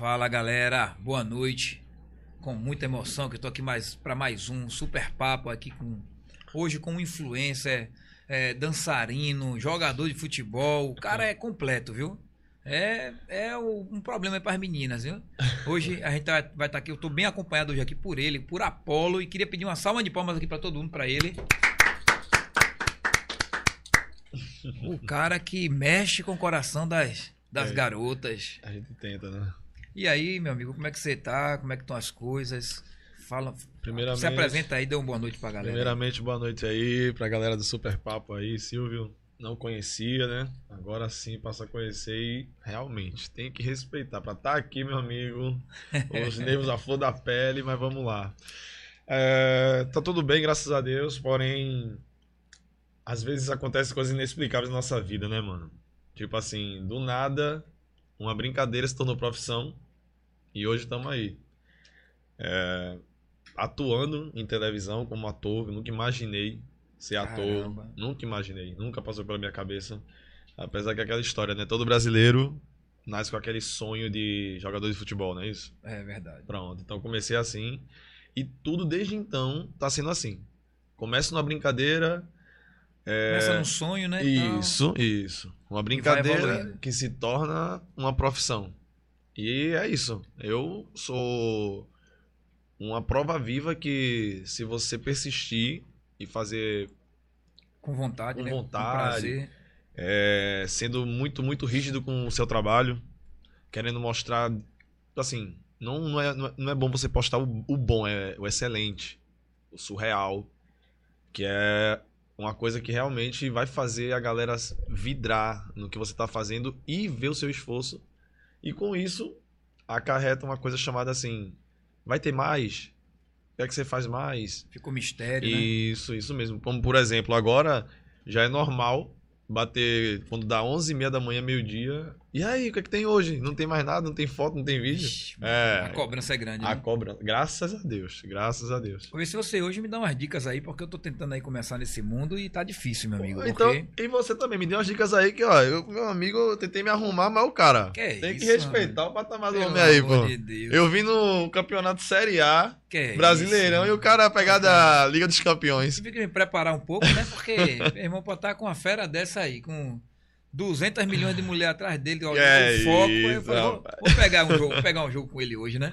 Fala galera, boa noite. Com muita emoção que eu tô aqui mais para mais um super papo aqui com hoje com um influencer, é, dançarino, jogador de futebol. O cara é completo, viu? É, é um problema para as meninas, viu? Hoje a gente tá- vai estar aqui, eu tô bem acompanhado hoje aqui por ele, por Apolo e queria pedir uma salva de palmas aqui para todo mundo para ele. O cara que mexe com o coração das, das É. garotas. A gente tenta, né? E aí, meu amigo, como é que você tá? Como é que estão as coisas? Fala, Primeiramente, se apresenta aí, dê uma boa noite pra galera. primeiramente, boa noite aí pra galera do Super Papo aí. Silvio não conhecia, né? Agora sim passa a conhecer e realmente tem que respeitar. Pra estar aqui, meu amigo, os nervos à flor da pele, mas vamos lá. É, tá tudo bem, graças a Deus, porém, às vezes acontecem coisas inexplicáveis na nossa vida, né, mano? Tipo assim, do nada, uma brincadeira se tornou profissão e hoje estamos aí. É, atuando em televisão como ator, nunca imaginei ser ator, Caramba. nunca imaginei, nunca passou pela minha cabeça. Apesar que é aquela história, né? Todo brasileiro nasce com aquele sonho de jogador de futebol, não é isso? É verdade. Pronto, então comecei assim. E tudo desde então tá sendo assim. Começo na brincadeira. É, Começa num sonho, né? Então, Isso, isso. Uma brincadeira que se torna uma profissão. E é isso. Eu sou uma prova viva que se você persistir e fazer com vontade, Com né? vontade. Com é, sendo muito, muito rígido com o seu trabalho, querendo mostrar, assim, não, não, é, não é- não é bom você postar o, o bom, é o excelente, o surreal, que é uma coisa que realmente vai fazer a galera vidrar no que você está fazendo e ver o seu esforço. E com isso, acarreta uma coisa chamada assim, vai ter mais? Quer que você faz mais? Ficou mistério, né? Isso, isso mesmo. Como, por exemplo, agora já é normal bater quando dá 11h30 da manhã, meio-dia. E aí, o que é que tem hoje? Não tem mais nada, não tem foto, não tem vídeo? Ixi, É. A cobrança é grande, A né? cobra. Graças a Deus, graças a Deus. Vou ver se você hoje me dá umas dicas aí, porque eu tô tentando aí começar nesse mundo e tá difícil, meu amigo. Então, Porque... e você também, me deu umas dicas aí que, ó, eu, meu amigo, eu tentei me arrumar, mas o cara. Que tem que isso, respeitar o patamar do Pelo homem aí, pô. de Deus. Eu vi no campeonato Série A, Que é Brasileirão, isso, e o cara pegar da Liga dos Campeões. Tive que me preparar um pouco, né? Porque meu irmão pode estar com uma fera dessa aí, com 200 milhões de mulheres atrás dele, olhando É o foco. eu isso, falei, vou, vou pegar um jogo, vou pegar um jogo com ele hoje, né?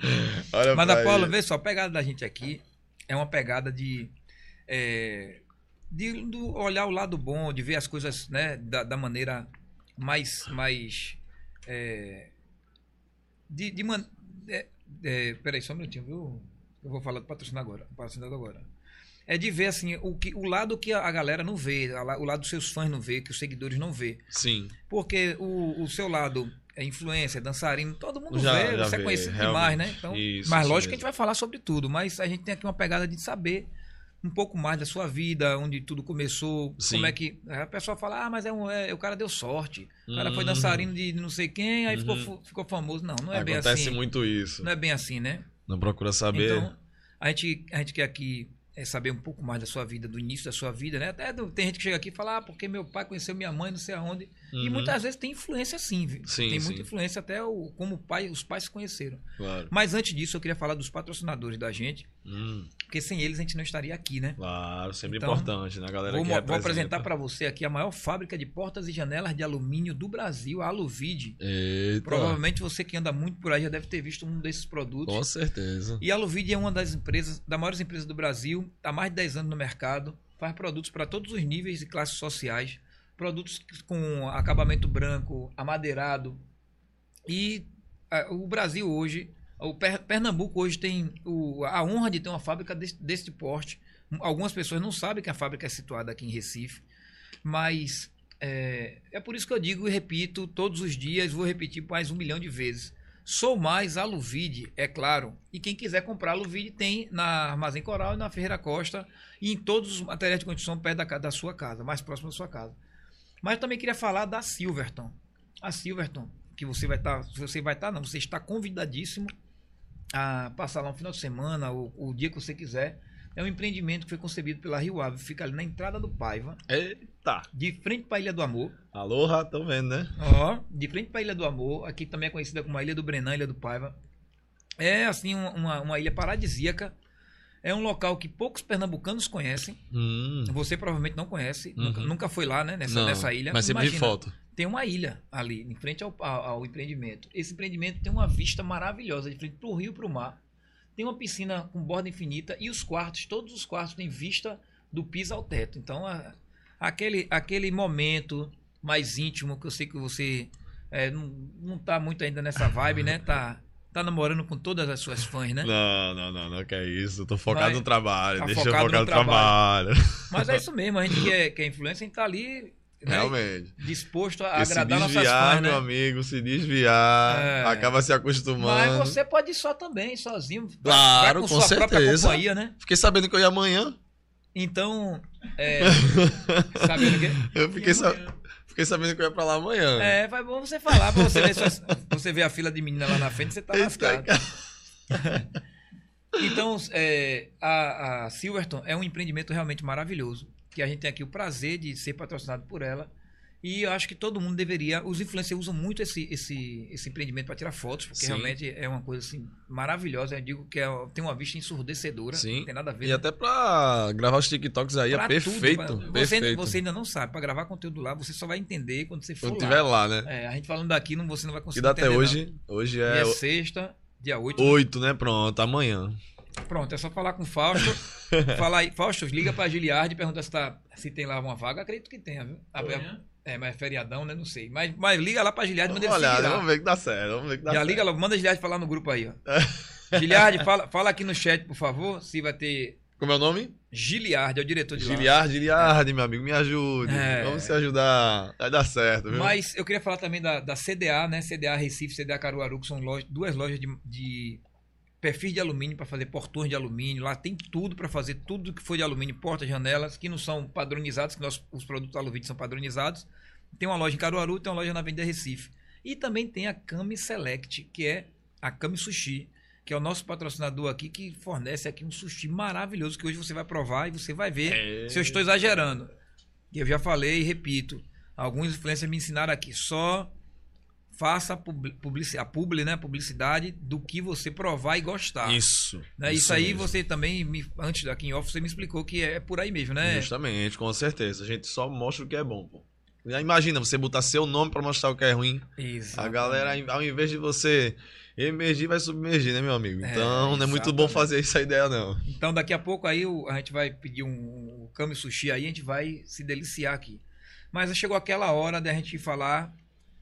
Olha Mas, da Paula, ele. vê só, a pegada da gente aqui é uma pegada de. é, de olhar o lado bom, de ver as coisas né, da, da maneira mais. mais é, de, de man, é, é, peraí, só um minutinho, viu? Eu vou falar do patrocinador agora. Patrocinador agora. É de ver assim, o, que, o lado que a galera não vê, o lado dos seus fãs não vê, que os seguidores não vê. Sim. Porque o, o seu lado é influência, dançarino, todo mundo Já- vê, já você é vê, conhecido realmente. demais, né? Então, Isso, mas lógico que a gente vai falar sobre tudo, mas a gente tem aqui uma pegada de saber um pouco mais da sua vida, onde tudo começou, Sim. como é que. A pessoa fala, ah, mas é um, é, o cara deu sorte. O cara foi Uhum. dançarino de não sei quem, aí ficou, Uhum. fu- ficou famoso. Não, não é bem Acontece assim. muito isso. Não é bem assim, né? Não procura saber. Então, a gente, a gente quer aqui é, saber um pouco mais da sua vida, do início da sua vida, né? Até do- tem gente que chega aqui e fala, ah, porque meu pai conheceu minha mãe, não sei aonde. E Uhum. muitas vezes tem influência sim, viu? Sim, tem sim. muita influência até o, como o pai, os pais se conheceram. Claro. Mas antes disso, eu queria falar dos patrocinadores da gente, Hum, porque sem eles a gente não estaria aqui, né? claro, sempre Então, importante, né, galera? Vou, vou apresentar para você aqui a maior fábrica de portas e janelas de alumínio do Brasil, a Aluvide. Eita. Provavelmente você que anda muito por aí já deve ter visto um desses produtos. Com certeza. E a Aluvide é uma das empresas, das maiores empresas do Brasil, há mais de 10 anos no mercado, faz produtos para todos os níveis e classes sociais, produtos com acabamento branco, amadeirado. E ah, o Brasil hoje, o Per- Pernambuco hoje tem o- a honra de ter uma fábrica desse, desse porte. Algumas pessoas não sabem que a fábrica é situada aqui em Recife, mas é, é por isso que eu digo e repito todos os dias, vou repetir mais um milhão de vezes. Sou mais Aluvide, é claro. E quem quiser comprar Aluvide tem na Armazém Coral e na Ferreira Costa e em todos os materiais de construção perto da, da sua casa, mais próximo da sua casa. Mas também queria falar da Silverton. A Silverton, que você vai estar, você vai estar, não, você está convidadíssimo a passar lá um final de semana, ou o dia que você quiser. É um empreendimento que foi concebido pela Rio Ave, fica ali na entrada do Paiva, Eita! de frente para a Ilha do Amor. Aloha, tô vendo, né? Ó, de frente para a Ilha do Amor, aqui também é conhecida como a Ilha do Brenan, Ilha do Paiva. É assim um- uma, uma ilha paradisíaca. É um local que poucos pernambucanos conhecem. Hum. Você provavelmente não conhece, nunca, Uhum. nunca foi lá, né? Nessa, Não, nessa ilha. Mas sempre Imagina, foto. Tem uma ilha ali, em frente ao, ao, ao empreendimento. Esse empreendimento tem uma vista maravilhosa, de frente para o rio e para o mar. Tem uma piscina com borda infinita e os quartos, todos os quartos têm vista do piso ao teto. Então, a- aquele, aquele momento mais íntimo que eu sei que você é, não, não tá muito ainda nessa vibe, né? Tá, tá namorando com todas as suas fãs, né? Não, não, não, não, que é isso. Tô focado Vai- no trabalho. tá Deixa eu focar no no trabalho. Mas é isso mesmo, a gente que é, que é influencer, a gente tá ali né, Realmente. disposto a Porque se agradar nossas desviar, fãs, né? meu amigo, se desviar, É. acaba se acostumando. Mas você pode ir só também, sozinho. Claro, vai com sua própria certeza. companhia, né? Fiquei sabendo que eu ia amanhã. Então, é, sabendo o quê? Eu fiquei, sa- fiquei sabendo que eu ia pra lá amanhã. É, vai bom você falar, pra você ver, suas- você ver a fila de menina lá na frente, você tá Eita, lascado. Então, é, a, a Silverton é um empreendimento realmente maravilhoso, que a gente tem aqui o prazer de ser patrocinado por ela. E eu acho que todo mundo deveria. Os influencers usam muito esse, esse, esse empreendimento para tirar fotos, porque Sim. realmente é uma coisa assim maravilhosa. Eu digo que é- tem uma vista ensurdecedora. Sim. Não tem nada a ver. E né? até pra gravar os TikToks aí Pra é perfeito. tudo, pra- perfeito. Você, você ainda não sabe. Para gravar conteúdo lá, você só vai entender quando você for Quando lá. tiver lá, né? É, a gente falando daqui, não, você não vai conseguir data é entender, hoje? Hoje não. é Dia sexta, dia 8. 8, né? Pronto, amanhã. Pronto, é só falar com o Fausto. falar aí, Fausto, liga pra Giliard e pergunta se, tá, se tem lá uma vaga. Acredito que tenha, viu? A- É, mas é feriadão, né? Não sei. Mas, mas liga lá pra Giliard e manda Vamos ele olhar, vamos ver que dá certo. Vamos ver que dá Já certo. liga logo, manda a Giliard falar no grupo aí, ó. Giliard, fala, fala aqui no chat, por favor, se vai ter. Como é o nome? Giliard, é o diretor de lá. Giliard, Giliard, meu amigo, me ajude. É. Vamos se ajudar. Vai dar certo, viu? Mas eu queria falar também da, da CDA, né? CDA Recife, CDA Caruaru, que são loja- duas lojas de, de perfis de alumínio para fazer portões de alumínio. Lá tem tudo para fazer tudo que for de alumínio, portas, janelas, que não são padronizados, que nós, os produtos Aluvite são padronizados. Tem uma loja em Caruaru, tem uma loja na Avenida Recife. E também tem a Kami Select, que é a Kami Sushi, que é o nosso patrocinador aqui, que fornece aqui um sushi maravilhoso, que hoje você vai provar e você vai ver É. se eu estou exagerando. E eu já falei e repito. Alguns influencers me ensinaram aqui. Só faça a publici- a publi, né? publicidade do que você provar e gostar. Isso. Né? Isso, aí mesmo. você também, me, antes daqui em off, você me explicou que é por aí mesmo, né? Justamente, com certeza. A gente só mostra o que é bom, pô. Imagina você botar seu nome pra mostrar o que é ruim. Isso. A galera, ao invés de você emergir, vai submergir, né, meu amigo? É, Então, não é muito bom fazer essa ideia, não. Então daqui a pouco aí a gente vai pedir um, um Kami Sushi aí, a gente vai se deliciar aqui. Mas chegou aquela hora da gente falar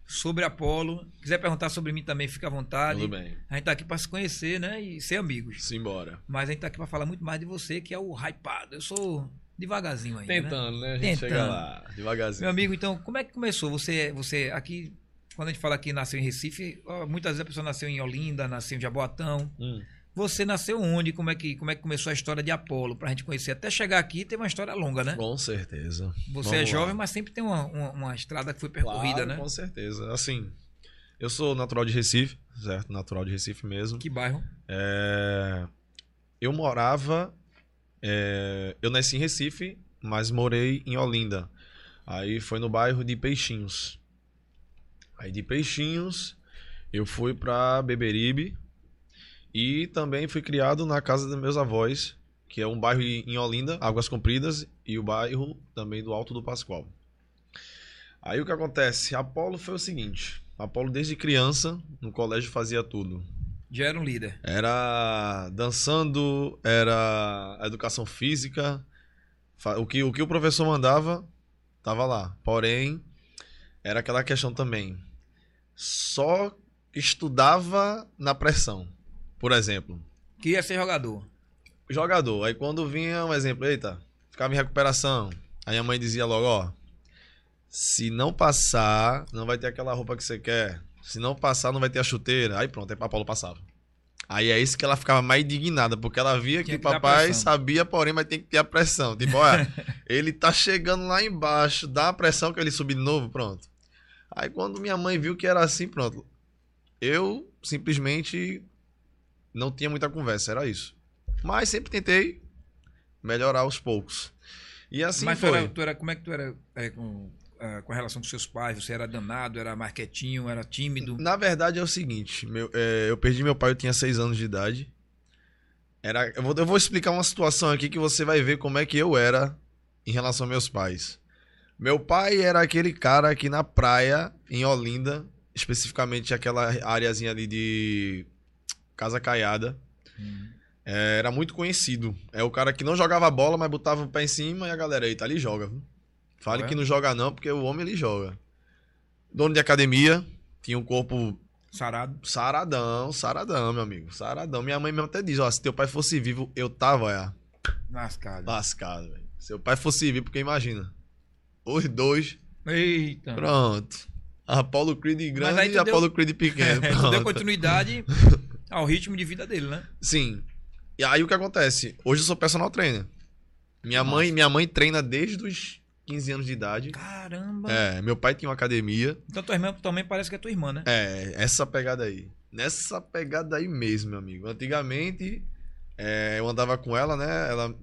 sobre Apolo. Quiser perguntar sobre mim também, fica à vontade. Tudo bem. A gente tá aqui para se conhecer, né? E ser amigos. Simbora. Mas a gente tá aqui para falar muito mais de você, que é o hypado. Eu sou devagarzinho ainda. né? Tentando, né? A gente Tentando. chega lá, devagarzinho. Meu amigo, então, como é que começou? Você, você aqui, quando a gente fala que nasceu em Recife, muitas vezes a pessoa nasceu em Olinda, nasceu em Jaboatão. Hum. Você nasceu onde? Como é que, como é que começou a história de Apolo? Pra gente conhecer. Até chegar aqui tem uma história longa, né? Com certeza. Você Vamos é lá. jovem, mas sempre tem uma, uma, uma estrada que foi percorrida, Claro, né? Com certeza. Assim, eu sou natural de Recife, certo? Natural de Recife mesmo. Que bairro? É, eu morava. é, eu nasci em Recife, mas morei em Olinda. Aí foi no bairro de Peixinhos. Aí de Peixinhos eu fui pra Beberibe e também fui criado na casa dos meus avós, que é um bairro em Olinda, Águas Compridas, e o bairro também do Alto do Pascoal. Aí o que acontece? Apolo foi o seguinte: Apolo desde criança no colégio fazia tudo. Já era um líder. Era dançando, era educação física. O que, o que o professor mandava, tava lá. Porém, era aquela questão também. Só estudava na pressão. Por exemplo, Queria ser jogador. jogador. Aí quando vinha um exemplo, eita, ficava em recuperação. Aí a mãe dizia logo, ó, se não passar, não vai ter aquela roupa que você quer. Se não passar, não vai ter a chuteira. Aí pronto, aí a Paulo passava. Aí é isso que ela ficava mais indignada, porque ela via que o que dar papai sabia, porém, mas tem que ter a pressão. Tipo, olha, ele tá chegando lá embaixo, dá a pressão que ele subir de novo, pronto. Aí quando minha mãe viu que era assim, pronto. Eu simplesmente não tinha muita conversa, era isso. Mas sempre tentei melhorar aos poucos. E assim Mas tu foi. era, tu era- como é que tu era é, com, ah, com a relação com seus pais? Você era danado, era mais quietinho, era tímido? Na verdade é o seguinte, meu- é, eu perdi meu pai, eu tinha seis anos de idade. Era, eu, vou, eu vou explicar uma situação aqui que você vai ver como é que eu era em relação aos meus pais. Meu pai era aquele cara que na praia, em Olinda, especificamente aquela areazinha ali de Casa Caiada, Hum. é, era muito conhecido. É o cara que não jogava bola, mas botava o pé em cima e a galera, eita, ali joga. viu? Fale Ué? que não joga não, porque o homem ele joga. Dono de academia, tinha um corpo Sarado. Saradão, saradão, meu amigo. Saradão. Minha mãe mesmo até diz, ó, se teu pai fosse vivo, eu tava, é, Lascado. lascado, velho. Se teu pai fosse vivo, porque imagina. Os dois, Eita. pronto. Apolo Creed aí grande e deu- Apolo Creed pequeno. tu deu continuidade ao ritmo de vida dele, né? Sim. E aí o que acontece? Hoje eu sou personal trainer. Minha Nossa. mãe, minha mãe treina desde os 15 anos de idade. Caramba. É, meu pai tinha uma academia. Então tua irmã também parece que é tua irmã, né? É, essa pegada aí. Nessa pegada aí mesmo, meu amigo. Antigamente, é, eu andava com ela, né? Ela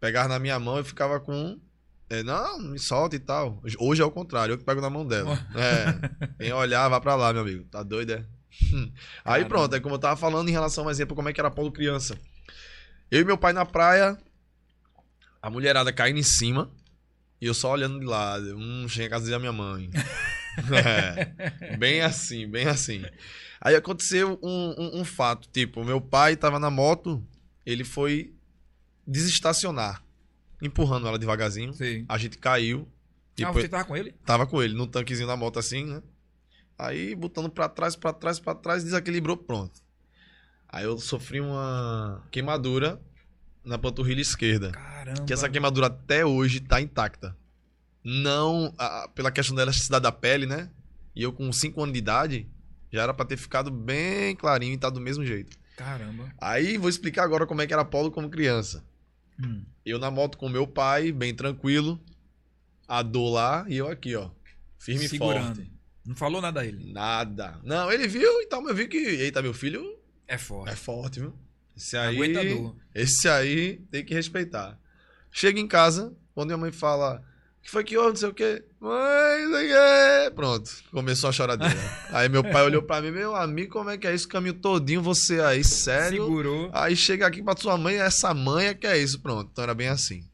pegava na minha mão e ficava com. é, não, me solta e tal. Hoje é o contrário, eu que pego na mão dela. É. Quem olhar, vá pra lá, meu amigo. Tá doido, é? Aí Caramba. pronto, é como eu tava falando em relação, por exemplo, como é que era Paulo criança. Eu e meu pai na praia, a mulherada caindo em cima e eu só olhando de lado. Hum, cheguei a casa da minha mãe. É, bem assim, bem assim. Aí aconteceu um, um, um fato, tipo, meu pai tava na moto, ele foi desestacionar, empurrando ela devagarzinho. Sei. A gente caiu. Ah, você tava com ele? Tava com ele no tanquezinho da moto assim, né? Aí botando pra trás, pra trás, pra trás, desequilibrou, pronto. Aí eu sofri uma queimadura na panturrilha esquerda. Caramba. Que essa queimadura até hoje tá intacta. Não a- pela questão da elasticidade da pele, né? E eu com 5 anos de idade, já era pra ter ficado bem clarinho e tá do mesmo jeito. Caramba. Aí vou explicar agora como é que era Paulo como criança. Hum. Eu na moto com meu pai, bem tranquilo. A dor lá e eu aqui, ó. Firme e Segurando. forte. Não falou nada a ele. Nada. Não, ele viu e tal, mas eu vi que. Eita, meu filho É forte. é forte, viu? Esse aí. Aguenta a dor. Esse aí tem que respeitar. Chega em casa, quando minha mãe fala. O que foi que houve? Não sei o quê. Mãe, não sei o quê. Pronto, começou a choradeira. aí meu pai olhou pra mim, meu amigo, como é que é isso? Caminho todinho, você aí, sério? Segurou. Aí chega aqui pra sua mãe, essa mãe é que é isso, pronto. Então era bem assim.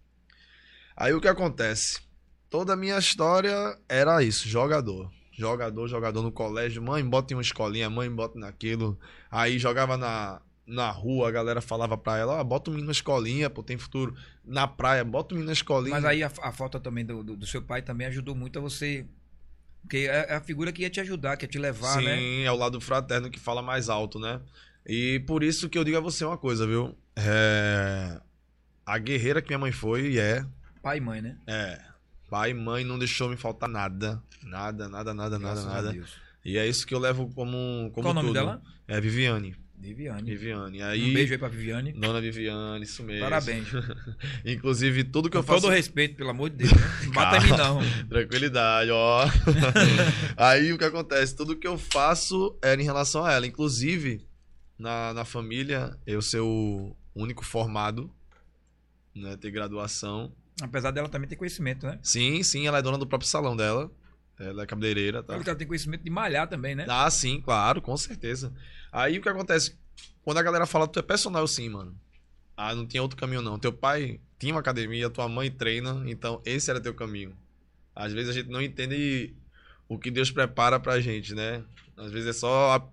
Aí o que acontece? Toda a minha história era isso, jogador. Jogador, jogador no colégio. Mãe, bota em uma escolinha, mãe, bota naquilo. Aí jogava na, na rua, a galera falava pra ela, ó, bota o menino na escolinha, pô, tem futuro. Na praia, bota o menino na escolinha. Mas aí a, a falta também do, do, do seu pai também ajudou muito a você. Porque é é a figura que ia te ajudar, que ia te levar, Sim, né? é o lado fraterno que fala mais alto, né? E por isso que eu digo a você uma coisa, viu? É... A guerreira que minha mãe foi e é, Pai e mãe, né? É. Pai e mãe não deixou me faltar nada. Nada, nada, nada, nada, Graças nada. Deus. E é isso que eu levo como, como Qual o nome dela? É Viviane. Viviane. Viviane. Aí, Um beijo aí pra Viviane. Dona Viviane, isso mesmo. Parabéns. Inclusive, tudo que Com eu faço. todo respeito, pelo amor de Deus. Né? Em mim, não. Tranquilidade, ó. Aí o que acontece? Tudo que eu faço era em relação a ela. Inclusive, na, na família, eu ser o único formado, né? Ter graduação. Apesar dela também ter conhecimento, né? Sim, sim, ela é dona do próprio salão dela. Ela é cabeleireira, tá? Ela que ela tem conhecimento de malhar também, né? Ah, sim, claro, com certeza. Aí o que acontece? Quando a galera fala, tu é personal, sim, mano. Ah, não tinha outro caminho, não. Teu pai tinha uma academia, tua mãe treina, então esse era teu caminho. Às vezes a gente não entende o que Deus prepara pra gente, né? Às vezes é só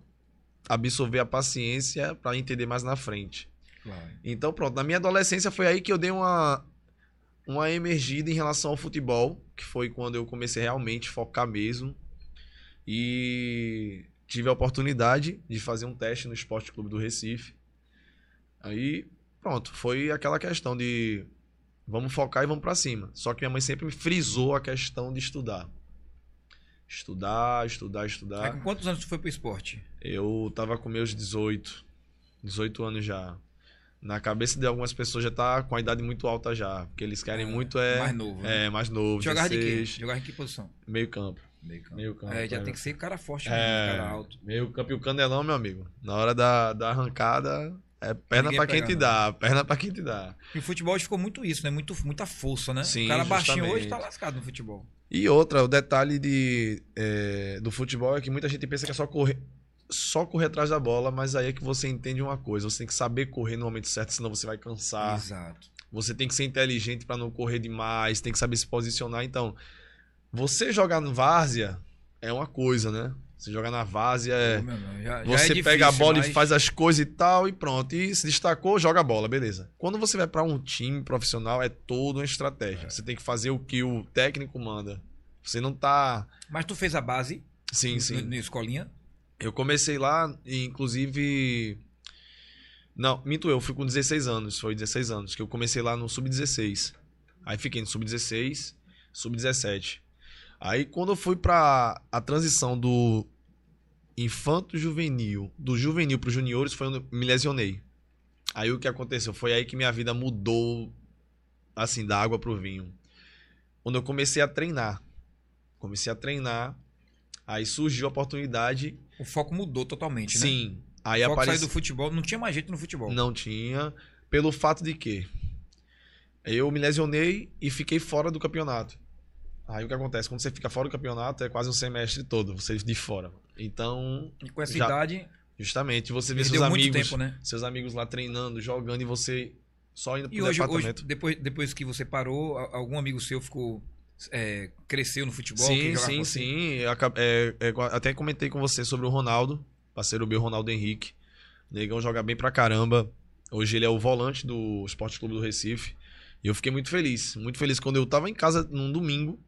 absorver a paciência pra entender mais na frente. Claro. Então, pronto, na minha adolescência foi aí que eu dei uma, uma emergida em relação ao futebol, que foi quando eu comecei realmente a focar mesmo. E tive a oportunidade de fazer um teste no Esporte Clube do Recife. Aí, pronto, foi aquela questão de vamos focar e vamos pra cima. Só que minha mãe sempre me frisou a questão de estudar. Estudar, estudar, estudar. com quantos anos tu foi pro esporte? Eu tava com meus 18. 18 anos já. Na cabeça de algumas pessoas já tá com a idade muito alta já. Porque eles querem Ah, muito é. mais novo, né? É, mais novo. Jogava de quê? 16, Jogava em que posição? Meio campo. Meio campo. Meio campo. É, já é. tem que ser cara forte mesmo, É, cara alto. meio campo e o canelão, meu amigo. Na hora da, da arrancada, É perna pra quem te não. dá, perna pra quem te dá. E o futebol ficou muito isso, né? Muito, muita força, né? Sim, o cara baixinho justamente. hoje tá lascado no futebol. E outra, o detalhe de, é, do futebol é que muita gente pensa que é só correr, só correr atrás da bola, mas aí é que você entende uma coisa: você tem que saber correr no momento certo, senão você vai cansar. Exato. Você tem que ser inteligente pra não correr demais, tem que saber se posicionar. Então, você jogar no várzea é uma coisa, né? Você jogar na várzea é. Já- já é Você difícil, pega a bola mas- e faz as coisas e tal, e pronto. E se destacou, joga a bola, beleza. Quando você vai pra um time profissional, é toda uma É. estratégia. Você tem que fazer o que o técnico manda. Você não tá. Mas tu fez a base Sim, sim. na escolinha? Eu comecei lá, inclusive. Não, minto eu, fui com 16 anos. Foi 16 anos, que eu comecei lá no Sub-16. Aí fiquei no Sub-16, Sub-17. Aí quando eu fui pra a transição do infanto juvenil, do juvenil pro juniores, foi onde me lesionei. Aí o que aconteceu? Foi aí que minha vida mudou, assim, da água pro vinho. Quando eu comecei a treinar. Comecei a treinar, aí surgiu a oportunidade O foco mudou totalmente, né? Sim. Aí o foco apareceu. saiu do futebol, não tinha mais jeito no futebol. Não tinha. Pelo fato de que eu me lesionei e fiquei fora do campeonato. Aí o que acontece? Quando você fica fora do campeonato, é quase um semestre todo, você de fora. Então, E com essa Já- idade, justamente, você vê seus amigos, tempo, né? seus amigos lá treinando, jogando e você só indo pro E hoje, hoje depois, depois que você parou, algum amigo seu ficou. É, cresceu no futebol? sim, sim, você? sim. É, é, até comentei com você sobre o Ronaldo, parceiro meu, Ronaldo Henrique. O Negão joga bem pra caramba. Hoje ele é o volante do Esporte Clube do Recife. E eu fiquei muito feliz. Muito feliz quando eu tava em casa num domingo.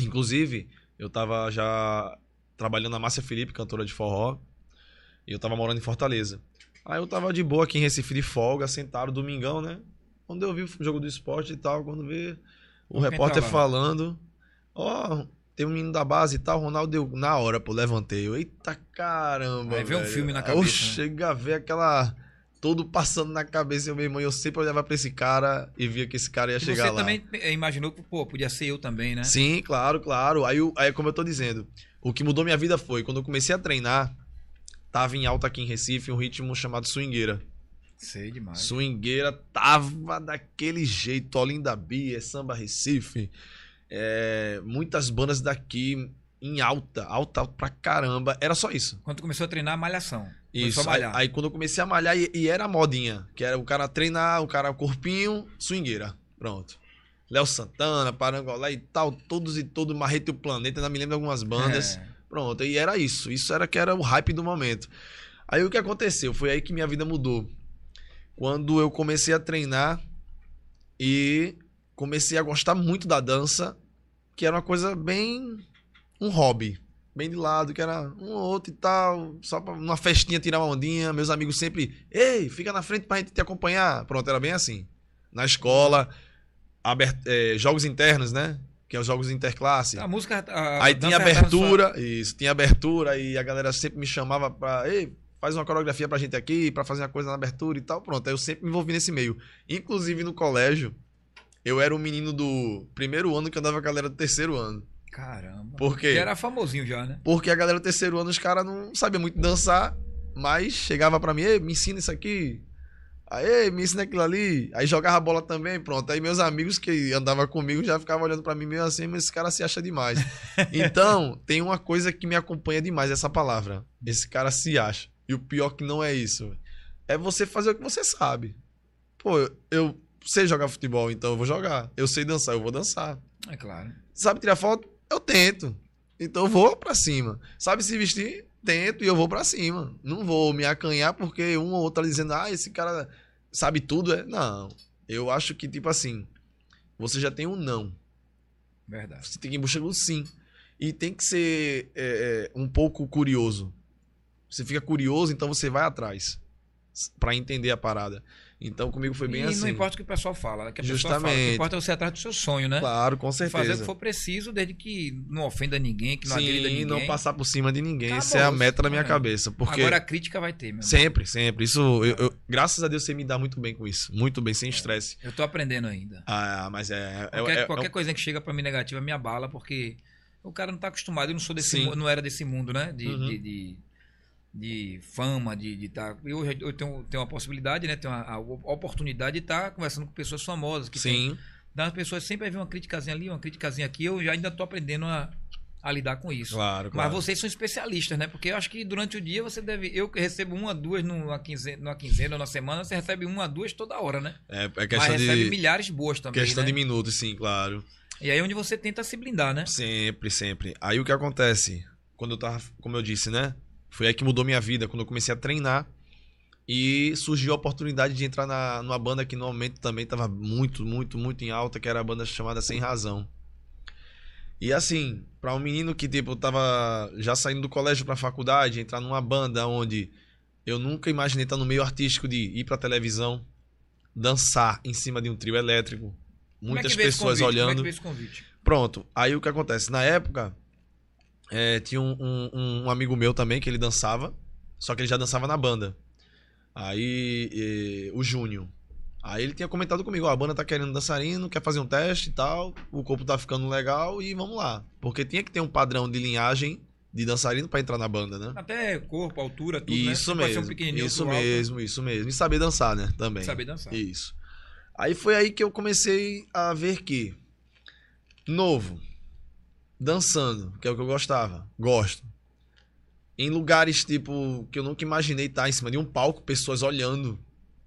Inclusive, eu tava já trabalhando na Márcia Felipe, cantora de forró. E eu tava morando em Fortaleza. Aí eu tava de boa aqui em Recife de folga, sentado, domingão, né? Quando eu vi o jogo do esporte e tal, quando vê o repórter lá? falando, ó, tem um menino da base e tal, Ronaldo deu na hora, pô, levantei. Eu, eita caramba. Aí vê um filme na cabeça, Eu né? chega a ver aquela. Todo passando na cabeça, eu, meu irmão, eu sempre olhava pra esse cara e via que esse cara ia E chegar você lá. também é, imaginou que, pô, podia ser eu também, né? Sim, claro, claro. Aí, aí, como eu tô dizendo, o que mudou minha vida foi quando eu comecei a treinar, tava em alta aqui em Recife um ritmo chamado swingueira. Sei demais. Swingueira tava daquele jeito, Olinda Bia, Samba Recife, é, muitas bandas daqui em alta, alta pra caramba. Era só isso. Quando começou a treinar, malhação. Isso. Aí, malhar. aí quando eu comecei a malhar, e, e era a modinha, que era o cara treinar, o cara corpinho, swingueira. Pronto. Léo Santana, Parangolé e tal, todos e todos, Marreta e o Planeta, ainda me lembro de algumas bandas. É. Pronto, e era isso. Isso era que era o hype do momento. Aí o que aconteceu? Foi aí que minha vida mudou. Quando eu comecei a treinar e comecei a gostar muito da dança, que era uma coisa bem. um hobby. Bem de lado, que era um ou outro e tal, só pra uma festinha tirar uma ondinha. Meus amigos sempre, ei, fica na frente pra gente te acompanhar. Pronto, era bem assim. Na escola, abert- eh, jogos internos, né? Que é os jogos interclasse. A música. a- Aí tinha tava abertura, isso, tinha abertura e a galera sempre me chamava pra, ei, faz uma coreografia pra gente aqui, pra fazer uma coisa na abertura e tal, pronto. Aí eu sempre me envolvi nesse meio. Inclusive no colégio, eu era o menino do primeiro ano que andava com a galera do terceiro ano. Caramba. Por quê? Que era famosinho já, né? Porque a galera do terceiro ano, os caras não sabiam muito dançar, mas chegava pra mim, ei, me ensina isso aqui. Aí, me ensina aquilo ali. Aí jogava bola também, pronto. Aí meus amigos que andavam comigo já ficavam olhando pra mim meio assim, mas esse cara se acha demais. Então, tem uma coisa que me acompanha demais, essa palavra. Esse cara se acha. E o pior que não é isso. É você fazer o que você sabe. Pô, eu, eu sei jogar futebol, então eu vou jogar. Eu sei dançar, eu vou dançar. É claro. Sabe tirar foto? Eu tento. Então eu vou pra cima. Sabe se vestir? Tento e eu vou pra cima. Não vou me acanhar porque um ou outro tá dizendo, ah, esse cara sabe tudo. É? Não. Eu acho que, tipo assim, você já tem um não. Verdade. Você tem que ir em busca do sim. E tem que ser é, é, um pouco curioso. Você fica curioso, então você vai atrás. Pra entender a parada. Então comigo foi bem e assim. não importa o que o pessoal fala, que a pessoa fala. O Justamente. que importa é você atrás do seu sonho, né? Claro, com Fazer o certeza. que for preciso, desde que não ofenda ninguém, que não agrida Sim, ninguém. não passar por cima de ninguém. Acabou. Essa é a meta da minha É. cabeça. Porque Agora a crítica vai ter, meu. irmão. sempre, sempre. Isso, eu, eu- graças a Deus você me dá muito bem com isso. Muito bem, sem estresse. Eu tô aprendendo ainda. Ah, mas é. é, Qualquer, é- é qualquer coisinha que chega pra mim negativa me abala, porque o cara não tá acostumado, eu não sou desse Sim. mu- não era desse mundo, né? De, Uhum. de, de, de fama, de estar. Tá, eu, eu tenho, tenho uma possibilidade, né? Tenho a, a oportunidade de estar tá conversando com pessoas famosas. Que Sim. Tem, as pessoas sempre vêm uma criticazinha ali, uma criticazinha aqui. Eu já ainda estou aprendendo a, a lidar com isso. Claro, claro. Mas vocês são especialistas, né? Porque eu acho que durante o dia você deve. Eu recebo uma, duas numa quinzena, numa quinzena ou na semana, você recebe uma, duas toda hora, né? É, é questão Mas de. recebe milhares boas também. Questão né? de minutos, sim, claro. E aí é onde você tenta se blindar, né? Sempre, sempre. Aí o que acontece? Quando eu tava, como eu disse, né? Foi aí que mudou minha vida, quando eu comecei a treinar. E surgiu a oportunidade de entrar na, numa banda que no momento também estava muito, muito, muito em alta, que era a banda chamada Sem Razão. E assim, para um menino que tipo tava já saindo do colégio para faculdade, entrar numa banda onde eu nunca imaginei estar no meio artístico de ir para televisão, dançar em cima de um trio elétrico, muitas Como é pessoas olhando. É? Pronto, aí o que acontece? Na época, é, tinha um, um- um amigo meu também que ele dançava, só que ele já dançava na banda. Aí, eh, o Júnior. Aí ele tinha comentado comigo: ó, a banda tá querendo dançarino, quer fazer um teste e tal, o corpo tá ficando legal e vamos lá. Porque tinha que ter um padrão de linhagem de dançarino pra entrar na banda, né? Até corpo, altura, tudo, né? Isso ser mesmo, um isso outro alto, mesmo, isso mesmo. E saber dançar, né? Também. Saber dançar. Isso. Aí foi aí que eu comecei a ver que, novo, dançando, que é o que eu gostava, gosto. Em lugares, tipo, que eu nunca imaginei estar em cima de um palco, pessoas olhando.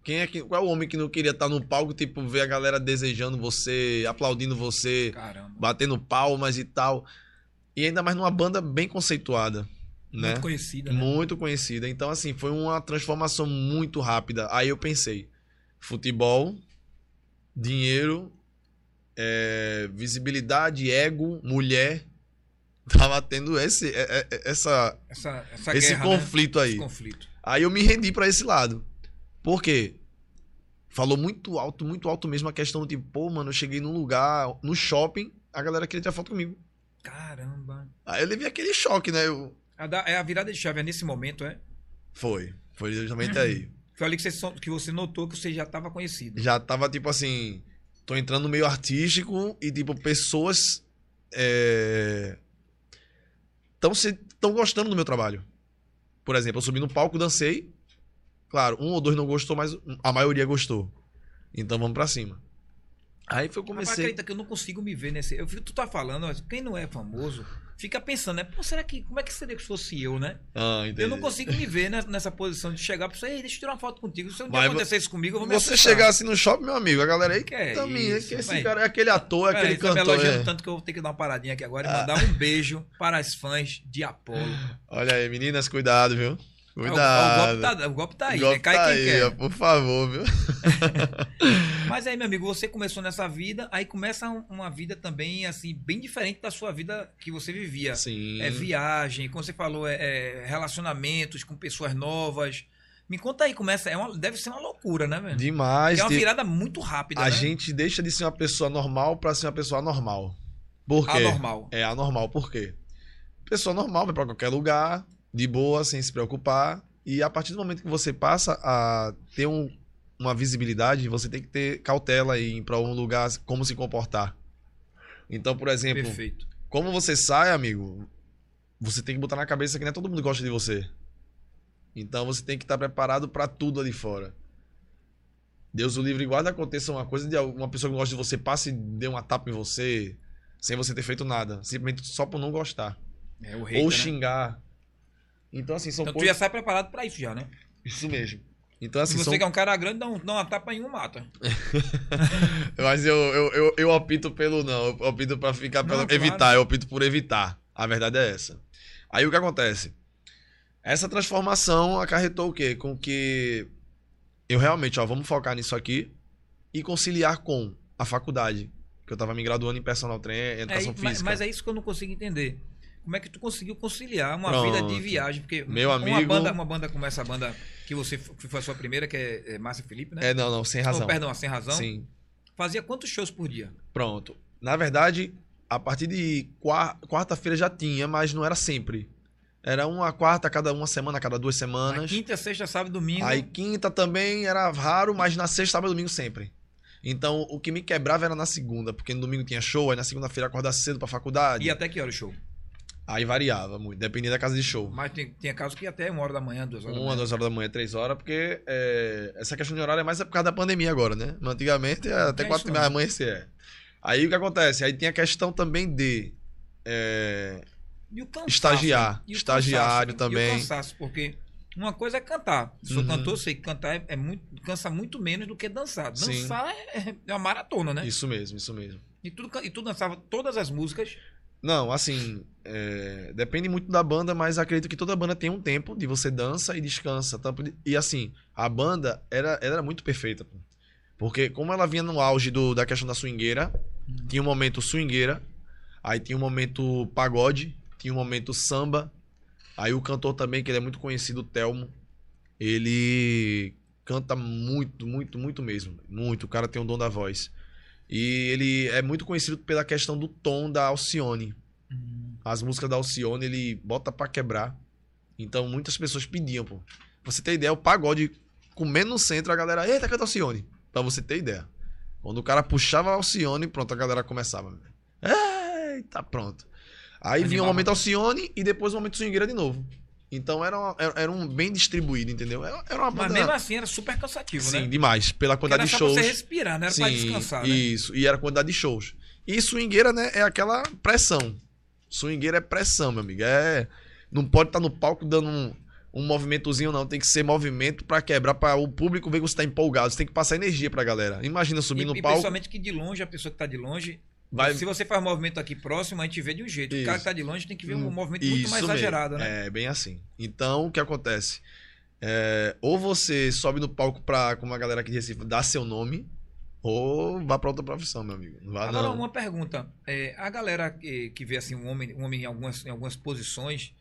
Quem é que, qual é o homem que não queria estar no palco, tipo, ver a galera desejando você, aplaudindo você, Caramba. batendo palmas e tal. E ainda mais numa banda bem conceituada, né? Muito conhecida, né? Muito conhecida. Então, assim, foi uma transformação muito rápida. Aí eu pensei: futebol, dinheiro, é, visibilidade, ego, mulher. Tava tendo esse, é- é- essa, Essa, essa esse guerra, né? conflito aí. Esse conflito. Aí eu me rendi pra esse lado. Por quê? Falou muito alto, muito alto mesmo a questão de, pô, mano, eu cheguei num lugar, no shopping, a galera queria tirar foto comigo. Caramba. Aí eu levei aquele choque, né? Eu... A da- é a virada de chave, é nesse momento, é? Foi, foi justamente aí. Foi ali que você, que você notou que você já estava conhecido. já tava tipo assim. Tô entrando no meio artístico e, tipo, pessoas. É... Tão, se, tão gostando do meu trabalho. Por exemplo, eu subi no palco, dancei. Claro, um ou dois não gostou, mas a maioria gostou. Então vamos pra cima. Aí foi eu Rapaz, comecei. acredita que eu não consigo me ver nesse. Eu, fico- tu tá falando, quem não é famoso, fica pensando, né? Pô, será que. Como é que seria que fosse eu, né? Ah. Eu não consigo me ver nessa posição de chegar pra você, ei, deixa eu tirar uma foto contigo. Se um dia acontecer isso comigo, eu vou me Você assustar. chegar assim no shopping, meu amigo, a galera aí Que é também, isso, que esse cara é aquele ator, é aquele aí, tá me cantor. elogiando é. tanto que eu vou ter que dar uma paradinha aqui agora e mandar um beijo para as fãs de Apolo. Olha aí, meninas, cuidado, viu? O, o Cuidado. golpe tá, o golpe tá aí, O golpe né? Cai tá quem aí, quer. ó, por favor, viu? Mas aí, meu amigo, você começou nessa vida, aí começa um- uma vida também, assim, bem diferente da sua vida que você vivia. Sim. É viagem, como você falou, é, é relacionamentos com pessoas novas. Me conta aí, começa, é uma, deve ser uma loucura, né, velho? Demais. é uma virada muito rápida, a né? gente deixa de ser uma pessoa normal pra ser uma pessoa anormal. Por quê? Anormal. É anormal, por quê? Pessoa normal vai pra qualquer lugar, de boa, sem se preocupar. E a partir do momento que você passa a ter um- uma visibilidade, você tem que ter cautela em ir pra um lugar, como se comportar. Então, por exemplo, Perfeito. como você sai, amigo, você tem que botar na cabeça que não é todo mundo gosta de você. Então você tem que estar preparado pra tudo ali fora. Deus o livre e guarda aconteça uma coisa de uma pessoa que não gosta de você passe e dê uma tapa em você sem você ter feito nada, simplesmente só por não gostar É o rei, ou né? Então assim, são Então tu coisas já sai preparado pra isso já, né? isso mesmo. Então Se assim, você são... que é um cara grande, dá, um, dá uma tapa em um, mata. mas eu, eu, eu, eu opto pelo não, eu opto pra ficar Não, pelo claro. evitar, eu opto por evitar. A verdade é essa. Aí o que acontece? Essa transformação acarretou o quê? Com que eu realmente, ó, vamos focar nisso aqui e conciliar com a faculdade, que eu tava me graduando em personal trainer, É, educação mas, física. mas é isso que eu não consigo entender. Como é que tu conseguiu conciliar uma Pronto. vida de viagem? Porque Meu uma amigo- banda, uma banda como essa banda que você que foi a sua primeira, que é, é Márcia Felipe, né? É, não, não, sem razão. Oh, perdão, sem razão. Sim. Fazia quantos shows por dia? Pronto. Na verdade, a partir de qua- quarta-feira já tinha, mas não era sempre. Era uma quarta cada uma semana, cada duas Na semanas. quinta, sexta, sábado, domingo. Aí quinta também era raro, mas na sexta, sábado e domingo sempre. Então o que me quebrava era na segunda, porque no domingo tinha show, aí na segunda-feira acordar cedo pra faculdade. E até que hora o show? Aí variava muito, dependia da casa de show. Mas tem, tinha casos que ia até uma hora da manhã, duas horas da Uma, manhã. duas horas da manhã, três horas, porque é, essa questão de horário é mais por causa da pandemia agora, né? Mas Antigamente, é até É quatro e meia da manhã se é. Aí o que acontece? Aí tem a questão também de. é, E o cansaço, Estagiar. né? Estagiário cansaço, né? também. E o cansaço, porque uma coisa é cantar. Sou Uhum. cantor, sei que cantar é, é muito, cansa muito menos do que dançar. Dançar é, é uma maratona, né? Isso mesmo, isso mesmo. E, tudo, e tu dançava todas as músicas. Não, assim, é, depende muito da banda, mas acredito que toda banda tem um tempo de você dança e descansa. tá? E assim, a banda era, era muito perfeita. pô. Porque como ela vinha no auge do, da questão da swingueira, tinha um momento swingueira, aí tinha um momento pagode, tinha um momento samba, aí o cantor também, que ele é muito conhecido, o Telmo, ele canta muito, muito, muito mesmo. Muito, o cara tem um dom da voz. E ele é muito conhecido pela questão do tom da Alcione. As músicas da Alcione ele bota pra quebrar. Então muitas pessoas pediam, pô. Pra você ter ideia, o pagode comendo no centro, a galera, eita, canta Alcione. Pra você ter ideia. Quando o cara puxava a Alcione, pronto, a galera começava. Eita, pronto. Aí vinha o momento Alcione e depois o momento swingueira de novo. Então era, uma- era, era um bem distribuído, entendeu? Era, era uma Mas banda... mesmo assim era super cansativo, Sim, né? demais. Pela quantidade era de shows. pra você respirar, né? Era pra descansar, né? Isso, e era a quantidade de shows. E swingueira, né, é aquela pressão. Swingueira é pressão, meu amigo. É, não pode estar no palco dando um, um movimentozinho, não. Tem que ser movimento pra quebrar, pra o público ver que você tá empolgado. Você tem que passar energia pra galera. Imagina subir E, no e palco. principalmente que de longe, a pessoa que tá de longe. Vai... Se você faz movimento aqui próximo, a gente vê de um jeito. O Isso. cara que tá de longe tem que ver um Hum, movimento muito mais mesmo. exagerado, né? É, bem assim. Então, o que acontece? É, ou você sobe no palco pra, como a galera aqui de Recife, dar seu nome, ou vá pra outra profissão, meu amigo. Não vá, Agora, não. uma pergunta. É, a galera que, que vê assim, um homem, um homem em, algumas, em algumas posições,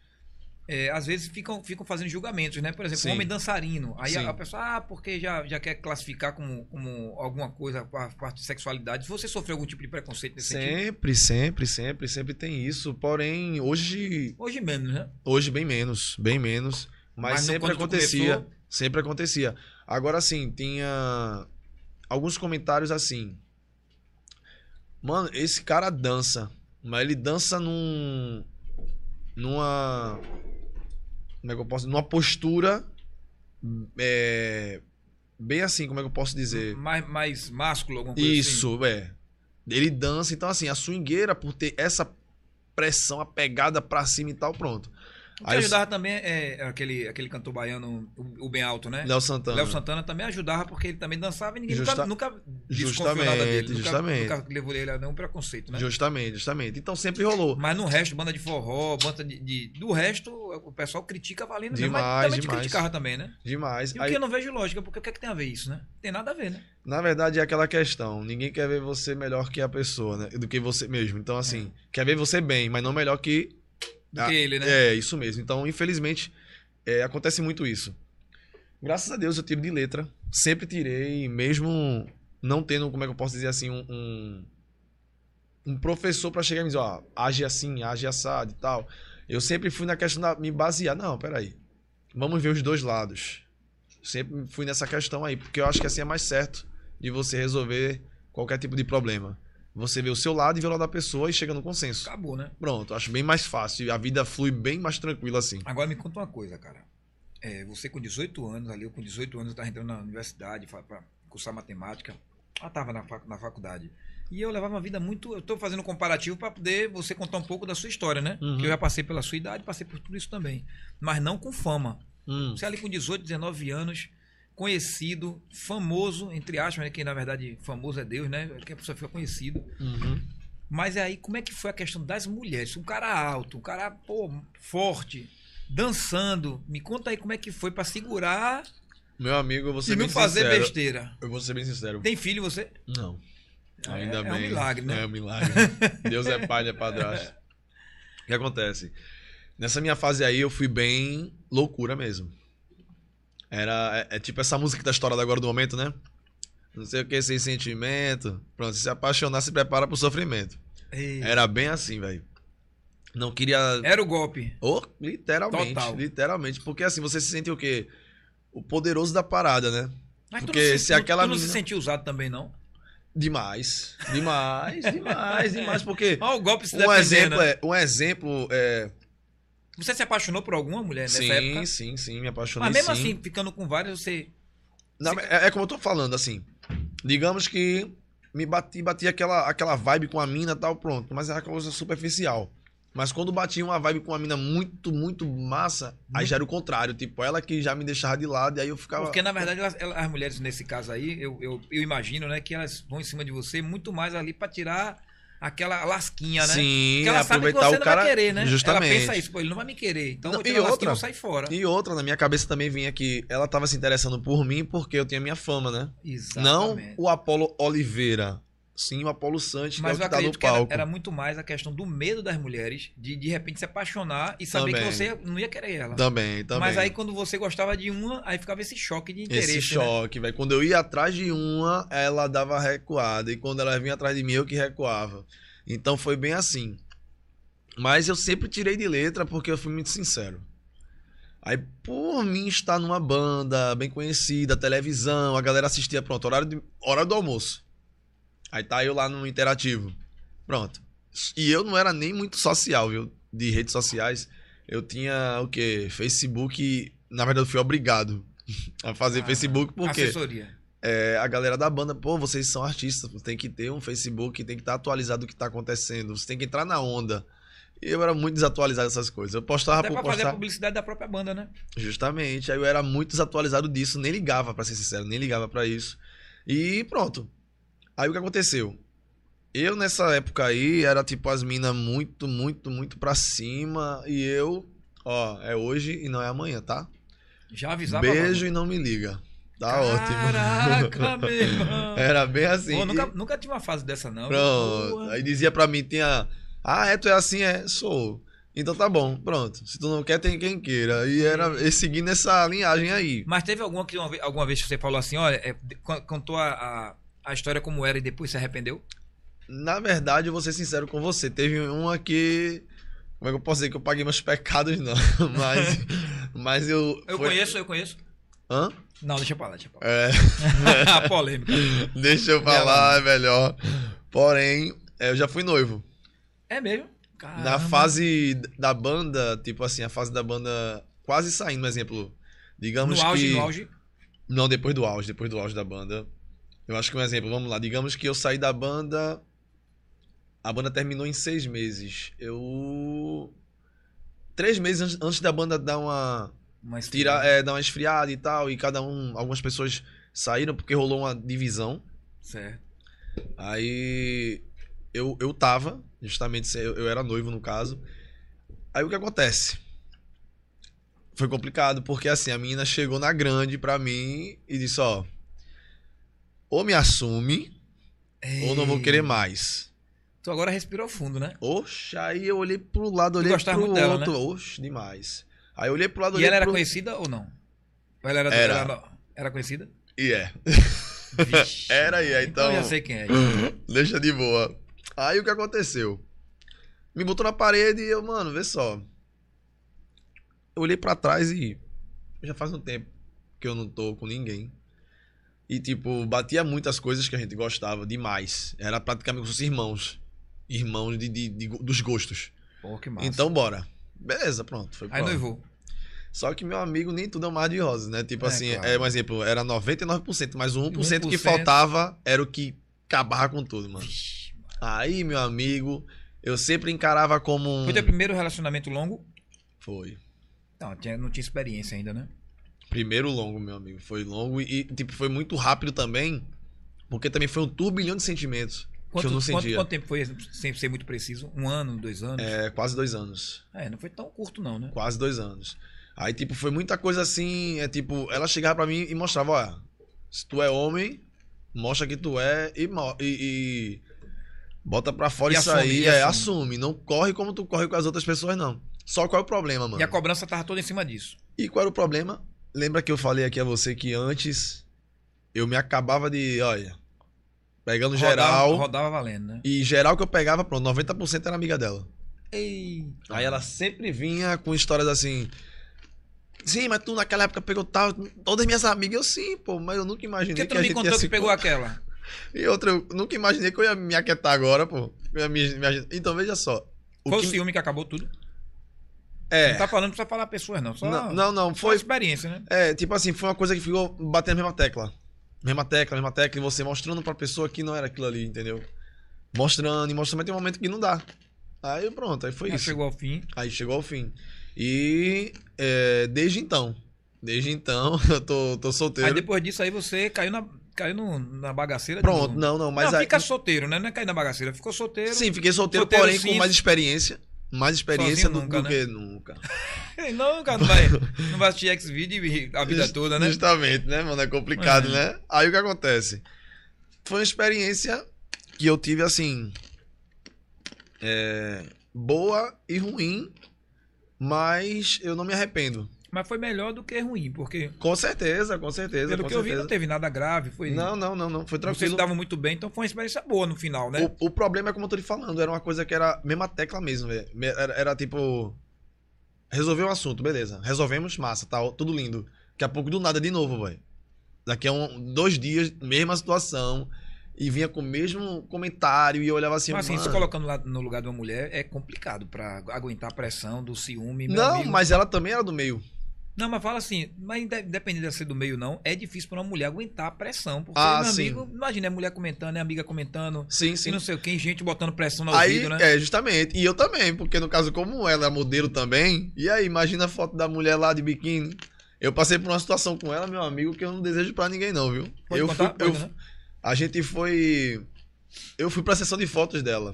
é, às vezes ficam, ficam fazendo julgamentos, né? Por exemplo, Sim. um homem dançarino. Aí a, a pessoa, ah, porque já, já quer classificar como, como alguma coisa a parte de sexualidade. Você sofreu algum tipo de preconceito nesse sentido? Sempre, sempre, sempre, sempre tem isso. Porém, hoje, Hoje menos, né? hoje bem menos, bem menos. Mas, Mas sempre acontecia. começou- Sempre acontecia. Agora sim, tinha alguns comentários assim. Mano, esse cara dança, mas ele dança num numa como é que eu posso, numa postura é, bem assim, como é que eu posso dizer? Mais, mais másculo, alguma coisa assim. Isso, é. Ele dança, então assim, a swingueira por ter essa pressão, a pegada pra cima e tal, pronto. O que Aí ajudava também é aquele, aquele cantor baiano, o, o Bem Alto, né? Léo Santana. Léo Santana também ajudava porque ele também dançava e ninguém Justa- nunca, nunca desconfiou nada dele. Justamente, Nunca, justamente. nunca levou ele a nenhum preconceito, né? Justamente, justamente. Então sempre rolou. Mas no resto, banda de forró, banda de. de- do resto, o pessoal critica valendo mesmo. Demais, Mas também te demais. criticava também, né? Demais. E o Aí, que eu não vejo lógica, porque o que é que tem a ver isso, né? Tem nada a ver, né? Na verdade, é aquela questão. Ninguém quer ver você melhor que a pessoa, né? Do que você mesmo. Então, assim, quer ver você bem, mas não melhor que. Do Ah, que ele, né? É, isso mesmo. Então, infelizmente, é, acontece muito isso. Graças a Deus eu tiro de letra. Sempre tirei, mesmo não tendo, como é que eu posso dizer assim, um, um, um professor pra chegar e me dizer, ó, age assim, age assado e tal. Eu sempre fui na questão da me basear. Não, peraí. Vamos ver os dois lados. Sempre fui nessa questão aí, porque eu acho que assim é mais certo de você resolver qualquer tipo de problema. Você vê o seu lado e vê o lado da pessoa e chega no consenso. Acabou, né? Pronto, acho bem mais fácil. A vida flui bem mais tranquila assim. Agora me conta uma coisa, cara. É, você com 18 anos, ali, eu com 18 anos, eu tava entrando na universidade pra cursar matemática. Eu tava na, fac- na faculdade. E eu levava uma vida muito. Eu tô fazendo um comparativo para poder você contar um pouco da sua história, né? Uhum. Que eu já passei pela sua idade, passei por tudo isso também. Mas não com fama. Hum, Você ali com 18, 19 anos, conhecido, famoso, entre aspas, né? Que na verdade famoso é Deus, né? Que a pessoa fica conhecido. uhum. Mas aí, como é que foi a questão das mulheres? Um cara alto, um cara, pô, forte, dançando. Me conta aí como é que foi pra segurar Meu amigo, ser e bem não fazer sincero. besteira. Eu vou ser bem sincero. Tem filho você? Não. É- Ainda é bem. um milagre, né? É um milagre. Deus é pai, é padrasto. O que acontece? Nessa minha fase aí, eu fui bem loucura mesmo. Era. É, é tipo essa música que tá estourada agora do momento, né? Não sei o que, sem sentimento. Pronto, se apaixonar, se prepara pro sofrimento. Ei, Era bem assim, velho. Não queria. Era o golpe. Oh, literalmente. Total. Literalmente. Porque assim, você se sente o quê? O poderoso da parada, né? Mas Porque tu não, se se, aquela tu não se sentiu usado também, não? Demais. Demais, demais, demais. Porque. Olha o golpe se Um exemplo, né? é, um exemplo é. Você se apaixonou por alguma mulher nessa Sim, época? sim, sim, me apaixonei. Mas mesmo sim. assim, ficando com várias, você. Não, é, é como eu tô falando, assim. Digamos que me bati, bati aquela, aquela vibe com a mina e tal, pronto. Mas era coisa superficial. Mas quando batia uma vibe com uma mina muito, muito massa, aí Muito- já era o contrário. Tipo, ela que já me deixava de lado, e aí eu ficava. Porque, na verdade, elas- elas- as mulheres nesse caso aí, eu, eu, eu imagino, né, que elas vão em cima de você muito mais ali pra tirar aquela lasquinha, né? Sim, Porque ela sabe que você o não cara. vai querer, né? Justamente. Ela pensa isso, pô, ele não vai me querer. Então, Não, eu e outra? sair fora. E outra, na minha cabeça também vinha que ela tava se interessando por mim porque eu tinha minha fama, né? Não Exatamente. o Apolo Oliveira. Sim, o Apolo Santos, Mas que é o que tá no que era, palco. era muito mais a questão do medo das mulheres de de repente se apaixonar e saber Também. que você não ia querer ela. Também, também. Mas aí quando você gostava de uma, aí ficava esse choque de interesse. Esse né? choque, velho. Quando eu ia atrás de uma, ela dava recuada. E quando ela vinha atrás de mim, eu que recuava. Então foi bem assim. Mas eu sempre tirei de letra porque eu fui muito sincero. Aí, por mim estar numa banda bem conhecida, televisão, a galera assistia, pronto, horário, de, horário do almoço. Aí tá eu lá no interativo. Pronto. E eu não era nem muito social, viu? De redes sociais. Eu tinha o quê? Facebook. Na verdade, eu fui obrigado a fazer Ah, Facebook porque Assessoria. é, a galera da banda, pô, vocês são artistas, tem que ter um Facebook, tem que estar atualizado do que tá acontecendo, você tem que entrar na onda. E eu era muito desatualizado dessas coisas. Eu postava Até por pra fazer a postar. publicidade da própria banda, né? Justamente. Aí eu era muito desatualizado disso, nem ligava, pra ser sincero, nem ligava pra isso. E pronto. Aí o que aconteceu? Eu nessa época aí era tipo as minas muito, muito, muito pra cima. E eu, ó, é hoje e não é amanhã, tá? Já avisava. Beijo e não me liga. Tá ótimo. Caraca, meu irmão. Era bem assim. Pô, nunca, E- nunca tive uma fase dessa, não. Pronto. Aí dizia pra mim, tinha. Ah, é, tu é assim? É, sou. Então tá bom, pronto. Se tu não quer, tem quem queira. E era e seguindo essa linhagem aí. Mas teve alguma, que uma alguma vez que você falou assim, olha, é, contou a, a, a história como era e depois se arrependeu? Na verdade, eu vou ser sincero com você. Teve uma que. Como é que eu posso dizer que eu paguei meus pecados, não. Mas. Mas eu. Eu foi- conheço, eu conheço. Hã? Não, deixa pra lá, deixa pra lá. É. a polêmica. Deixa eu falar, é melhor. Porém, é, eu já fui noivo. É mesmo? Na Caramba. fase da banda, tipo assim, a fase da banda quase saindo, um exemplo. Digamos No auge, que. no auge. Não, depois do auge, depois do auge da banda. Eu acho que um exemplo, vamos lá. Digamos que eu saí da banda. A banda terminou em seis meses. Eu. Três meses antes, da banda dar uma. Mas Tira, é, dar uma esfriada e tal. E cada um. Algumas pessoas saíram porque rolou uma divisão. Certo. Aí. Eu, eu tava, justamente, eu, eu era noivo no caso. Aí o que acontece? Foi complicado, porque assim, a menina chegou na grande pra mim e disse, ó. Ou me assume, ou não vou Ei. querer mais. Tu agora respirou fundo, né? Oxe, aí eu olhei pro lado, olhei pro muito dela, outro. Oxe, demais. Aí eu olhei pro lado, E olhei ela era pro... conhecida ou não? Ou ela era, Era. Era, era conhecida? E é. Vixe. Era e é, então- eu já sei quem é. Deixa de boa. Aí o que aconteceu? Me botou na parede e eu, mano, vê só. Eu olhei pra trás e já faz um tempo que eu não tô com ninguém. E, tipo, batia muitas coisas que a gente gostava demais. Era praticamente como se irmãos. Irmãos de, de- de- dos gostos. Pô, que massa. Então, bora. Beleza, pronto. Foi Aí noivou. Só que, meu amigo, nem tudo é um mar de rosas, né? Tipo É, assim, claro. é um exemplo, era 99%, mas o 1%, que 1%. faltava era o que acabava com tudo, mano. Vixe. Aí, meu amigo, eu sempre encarava como um. Foi teu primeiro relacionamento longo? Foi. Não, tinha, não tinha experiência ainda, né? Primeiro longo, meu amigo. Foi longo e, tipo, foi muito rápido também. Porque também foi um turbilhão de sentimentos Quanto, que eu não quanto, sentia. quanto tempo foi, sem ser muito preciso? Um ano, dois anos? É, quase dois anos. É, não foi tão curto não, né? Quase dois anos. Aí, tipo, foi muita coisa assim. É tipo, ela chegava pra mim e mostrava: olha, se tu é homem, mostra que tu é e, e- e bota pra fora E isso assume, aí. é, assume. assume. Não corre como tu corre com as outras pessoas, não. Só qual é o problema, mano? E a cobrança tava toda em cima disso. E qual era o problema? Lembra que eu falei aqui a você que antes eu me acabava de, olha, pegando geral. Rodava, rodava valendo, né? E geral que eu pegava, pronto, 90% era amiga dela. Ei. Aí ela sempre vinha com histórias assim. Sim, mas tu naquela época pegou tal. Todas minhas amigas, eu sim, pô, mas eu nunca imaginei que que, tu a me contou que se pegou aquela? E outra, eu nunca imaginei que eu ia me aquietar agora, pô. Me- Então, veja só. O Foi o que- ciúme que acabou tudo. É. Não tá falando, precisa falar pessoas, não. Só, Não, não, não, foi. experiência, né? É, tipo assim, foi uma coisa que ficou batendo a mesma tecla. Mesma tecla, mesma tecla, e você mostrando pra pessoa que não era aquilo ali, entendeu? Mostrando e mostrando, mas tem um momento que não dá. Aí pronto, aí foi Aí isso. chegou ao fim. Aí chegou ao fim. E é, desde então, desde então, eu tô, tô solteiro. Aí depois disso aí você caiu na, caiu no- na bagaceira. Pronto, não, não, mas não, aí. fica solteiro, né? Não é cair na bagaceira. Ficou solteiro. Sim, fiquei solteiro, Solteiro porém sim. com mais experiência. Mais experiência Sozinho do, nunca, do né? que nunca. Não, cara, não vai, não vai assistir X-Video a vida toda, né? Justamente, né, mano? É complicado, É. né? Aí o que acontece? Foi uma experiência que eu tive, assim. é, boa e ruim, mas eu não me arrependo. Mas foi melhor do que ruim, porque Com certeza, com certeza. pelo com que eu vi certeza. não teve nada grave. Foi, Não, não, não, não. Foi Vocês tranquilo. estavam muito bem, então foi uma experiência boa no final, né? O, o problema é como eu tô te falando, era uma coisa que era mesma tecla mesmo, velho. Era, era tipo. Resolveu o assunto, beleza. Resolvemos, massa, tá tudo lindo. Daqui a pouco do nada de novo, velho. Daqui a um, dois dias, mesma situação. E vinha com o mesmo comentário e eu olhava assim. Mas assim, se colocando lá no lugar de uma mulher é complicado pra aguentar a pressão do ciúme. Não, amigo. mas ela também era do meio. Não, mas fala assim, mas independente de ser do meio não, é difícil pra uma mulher aguentar a pressão. Porque, Ah, meu sim. amigo, imagina, é mulher comentando, é amiga comentando, Sim, e sim. não sei o que, gente botando pressão no Aí, ouvido, né? é, justamente. E eu também, porque no caso, como ela é modelo também, e aí, imagina a foto da mulher lá de biquíni. Eu passei por uma situação com ela, meu amigo, que eu não desejo pra ninguém, não, viu? Pode eu contar? fui, eu, Pode, né? A gente foi. Eu fui pra sessão de fotos dela.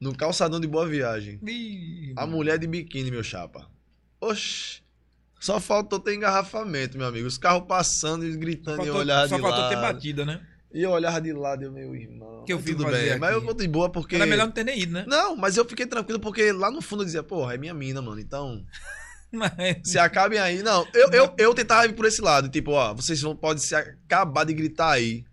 No calçadão de Boa Viagem. Ih, A mulher de biquíni, meu chapa. Oxi. Só faltou ter engarrafamento, meu amigo. Os carros passando e gritando e eu faltou, olhava só de faltou lado. ter batida, né? E eu olhava de lado, eu, meu irmão. Que eu tudo bem. Mas eu aqui. vou de boa porque. Era melhor não ter nem ido, né? Não, mas eu fiquei tranquilo porque lá no fundo eu dizia, porra, é minha mina, mano. Então, Mas, se acabem aí. Não, eu, eu, eu tentava ir por esse lado. Tipo, ó, vocês vão, podem se acabar de gritar aí.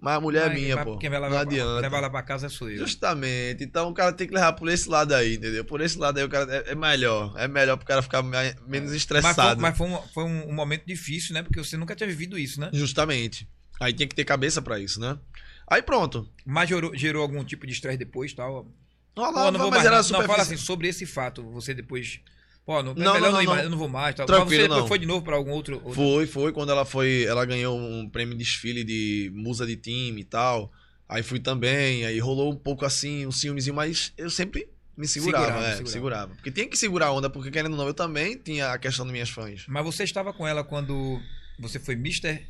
Mas a mulher é mas minha, vai- pô. Quem vai não levar, pra, adianta. levar lá pra casa sou eu. Justamente. Então o cara tem que levar por esse lado aí, entendeu? Por esse lado aí o cara é, é melhor. É melhor pro cara ficar menos Mas foi, estressado. mas foi um, foi um- um momento difícil, né? Porque você nunca tinha vivido isso, né? Justamente. Aí tem que ter cabeça pra isso, né? Aí pronto. Mas gerou, gerou algum tipo de estresse depois tal? Olha Pô, lá, não vou mas mais. era Não, super não, fala assim, sobre esse fato, você depois. Pô, não, é Não, melhor não, não, não, não. eu não vou mais. Tal. Tranquilo, mas você depois não. foi de novo pra algum outro. outro- Foi, foi quando ela foi. Ela ganhou um prêmio de desfile de musa de time e tal. Aí fui também, aí rolou um pouco assim, um ciúmezinho, mas eu sempre me segurava, Segurava, é, segurava. segurava. Porque tinha que segurar a onda, porque querendo ou não, eu também tinha a questão das minhas fãs. Mas você estava com ela quando você foi Mister.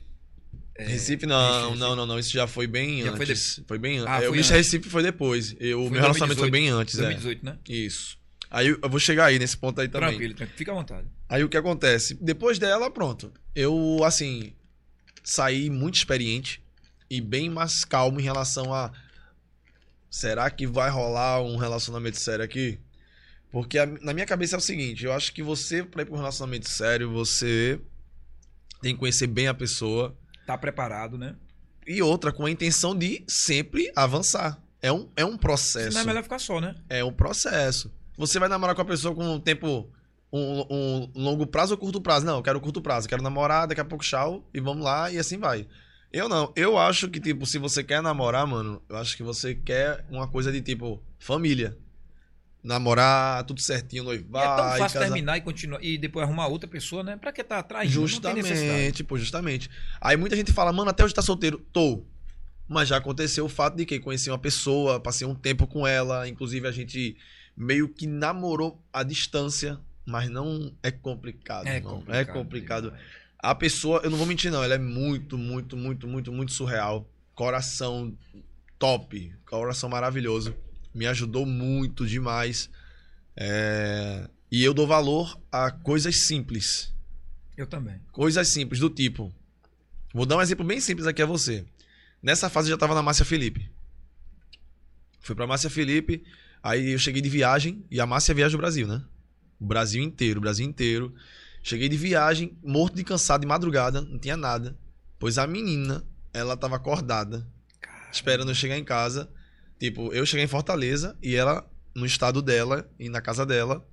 é, Recife, não, Recife. não, não, não, isso já foi bem Já foi antes. Foi, bem antes. Ah, É, o foi Mr. antes. Recife foi depois. Eu, o meu relacionamento foi 2018. bem antes, é. 2018, né? Isso. Aí eu vou chegar aí nesse ponto aí também. Tranquilo, tranquilo. Fica à vontade. Aí o que acontece? Depois dela, pronto. Eu, assim, saí muito experiente e bem mais calmo em relação a. Será que vai rolar um relacionamento sério aqui? Porque a- na minha cabeça é o seguinte: eu acho que você, pra ir pra um relacionamento sério, você tem que conhecer bem a pessoa. Tá preparado, né? E outra, com a intenção de sempre avançar. É um, é um processo. Senão é melhor ficar só, né? É um processo. Você vai namorar com a pessoa com um tempo. Um, um longo prazo ou curto prazo? Não, eu quero curto prazo. Quero namorar, daqui a pouco tchau, e vamos lá, e assim vai. Eu não. Eu acho que, tipo, se você quer namorar, mano, eu acho que você quer uma coisa de tipo família. Namorar, tudo certinho, E noivar. é tão fácil casar. terminar e continuar e depois arrumar outra pessoa, né? Pra que tá atraindo? Justamente, pô, justamente. Aí muita gente fala, mano, até hoje tá solteiro. Tô. Mas já aconteceu o fato de que conheci uma pessoa, passei um tempo com ela, inclusive a gente meio que namorou à distância, mas não é complicado, É irmão. complicado. É complicado. A pessoa, eu não vou mentir não, ela é muito, muito, muito, muito, muito surreal. Coração top, coração maravilhoso. Me ajudou muito demais. É, E eu dou valor a coisas simples. Eu também. Coisas simples, do tipo. Vou dar um exemplo bem simples aqui a você. Nessa fase eu já tava na Márcia Felipe. Fui pra Márcia Felipe, aí eu cheguei de viagem, e a Márcia viaja o Brasil, né? O Brasil inteiro, o Brasil inteiro. Cheguei de viagem, morto de cansado, de madrugada, não tinha nada. Pois a menina, ela tava acordada, esperando eu chegar em casa. Tipo, eu cheguei em Fortaleza e ela no estado dela e na casa dela,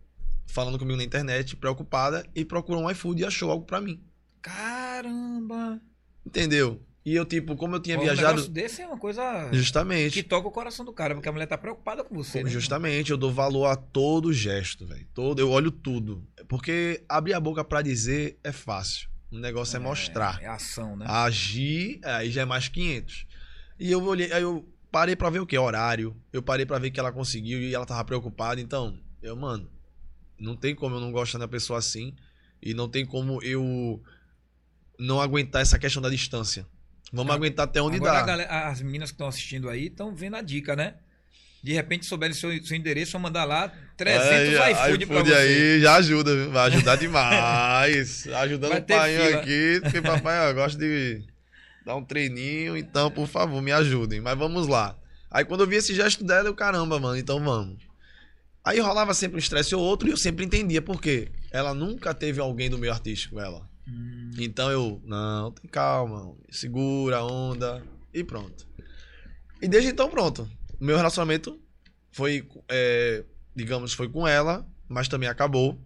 falando comigo na internet, preocupada, e procurou um iFood e achou algo pra mim. Caramba! Entendeu? E eu, tipo, como eu tinha Pô, Um viajado. negócio desse é uma coisa Justamente. que toca o coração do cara, porque a mulher tá preocupada com você. né? Justamente, eu dou valor a todo gesto, velho. Todo, eu olho tudo. Porque abrir a boca pra dizer é fácil. O negócio é, mostrar. É ação, né? Agir, aí já é mais 500. E eu olhei, aí eu parei pra ver o que? Horário. Eu parei pra ver que ela conseguiu e ela tava preocupada. Então, eu, mano, não tem como eu não gostar da pessoa assim. E não tem como eu não aguentar essa questão da distância. Vamos Ah, aguentar até onde dá. a galera- as meninas que estão assistindo aí estão vendo a dica, né? De repente souberem seu, seu endereço, vão mandar lá 300 Aí, iFood pra iFood você. aí já ajuda, viu? vai ajudar demais. Ajudando o pai fila. aqui, porque papai ó, gosta de dar um treininho, então, por favor, me ajudem. Mas vamos lá. Aí quando eu vi esse gesto dela, eu, caramba, mano, então vamos. Aí rolava sempre um estresse ou outro e eu sempre entendia por quê. Ela nunca teve alguém do meio artístico, ela. Hum, Então eu, não, tem calma, segura a onda e pronto. E desde então, pronto. Meu relacionamento foi, é, digamos, foi com ela, mas também acabou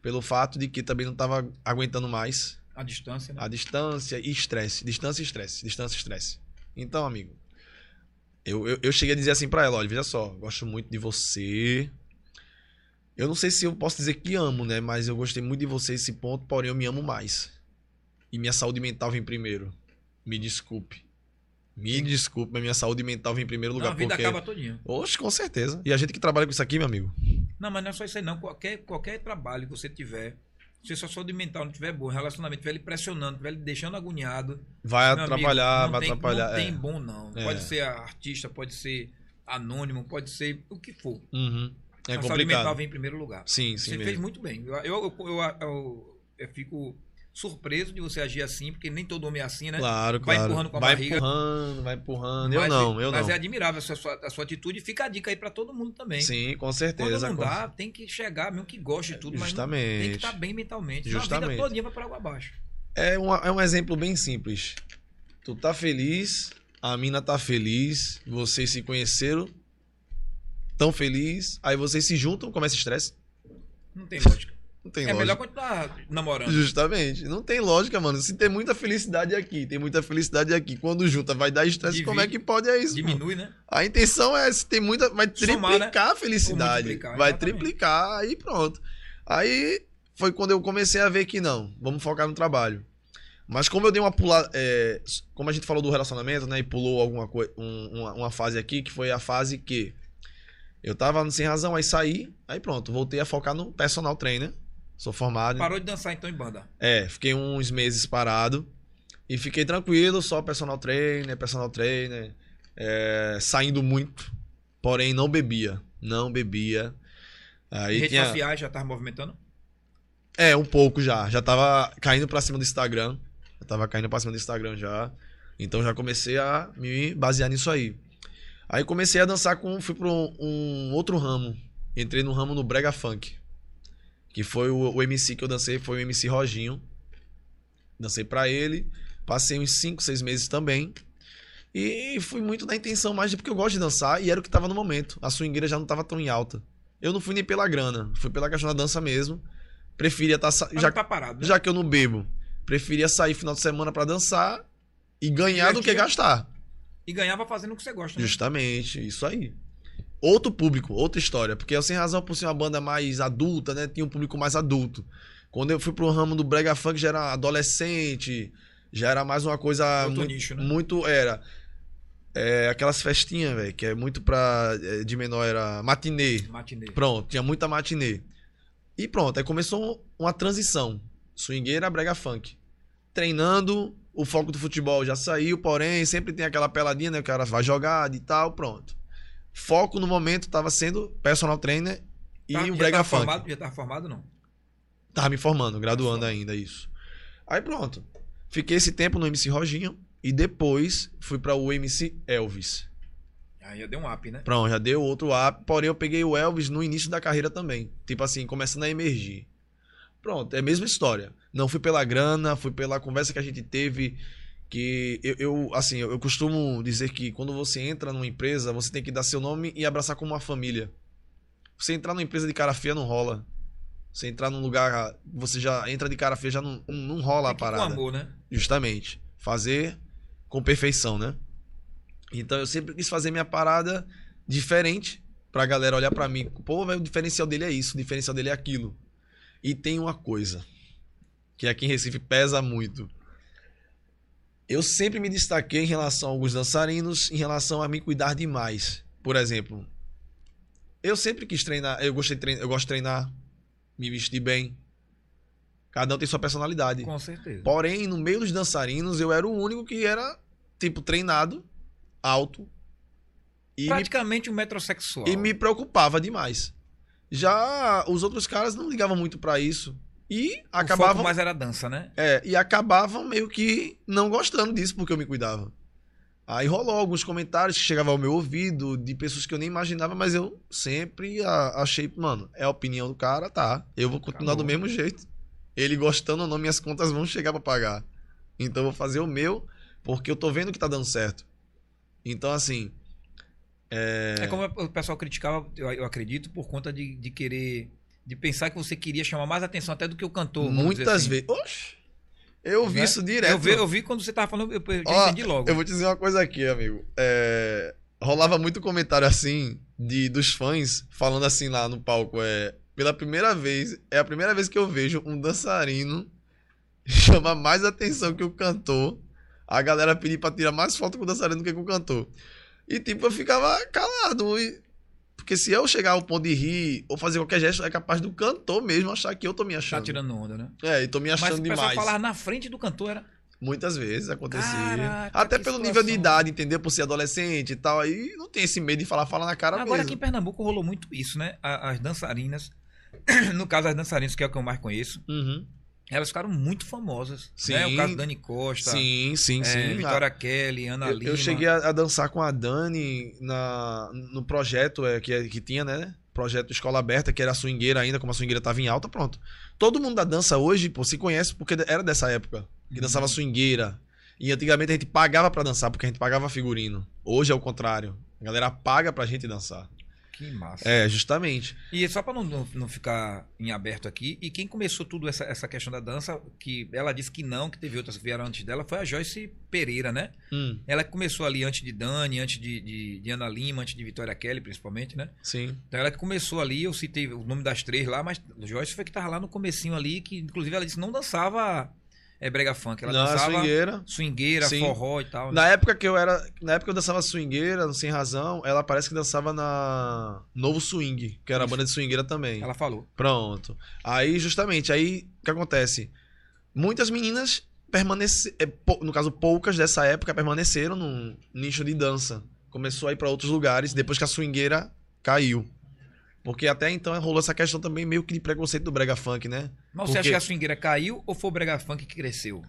pelo fato de que também não tava aguentando mais a distância, né? a distância e estresse. Distância e estresse. Distância e estresse. Então, amigo, eu, eu, eu cheguei a dizer assim pra ela, olha, veja só, gosto muito de você. Eu não sei se eu posso dizer que amo, né? Mas eu gostei muito de você esse ponto, porém eu me amo mais. E minha saúde mental vem primeiro. Me desculpe. Me desculpe, mas minha saúde mental vem em primeiro Não, lugar a vida porque... acaba todinho. Oxe, com certeza. E a gente que trabalha com isso aqui, meu amigo. Não, mas não é só isso aí, não. Qualquer, qualquer trabalho que você tiver, se sua saúde mental não estiver boa, relacionamento estiver lhe pressionando, estiver lhe deixando agoniado, Vai amigo, atrapalhar, não vai tem, atrapalhar. Não é. tem bom, não. É. Pode ser artista, pode ser anônimo, pode ser o que for. Uhum. É a saúde mental vem em primeiro lugar. Sim, sim Você mesmo. fez muito bem. Eu, eu, eu, eu- fico surpreso de você agir assim, porque nem todo homem é assim, né? Claro, Vai claro. empurrando com a vai barriga. empurrando, vai empurrando. Eu Mas- não, eu mas não. é admirável a sua, a sua atitude e fica a dica aí pra todo mundo também. Sim, com Quando certeza. não com- dá, tem que chegar, mesmo que goste de tudo, mas não- tem que Justamente. estar bem mentalmente. Senão A Justamente. vida todinha vai por água abaixo. É, um, é um exemplo bem simples. Tu tá feliz, a mina tá feliz, vocês se conheceram, tão feliz, aí vocês se juntam, começa estresse. Não tem lógica. Não tem é lógica. melhor continuar namorando. Justamente. Não tem lógica, mano. Se tem muita felicidade aqui, tem muita felicidade aqui. Quando junta, vai dar estresse. Divide, Como é que pode é isso? mano? Diminui, né? A intenção é, se tem muita, vai Somar, né? triplicar a felicidade. Multiplicar, vai exatamente. triplicar, aí pronto. Aí foi quando eu comecei a ver que não, vamos focar no trabalho. Mas como eu dei uma pulada, é, como a gente falou do relacionamento, né, e pulou alguma coisa, uma, uma fase aqui, que foi a fase que eu tava sem razão, aí saí, aí pronto, voltei a focar no personal trainer. Sou formado. Parou de dançar então em banda. É, fiquei uns meses parado e fiquei tranquilo, só personal trainer, personal trainer, é, saindo muito, porém não bebia, não bebia. Aí redes tinha, sociais já tava movimentando? é, um pouco já, já tava caindo pra cima do Instagram, já tava caindo pra cima do Instagram já, então já comecei a me basear nisso aí. Aí comecei a dançar com, fui pra um, um outro ramo, entrei no ramo no brega funk, que foi o, o MC que eu dancei, foi o MC Roginho, dancei pra ele, passei uns 5, 6 meses também. E fui muito na intenção mais de porque eu gosto de dançar e era o que tava no momento. A swingueira já não tava tão em alta. Eu não fui nem pela grana, fui pela questão da dança mesmo. Preferia estar Mas já tá parado, né? já que eu não bebo, preferia sair final de semana pra dançar e ganhar do que Divertir. gastar. E ganhava fazendo o que você gosta, né? Justamente, isso aí. Outro público, outra história. Porque eu, sem razão, por ser uma banda mais adulta, né? Tinha um público mais adulto. Quando eu fui pro ramo do Brega Funk, já era adolescente, já era mais uma coisa. Outro muito, nicho, né? muito era. É, aquelas festinhas, velho, que é muito pra. é, de menor, era matinê. Matinê. Pronto, tinha muita matinê. E pronto, aí começou uma transição. Swingueira, brega funk. Treinando, o foco do futebol já saiu, porém, sempre tem aquela peladinha, né? O cara vai jogar e tal, pronto. Foco no momento estava sendo personal trainer e Tá- o brega tava funk. formado, já tava formado, não. Tava me formando, graduando ainda, isso. Aí pronto. Fiquei esse tempo no MC Roginho e depois fui para o MC Elvis. Aí já deu um up, né? Pronto, já deu outro up. Porém, eu peguei o Elvis no início da carreira também. Tipo assim, começando a emergir. Pronto, é a mesma história. Não fui pela grana, fui pela conversa que a gente teve. Que eu, eu, assim, eu, eu costumo dizer que quando você entra numa empresa, você tem que dar seu nome e abraçar como uma família. Você entrar numa empresa de cara feia não rola. Você entrar num lugar, você já entra de cara feia, já não, não rola a ir com parada. amor, né? Justamente. Fazer com perfeição, né? Então eu sempre quis fazer minha parada diferente pra galera olhar pra mim. Pô, o diferencial dele é isso, o diferencial dele é aquilo. E tem uma coisa que aqui em Recife pesa muito. Eu sempre me destaquei em relação a alguns dançarinos, em relação a me cuidar demais. Por exemplo, eu sempre quis treinar, eu gostei de treinar, eu gosto de treinar, me vestir bem. Cada um tem sua personalidade. Com certeza. Porém, no meio dos dançarinos, eu era o único que era, tipo, treinado, alto. E me, Praticamente um metrosexual. e me preocupava demais. Já os outros caras não ligavam muito pra isso. E O foco acabavam. mais era dança, né? É, e acabavam meio que não gostando disso porque eu me cuidava. Aí rolou alguns comentários que chegavam ao meu ouvido de pessoas que eu nem imaginava, mas eu sempre achei, mano, é a opinião do cara, tá. Eu vou continuar do Acabou. mesmo jeito. Ele gostando ou não, minhas contas vão chegar pra pagar. Então eu vou fazer o meu, porque eu tô vendo que tá dando certo. Então, assim. É, como o pessoal criticava, eu, eu acredito, por conta de, de querer. De pensar que você queria chamar mais atenção até do que o cantor. muitas assim. vezes. Oxe! Eu vi Né? isso direto. Eu vi, eu vi quando você tava falando, eu, Ó, entendi logo. Eu vou te dizer uma coisa aqui, amigo. É, Rolava muito comentário assim de dos fãs falando assim lá no palco. É, pela primeira vez, é a primeira vez que eu vejo um dançarino chamar mais atenção que o cantor. A galera pedir pra tirar mais foto com o dançarino do que com o cantor. E tipo, eu ficava calado. e- Porque se eu chegar ao ponto de rir ou fazer qualquer gesto, é capaz do cantor mesmo achar que eu tô me Tá achando. tirando onda, né? É, e tô me Mas achando pessoal demais. falar na frente do cantor era. Muitas vezes acontecia. Caraca, Até pelo nível de situação. idade, entendeu? Por ser adolescente e tal. Aí não tem esse medo de falar, fala na cara Agora aqui mesmo. em Pernambuco rolou muito isso, né? As dançarinas, no caso as dançarinas, que é o que eu mais conheço, Uhum. Elas ficaram muito famosas. Sim. Né? O caso Dani Costa, Sim, sim, é, sim. Vitória Kelly, Ana Ah, eu, Lima. eu cheguei a, a dançar com a Dani na, no projeto é, que, que tinha, né? Projeto Escola Aberta, que era a swingueira ainda, como a swingueira tava em alta, pronto. Todo mundo da dança hoje, pô, se conhece porque era dessa época. Que Uhum. dançava swingueira. E antigamente a gente pagava pra dançar, porque a gente pagava figurino. Hoje é o contrário. A galera paga pra gente dançar. Que massa. É, justamente. E só para não, não, não ficar em aberto aqui, e quem começou tudo essa, essa questão da dança, que ela disse que não, que teve outras que vieram antes dela, foi a Joyce Pereira, né? Hum, Ela que começou ali antes de Dani, antes de, de, de Ana Lima, antes de Vitória Kelly, principalmente, né? sim. Então ela que começou ali, eu citei o nome das três lá, mas Joyce foi que tava lá no comecinho ali, que inclusive ela disse que não dançava é, brega funk, ela Não, a dançava swingueira. swingueira, Sim. forró e tal. né? Na época que eu era. Na época eu dançava swingueira, no sem razão, ela parece que dançava na Novo Swing, que era a banda de swingueira também. Ela falou. Pronto. Aí, justamente, aí o que acontece? Muitas meninas permaneceram. No caso, poucas dessa época permaneceram no nicho de dança. Começou a ir pra outros lugares depois que a swingueira caiu. Porque até então rolou essa questão também meio que de preconceito do brega funk, né? Mas você Porque- acha que a swingueira caiu ou foi o brega funk que cresceu?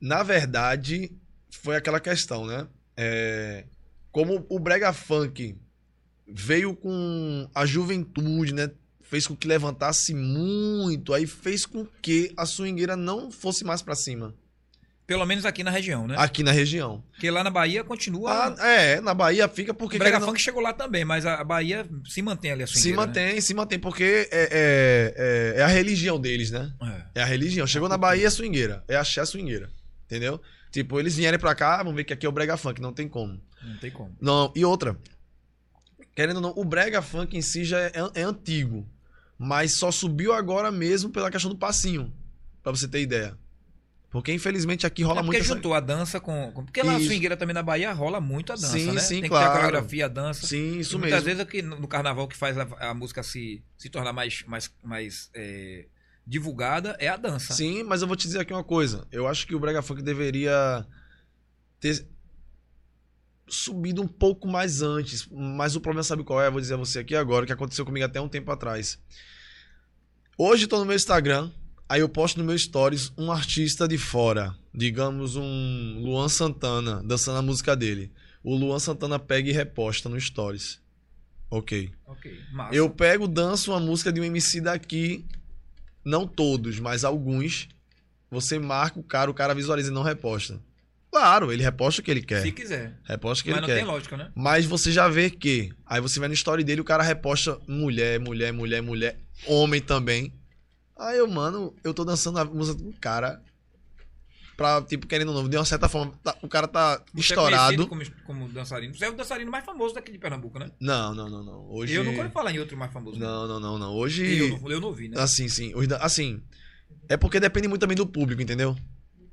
Na verdade, foi aquela questão, né? É, como o brega funk veio com a juventude, né? Fez com que levantasse muito, aí fez com que a swingueira não fosse mais pra cima, Pelo menos aqui na região, né? aqui na região. Porque lá na Bahia continua. Ah, é, na Bahia fica porque o brega querendo- funk chegou lá também, mas a Bahia se mantém ali a se swingueira. mantém, se mantém, porque é, é, é, é a religião deles, né? Né? É a religião. Chegou na Bahia é swingueira, é axé swingueira, entendeu? Tipo, eles vierem pra cá, vamos ver que aqui é o brega funk, não tem como. É, não tem como. Não, e outra. Querendo ou não, o brega funk em si já é, é antigo. Mas só subiu agora mesmo pela questão do passinho. Pra você ter ideia. Porque infelizmente aqui rola é porque muito essa... juntou a dança com. com- porque lá na Isso. swingueira também na Bahia rola muito a dança, Sim, né? sim, Tem que ter claro. a coreografia, a dança. Sim, isso E mesmo. Muitas vezes no carnaval que faz a, a música se, se tornar mais, mais, mais é, divulgada é a dança. Sim, mas eu vou te dizer aqui uma coisa. Eu acho que o brega funk deveria ter subido um pouco mais antes. Mas o problema sabe qual é? Eu vou dizer a você aqui agora, que aconteceu comigo até um tempo atrás. Hoje tô no meu Instagram, aí eu posto no meu stories um artista de fora, digamos um Luan Santana, dançando a música dele. O Luan Santana pega e reposta no stories. OK. Ok, massa. Eu pego, danço uma música de um MC daqui, não todos, mas alguns. Você marca o cara, o cara visualiza e não reposta. Claro, ele reposta o que ele quer. Se quiser. Reposta o que Mas ele não quer. tem lógica, né? Mas você já vê que. Aí você vai no story dele, o cara reposta mulher, mulher, mulher, mulher, homem também. Aí eu, mano, eu tô dançando a música do cara. pra, tipo, querendo não, de uma certa forma, tá- o cara tá Você é estourado. conhecido como, como dançarino. Você é o dançarino mais famoso daqui de Pernambuco, né? Não, não, não, não. Hoje. Eu nunca ouvi falar em outro mais famoso. Não, não, não, não. Hoje. Eu não, eu não ouvi, né? Assim, sim. Da- Assim, é porque depende muito também do público, entendeu?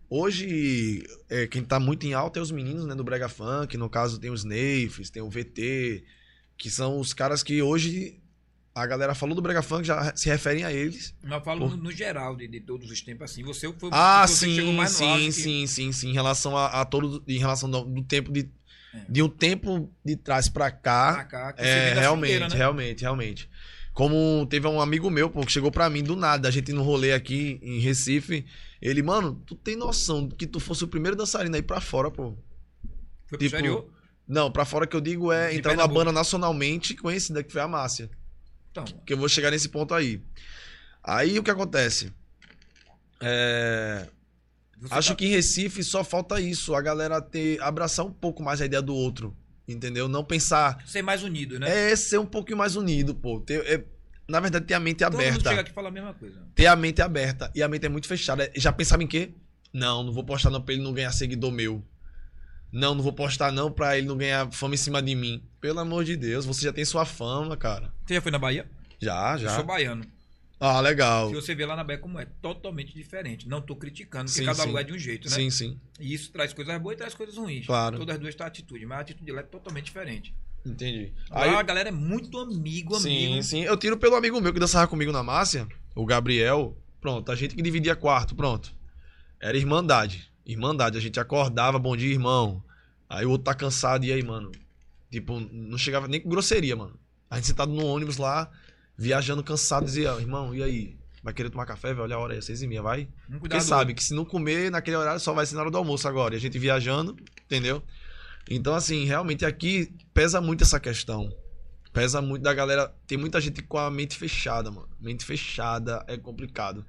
Hoje, é, quem tá muito em alta é os meninos, né, do Brega Funk. No caso, tem os Neifs, tem o VT, que são os caras que hoje a galera falou do Brega Funk, já se referem a eles. Eu falo Por- no, geral, de, de todos os tempos, assim. Você foi Ah, você chegou sim, mais no sim, que- sim, sim, sim. Em relação a, a todo. Em relação do, do tempo de. É. De um tempo de trás pra cá. pra cá, É, realmente, fogueira, né? realmente, realmente. Como teve um amigo meu, pô, que chegou pra mim do nada, a gente no rolê aqui em Recife. Ele, mano, tu tem noção que tu fosse o primeiro dançarino aí pra fora, pô. Foi pro tipo, exterior. Não, pra fora que eu digo é De entrar Pernambuco. banda nacionalmente conhecida, que foi a Márcia. Então, Que eu vou chegar nesse ponto aí. Aí o que acontece? É. Acho tá- que em Recife só falta isso, a galera ter abraçar um pouco mais a ideia do outro, entendeu? Não pensar Ser mais unido, né? é ser um pouquinho mais unido, pô. Ter- é- na verdade, ter a mente Todo mundo aberta. chega aqui e fala a mesma coisa. Ter a mente aberta e a mente é muito fechada. Já pensava em quê? Não, não vou postar não pra ele não ganhar seguidor meu. Não, não vou postar não pra ele não ganhar fama em cima de mim. Pelo amor de Deus, você já tem sua fama, cara. Você já foi na Bahia? Já, Eu já. sou baiano. Ah, legal. Se você vê lá na Bahia como é, totalmente diferente. Não tô criticando, porque Sim, cada sim. lugar é de um jeito, né? Sim, sim. E isso traz coisas boas e traz coisas ruins. Claro. Todas as duas têm atitude, mas a atitude lá é totalmente diferente. Entendi. Lá Aí, a galera é muito amigo, sim, amigo. sim. Eu tiro pelo amigo meu que dançava comigo na Márcia, o Gabriel. Pronto, a gente que dividia quarto, pronto. Era irmandade. Irmandade. A gente acordava, bom dia, irmão. Aí o outro tá cansado, e aí, mano? Tipo, não chegava nem com grosseria, mano. A gente sentado no ônibus lá, viajando cansado, dizia, irmão, e aí? Vai querer tomar café, velho? Olha a hora aí, é seis e meia, vai? Porque cuidado sabe que se não comer naquele horário só vai ser na hora do almoço agora. E a gente viajando, entendeu? Então, assim, realmente aqui pesa muito essa questão. Pesa muito da galera. Tem muita gente com a mente fechada, mano. Mente fechada é complicado.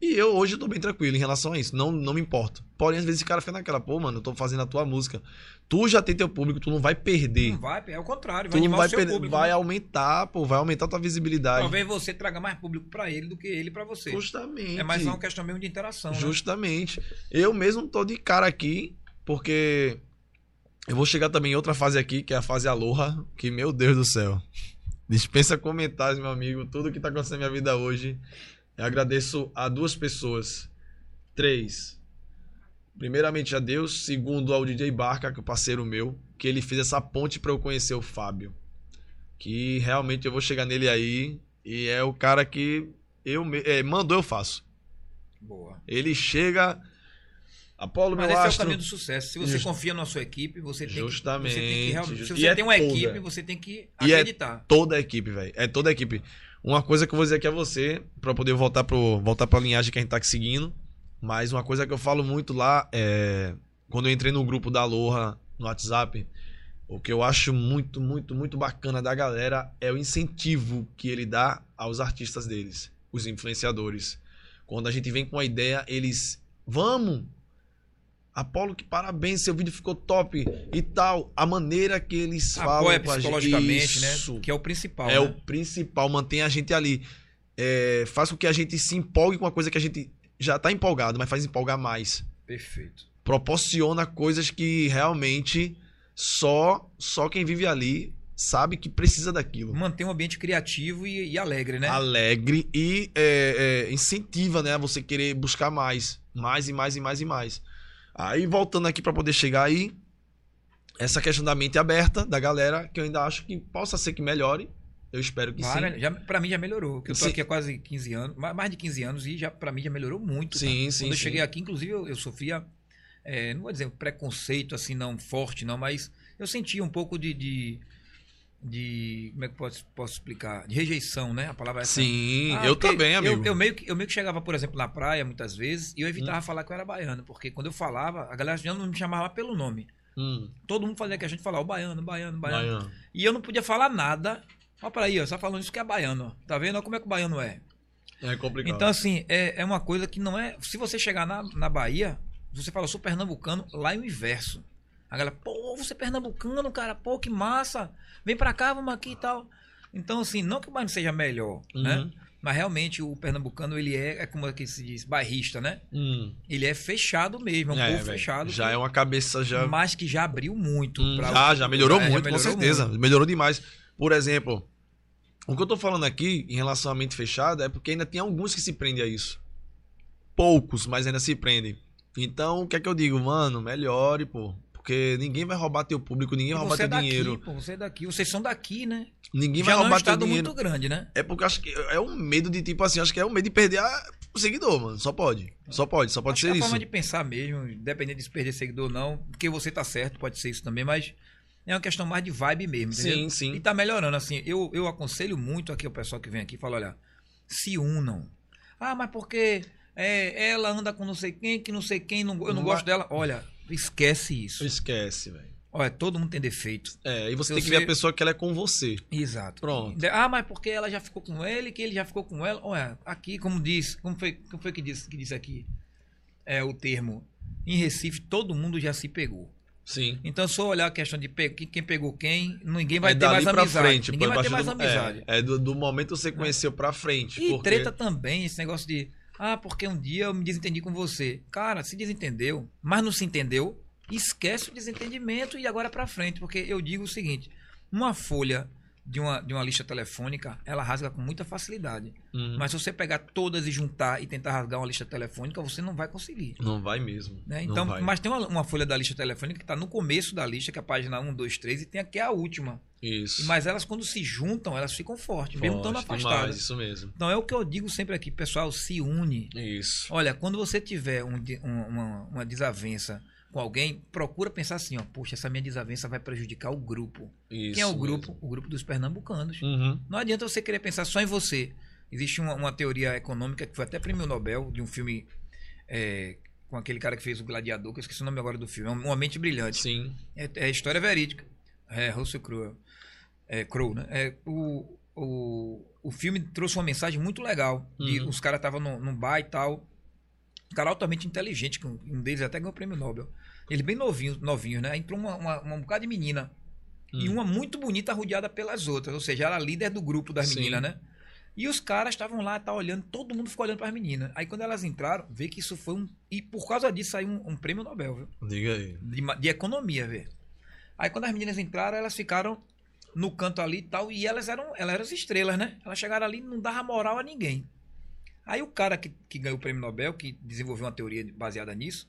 E eu hoje eu tô bem tranquilo em relação a isso. Não, não me importo. Porém, às vezes o cara fica naquela, pô, mano, eu tô fazendo a tua música. Tu já tem teu público, tu não vai perder. Não vai, é o contrário, vai vai perder. público. vai né? aumentar, pô, vai aumentar a tua visibilidade. Talvez você traga mais público pra ele do que ele pra você. Justamente. É mais uma questão mesmo de interação, né? Justamente. Eu mesmo tô de cara aqui, porque eu vou chegar também em outra fase aqui, que é a fase Aloha, que, meu Deus do céu. Dispensa comentários, meu amigo. Tudo que tá acontecendo na minha vida hoje. Eu agradeço a duas pessoas. Três. Primeiramente a Deus. Segundo ao DJ Barca, que é o parceiro meu, que ele fez essa ponte pra eu conhecer o Fábio. Que realmente eu vou chegar nele aí. E é o cara que eu é, mandou, eu faço. Boa. Ele chega. Apolo, Mas meu esse é o astro. caminho do sucesso. Se você Just- confia na sua equipe, você tem Justamente, que. Você tem que realmente, just- se e você é tem uma toda. equipe, você tem que E é acreditar. Toda a equipe, velho. É toda a equipe. Uma coisa que eu vou dizer aqui a você, pra poder voltar, pro, voltar pra linhagem que a gente tá aqui seguindo. Mas uma coisa que eu falo muito lá é. Quando eu entrei no grupo da Aloha no WhatsApp, o que eu acho muito, muito, muito bacana da galera é o incentivo que ele dá aos artistas deles, os influenciadores. Quando a gente vem com a ideia, eles. Vamos! Apolo, que parabéns, seu vídeo ficou top e tal. A maneira que eles falam com a gente. psicologicamente, Isso. né? Que é o principal. É né? o principal, mantém a gente ali. É, faz com que a gente se empolgue com uma coisa que a gente já tá empolgado, mas faz empolgar mais. Perfeito. Proporciona coisas que realmente só só quem vive ali sabe que precisa daquilo. Manter um ambiente criativo e, e alegre, né? Alegre e é, é, incentiva, né, a você querer buscar mais, mais e mais e mais e mais. Aí voltando aqui para poder chegar aí, essa questão da mente aberta da galera, que eu ainda acho que possa ser que melhore. Eu espero que sim. Para, já, pra mim já melhorou. Que eu tô Sim. aqui há quase 15 anos, ma- mais de 15 anos, e já pra mim já melhorou muito. Sim, tá? sim, Quando eu sim. cheguei aqui, inclusive, eu, eu sofria, é, não vou dizer preconceito assim, não forte, não, mas eu sentia um pouco de. de, de- como é que posso, posso explicar? De rejeição, né? A palavra é essa. Sim, Ah, eu também, amigo. Eu, eu meio que, eu meio que chegava, por exemplo, na praia muitas vezes e eu Hum. evitava falar que eu era baiano, porque quando eu falava, a galera já não me chamava pelo nome. Hum, Todo mundo fazia que a gente falava, o baiano, baiano, baiano. Baiano. E eu não podia falar nada. Olha pra aí, ó, você tá falando isso que é baiano. ó. Tá vendo? Olha como é que o baiano é. É complicado. Então, assim, é, é uma coisa que não é. Se você chegar na, na Bahia, você fala, eu sou pernambucano, lá é o inverso. A galera, pô, você é pernambucano, cara, pô, que massa. Vem pra cá, vamos aqui e tal. Então, assim, não que o baiano seja melhor, Uhum. né? Mas realmente o pernambucano, ele é, é como é que se diz, bairrista, né? Hum. Ele é fechado mesmo, é um É, povo fechado. Já é uma cabeça já. Mas que já abriu muito. Hum, já, já melhorou É, já muito, melhorou com certeza. muito. Melhorou demais. Por exemplo, o que eu tô falando aqui em relação à mente fechada é porque ainda tem alguns que se prendem a isso. Poucos, mas ainda se prendem. Então, o que é que eu digo? Mano, melhore, pô. Porque ninguém vai roubar teu público, ninguém vai roubar é teu daqui, dinheiro. pô, você é daqui. Vocês são daqui, né? Ninguém Já vai não é um roubar teu dinheiro. muito grande, né? É porque eu acho que é um medo de, tipo assim, acho que é um medo de perder a- o seguidor, mano. Só pode. Só pode, só pode Acho ser que é isso. forma de pensar mesmo, independente de se perder seguidor ou não, porque você tá certo, pode ser isso também, mas é uma questão mais de vibe mesmo, entendeu? Sim, sim. E tá melhorando, assim, eu, eu aconselho muito aqui o pessoal que vem aqui, fala, olha, se unam. Ah, mas porque é, ela anda com não sei quem, que não sei quem, não, eu não gosto dela. Olha, esquece isso. Esquece, velho. Olha, todo mundo tem defeito. É, e você Se tem que você- ver a pessoa que ela é com você. Exato. Pronto. Ah, mas porque ela já ficou com ele, que ele já ficou com ela. Olha, aqui, como diz, como foi, como foi que, disse, que disse aqui? É o termo. Em Recife, todo mundo já se pegou. Sim. Então, se eu olhar a questão de pe- quem pegou quem, ninguém vai é ter mais amizade. frente. ninguém vai ter mais do- amizade. É, é do, do momento que você conheceu pra frente. E porque... treta também, esse negócio de. Ah, porque um dia eu me desentendi com você. Cara, se desentendeu, mas não se entendeu, esquece o desentendimento e agora pra frente. Porque eu digo o seguinte: uma folha de uma, de uma lista telefônica, ela rasga com muita facilidade. Uhum. Mas se você pegar todas e juntar e tentar rasgar uma lista telefônica, você não vai conseguir. Não vai mesmo. né? Então, vai. mas tem uma, uma folha da lista telefônica que está no começo da lista, que é a página 1, 2, 3, e tem aqui a última. Isso. Mas elas, quando se juntam, elas ficam fortes, mesmo estando Forte demais, afastadas. Isso mesmo. Então é o que eu digo sempre aqui, pessoal, se une. Isso. Olha, quando você tiver um um- uma, uma desavença com alguém, procura pensar assim, ó, poxa, essa minha desavença vai prejudicar o grupo. Isso Quem é o mesmo. grupo? O grupo dos pernambucanos. Uhum. Não adianta você querer pensar só em você. Existe uma, uma teoria econômica que foi até prêmio Nobel de um filme é, com aquele cara que fez o Gladiador, que eu esqueci o nome agora do filme. É Uma Mente Brilhante. Sim. É, é história verídica. É, Russell Crowe. É, Crowe, né? É, o, o, o filme trouxe uma mensagem muito legal. De, Uhum. Os caras estavam num, num bar e tal. Um cara altamente inteligente, um um deles até ganhou o prêmio Nobel. Ele bem novinho, novinho, né? Entrou uma, uma, uma bocada de menina. E Hum. uma muito bonita rodeada pelas outras. Ou seja, era a líder do grupo das Sim. meninas, né? E os caras estavam lá, tá olhando, todo mundo ficou olhando para as meninas. Aí quando elas entraram, vê que isso foi um. E por causa disso saiu um, um prêmio Nobel, viu? Diga aí. de, de economia, vê. Aí quando as meninas entraram, elas ficaram no canto ali e tal, e elas eram, elas eram as estrelas, né? Elas chegaram ali e não dava moral a ninguém. Aí o cara que, que ganhou o prêmio Nobel, que desenvolveu uma teoria baseada nisso,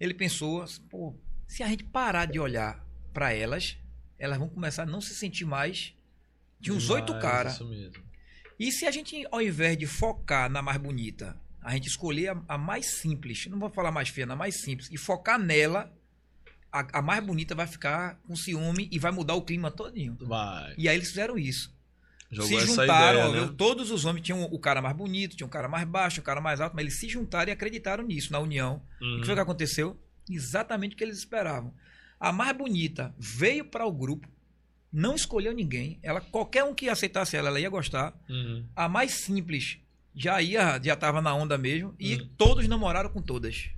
ele pensou, pô, se a gente parar de olhar para elas, elas vão começar a não se sentir mais de uns oito caras. Isso mesmo. E se a gente, ao invés de focar na mais bonita, a gente escolher a, a mais simples, não vou falar mais feia, na mais simples, e focar nela, a, a mais bonita vai ficar com ciúme e vai mudar o clima todinho. Vai. E aí eles fizeram isso. Jogou se juntaram, ideia, né? todos os homens tinham o cara mais bonito, tinha um cara mais baixo, um cara mais alto, mas eles se juntaram e acreditaram nisso, na união. E o Uhum. que foi que aconteceu? Exatamente o que eles esperavam. A mais bonita veio para o grupo, não escolheu ninguém. Ela, qualquer um que aceitasse ela, ela ia gostar. Uhum. A mais simples já ia, já tava na onda mesmo. E Hum. todos namoraram com todas.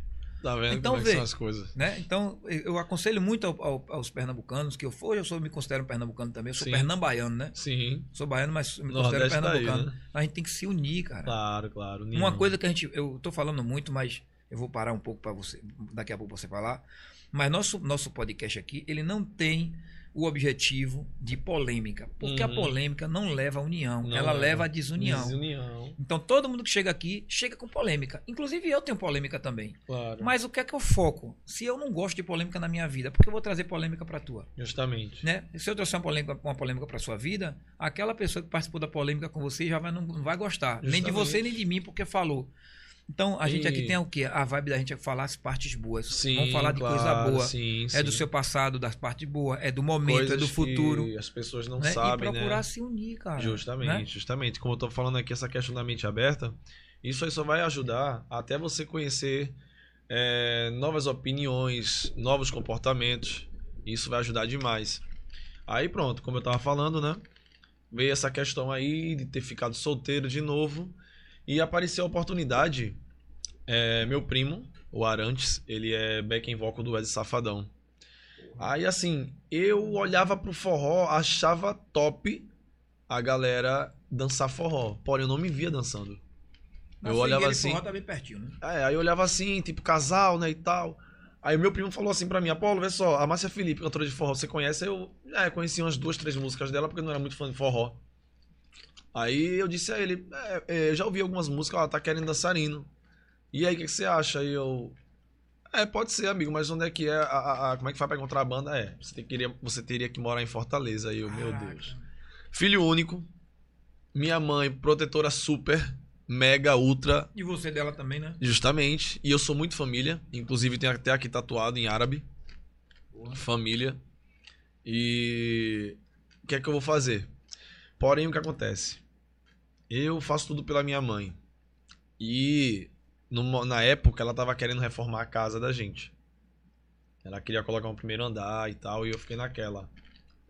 Tá vendo Então, como é que vê. são as coisas? Né? Então, eu aconselho muito ao- ao- aos pernambucanos, que eu for, eu sou, me considero um pernambucano também, eu sou Sim. pernambaiano, né? Sim. Sou baiano, mas me considero Nordeste tá aí, pernambucano. né? A gente tem que se unir, cara. Claro, claro. Uma nenhum. coisa que a gente. Eu tô falando muito, mas eu vou parar um pouco para você. Daqui a pouco você falar. Mas nosso, nosso podcast aqui, ele não tem o objetivo de polêmica. Porque Uhum. a polêmica não leva à união, Não ela leva. à desunião. Desunião. Então todo mundo que chega aqui chega com polêmica. Inclusive eu tenho polêmica também. Claro. Mas o que é que eu foco? Se eu não gosto de polêmica na minha vida, por que eu vou trazer polêmica para tua? Justamente. Né? Se eu trouxer uma polêmica, uma polêmica para sua vida, aquela pessoa que participou da polêmica com você já vai, não, não vai gostar. Nem de Justamente. você, nem de mim, porque falou. Então, a gente E- aqui tem o quê? A vibe da gente é falar as partes boas. Sim, Vamos falar de claro, coisa boa. Sim, É do sim. seu passado, das partes boas, é do momento, é Coisas do futuro. que as pessoas não né? sabem, e procurar né? se unir, cara. Justamente, né? justamente. Como eu tô falando aqui, essa questão da mente aberta, isso aí só vai ajudar até você conhecer é, novas opiniões, novos comportamentos. Isso vai ajudar demais. Aí pronto, como eu tava falando, né? Veio essa questão aí de ter ficado solteiro de novo. E apareceu a oportunidade. é, meu primo, o Arantes, ele é back vocal do Ed Safadão. Aí assim, eu olhava pro forró, achava top a galera dançar forró. Porém, eu não me via dançando. Na eu olhava assim. Forró tá bem pertinho, né? É, aí eu olhava assim, tipo, casal, né, e tal. Aí o meu primo falou assim pra mim, Apolo, vê só, a Márcia Felipe, cantora de forró, você conhece? Eu, é, conheci umas duas, três músicas dela, porque eu não era muito fã de forró. Aí eu disse a ele, é, é, eu já ouvi algumas músicas, ela tá querendo dançarino. E aí, o que, que você acha? Aí eu, é, pode ser, amigo, mas onde é que é, a, a- a- como é que faz pra encontrar a banda? É, você, tem, queria, você teria que morar em Fortaleza. Aí eu, meu. Deus. Filho único, minha mãe, protetora super, mega, ultra, E você dela também, né? Justamente. E eu sou muito família. Inclusive, tem até aqui tatuado em árabe. Família. E. O que é que eu vou fazer? Porém, o que acontece? Eu faço tudo pela minha mãe. E. numa- na época, ela tava querendo reformar a casa da gente. Ela queria colocar um primeiro andar e tal. E eu fiquei naquela.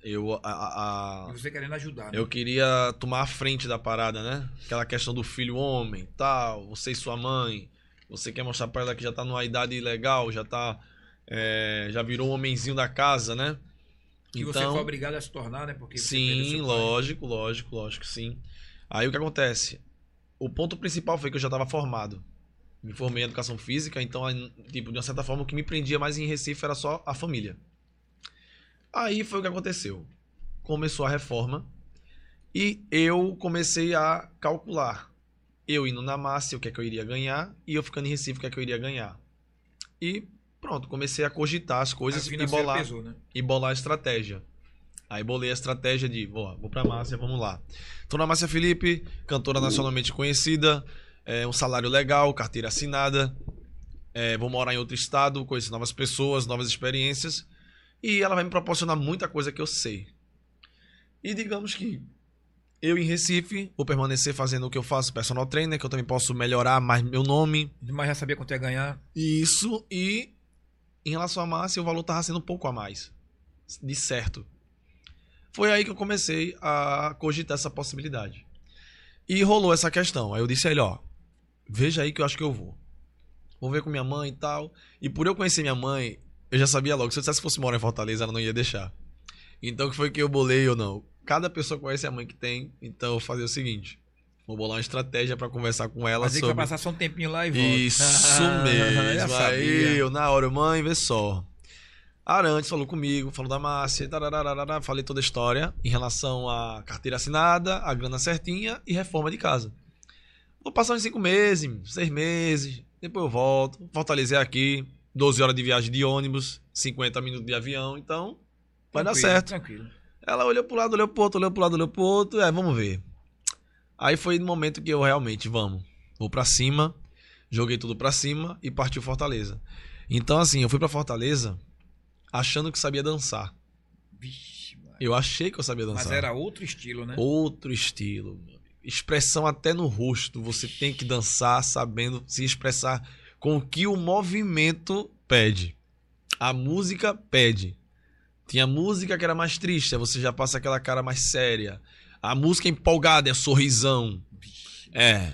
Eu. A, a- E você querendo ajudar, né? eu queria tomar a frente da parada, né? Aquela questão do filho homem, tal, você e sua mãe. Você quer mostrar pra ela que já tá numa idade legal, já tá. é, já virou um homenzinho da casa, né? Que você foi obrigado a se tornar, né? Porque Sim, lógico, lógico, lógico, sim. Aí o que acontece? O ponto principal foi que eu já estava formado. Me formei em educação física, então, tipo, de uma certa forma, o que me prendia mais em Recife era só a família. Aí foi o que aconteceu. Começou a reforma e eu comecei a calcular. Eu indo na Márcia, o que é que eu iria ganhar, e eu ficando em Recife, o que é que eu iria ganhar. E pronto, comecei a cogitar as coisas e bolar pesou, né? e bolar a estratégia. Aí bolei a estratégia de, vou, vou pra Márcia, vamos lá. Tô na Márcia Felipe, cantora nacionalmente conhecida, é, um salário legal, carteira assinada, é, vou morar em outro estado, conhecer novas pessoas, novas experiências, e ela vai me proporcionar muita coisa que eu sei. E digamos que eu em Recife vou permanecer fazendo o que eu faço, personal trainer, que eu também posso melhorar mais meu nome, Mas já sabia quanto ia ganhar. isso, e em relação à Márcia, o valor tava sendo um pouco a mais. De certo. Foi aí que eu comecei a cogitar essa possibilidade. E rolou essa questão. Aí eu disse a ele, ó, veja aí que eu acho que eu vou. Vou ver com minha mãe e tal. E por eu conhecer minha mãe, eu já sabia logo, se eu dissesse que fosse morar em Fortaleza, ela não ia deixar. Então que foi que eu bolei ou não. Cada pessoa conhece a mãe que tem, então eu fazer o seguinte. Vou bolar uma estratégia pra conversar com ela Mas aí que vai sobre passar só um tempinho lá e volta. isso Ah, mesmo. Aí eu, na hora, mãe, vê só. Arantes falou comigo, falou da Márcia, falei toda a história em relação à carteira assinada, a grana certinha e reforma de casa. Vou passar uns cinco meses, seis meses, depois eu volto. Fortalecer aqui, 12 horas de viagem de ônibus, 50 minutos de avião, então vai dar Tranquilo, certo. Tranquilo. Ela olhou pro lado, olhou pro outro, olhou pro lado, olhou pro outro. É, vamos ver. Aí foi no momento que eu realmente, vamos, vou pra cima, joguei tudo pra cima e partiu Fortaleza. Então, assim, eu fui pra Fortaleza achando que sabia dançar. Vixe, mano. Eu achei que eu sabia Mas dançar. era outro estilo, né? Outro estilo. Expressão até no rosto. Você tem que dançar sabendo se expressar com o que o movimento pede. A música pede. Tinha música que era mais triste, você já passa aquela cara mais séria. A música empolgada é sorrisão. É.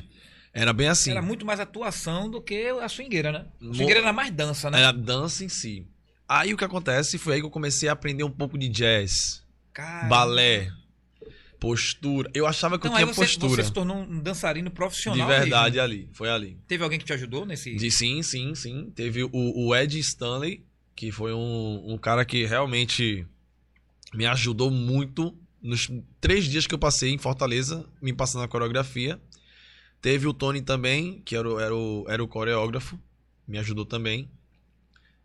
Era bem assim. Era muito mais atuação do que a swingueira, né? A swingueira era mais dança, né? Era dança em si. Aí o que acontece foi aí que eu comecei a aprender um pouco de jazz, Cara, balé, postura. Eu achava que Então eu tinha você, postura. você se tornou um dançarino profissional. De verdade mesmo. ali, foi ali. Teve alguém que te ajudou nesse. De, sim, sim, sim. Teve o, o Ed Stanley, que foi um, um cara que realmente me ajudou muito nos três dias que eu passei em Fortaleza, me passando a coreografia. Teve o Tony também, que era o, era o, era o coreógrafo, me ajudou também.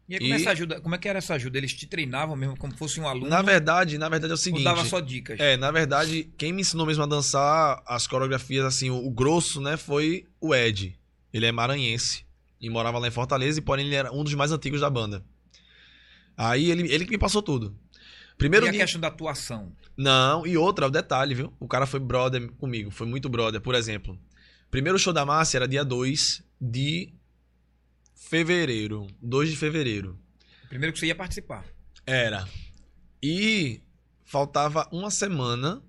E aí, como, E- essa ajuda, como é que era essa ajuda? Eles te treinavam mesmo como fosse um aluno? Na verdade, na verdade é o ou seguinte. dava só dicas? É, na verdade, quem me ensinou mesmo a dançar as coreografias, assim, o, o grosso, né, foi o Ed. Ele é maranhense e morava lá em Fortaleza, e porém ele era um dos mais antigos da banda. Aí ele, ele que me passou tudo. Primeiro e a questão da atuação? Não, e outra, o detalhe, viu? O cara foi brother comigo, foi muito brother. Por exemplo, primeiro show da Márcia era dia 2 de fevereiro. 2 de fevereiro. Primeiro que você ia participar. Era. E faltava uma semana.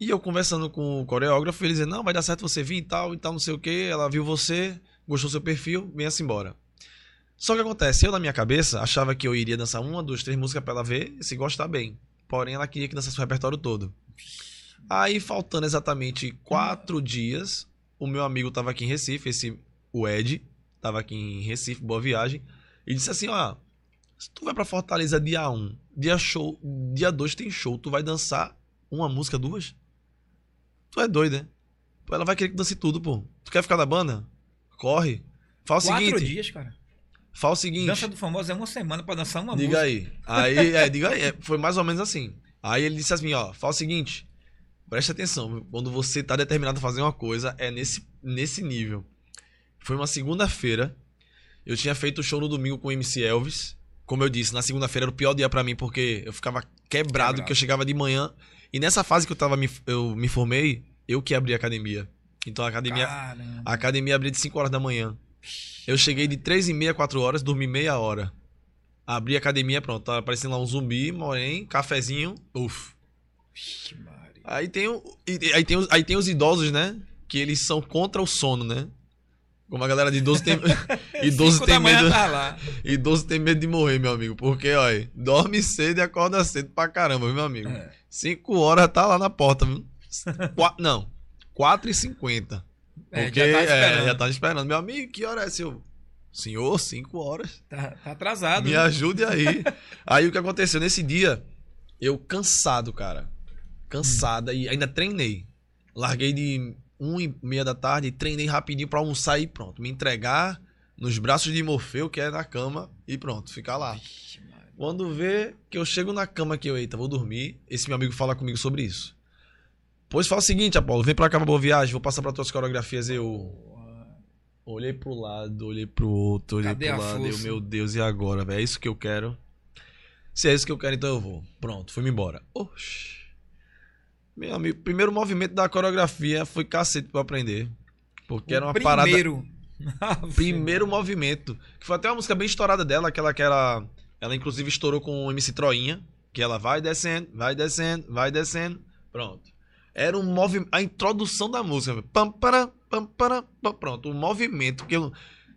E eu conversando com o coreógrafo, ele dizendo: Não, vai dar certo você vir e tal, e tal, não sei o que. Ela viu você, gostou do seu perfil, venha-se embora. Só que acontece, eu na minha cabeça achava que eu iria dançar uma, duas, três músicas pra ela ver e se gostar bem. Porém, ela queria que dançasse o repertório todo. Aí, faltando exatamente quatro dias, o meu amigo tava aqui em Recife, esse, o Ed, tava aqui em Recife, boa viagem, e disse assim, ó, se tu vai pra Fortaleza dia 1, um, dia show, dia 2 tem show, tu vai dançar uma música, duas? Tu é doido, né? Pô, ela vai querer que dance tudo, pô. Tu quer ficar na banda? Corre. Fala o Quatro seguinte. dias, cara. Fala o seguinte. Dança do famoso é uma semana pra dançar uma Diga música. aí. Aí, é, diga aí. É, foi mais ou menos assim. Aí ele disse assim, ó, fala o seguinte, presta atenção, quando você tá determinado a fazer uma coisa, é nesse, nesse nível. Foi uma segunda-feira, eu tinha feito o show no domingo com o MC Elvis. Como eu disse, na segunda-feira era o pior dia pra mim, porque eu ficava quebrado, Quebrado. que eu chegava de manhã. E nessa fase que eu tava me, eu me formei, eu que abri a academia. Então a academia, Caramba. a academia abria de 5 horas da manhã. Eu cheguei de 3 e meia, 4 horas, dormi meia hora. Abri a academia, pronto. Tava parecendo lá um zumbi, morém, cafezinho, uf. Vixe, Maria. Aí tem, o, aí, tem os, aí tem os idosos, né? Que eles são contra o sono, né? Como a galera de idoso tem. idoso Cinco tem medo. tá lá. Idoso tem medo de morrer, meu amigo. Porque, olha, dorme cedo e acorda cedo pra caramba, viu, meu amigo? É. 5 horas tá lá na porta, viu? Qua- não, 4 e 50 É, Porque já tá é, esperando. já tá esperando. Meu amigo, que hora é seu? Senhor, 5 horas. Tá, tá atrasado. Me né? ajude aí. aí o que aconteceu? Nesse dia, eu cansado, cara. Cansada e ainda treinei. Larguei de 1 e meia da tarde, treinei rapidinho pra almoçar e pronto. Me entregar nos braços de Morfeu, que é na cama, e pronto, ficar lá. Quando vê que eu chego na cama que eu, eita, vou dormir, esse meu amigo fala comigo sobre isso. Pois fala o seguinte, Apolo, vem pra cá pra boa viagem, vou passar pra tuas coreografias. Eu olhei pro lado, olhei pro outro, olhei Cadê pro lado. Eu, meu Deus, e agora, velho? É isso que eu quero? Se é isso que eu quero, então eu vou. Pronto, fui-me embora. Oxi. Meu amigo, primeiro movimento da coreografia foi cacete pra eu aprender. Porque era O uma parada. primeiro. Primeiro movimento. Que foi até uma música bem estourada dela, aquela que era. Ela inclusive estourou com o MC Troinha. Que ela vai descendo, vai descendo, vai descendo. Pronto. Era um movimento. A introdução da música. Pam, para, pam, para, pam. Pronto. O movimento. Que eu...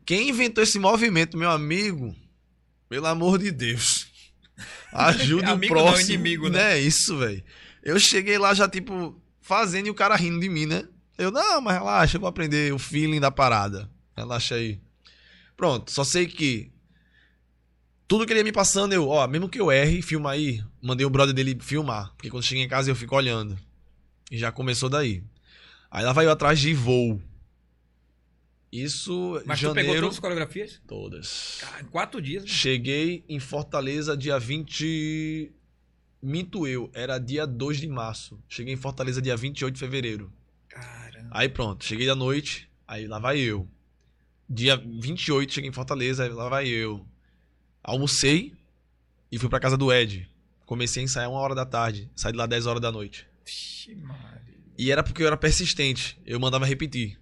Quem inventou esse movimento, meu amigo? Pelo amor de Deus. Ajude o Amigo não, próximo. inimigo, né? É isso, velho. Eu cheguei lá já, tipo, fazendo e o cara rindo de mim, né? Eu, não, mas relaxa, eu vou aprender o feeling da parada. Relaxa aí. Pronto, só sei que tudo que ele ia me passando, eu, ó, mesmo que eu erre, filma aí. Mandei o brother dele filmar. Porque quando chega em casa eu fico olhando. E já começou daí. Aí lá vai eu atrás de voo. Isso, Mas tu pegou janeiro. todas as coreografias? Todas. Cara, em quatro dias. né? Cheguei em Fortaleza dia 20. Minto eu, era dia 2 de março. Cheguei em Fortaleza dia 28 de fevereiro. Caramba. Aí pronto, cheguei da noite, aí lá vai eu. Dia 28, cheguei em Fortaleza, aí lá vai eu. Almocei e fui pra casa do Ed. Comecei a ensaiar uma hora da tarde, saí de lá 10 horas da noite. E era porque eu era persistente, eu mandava repetir.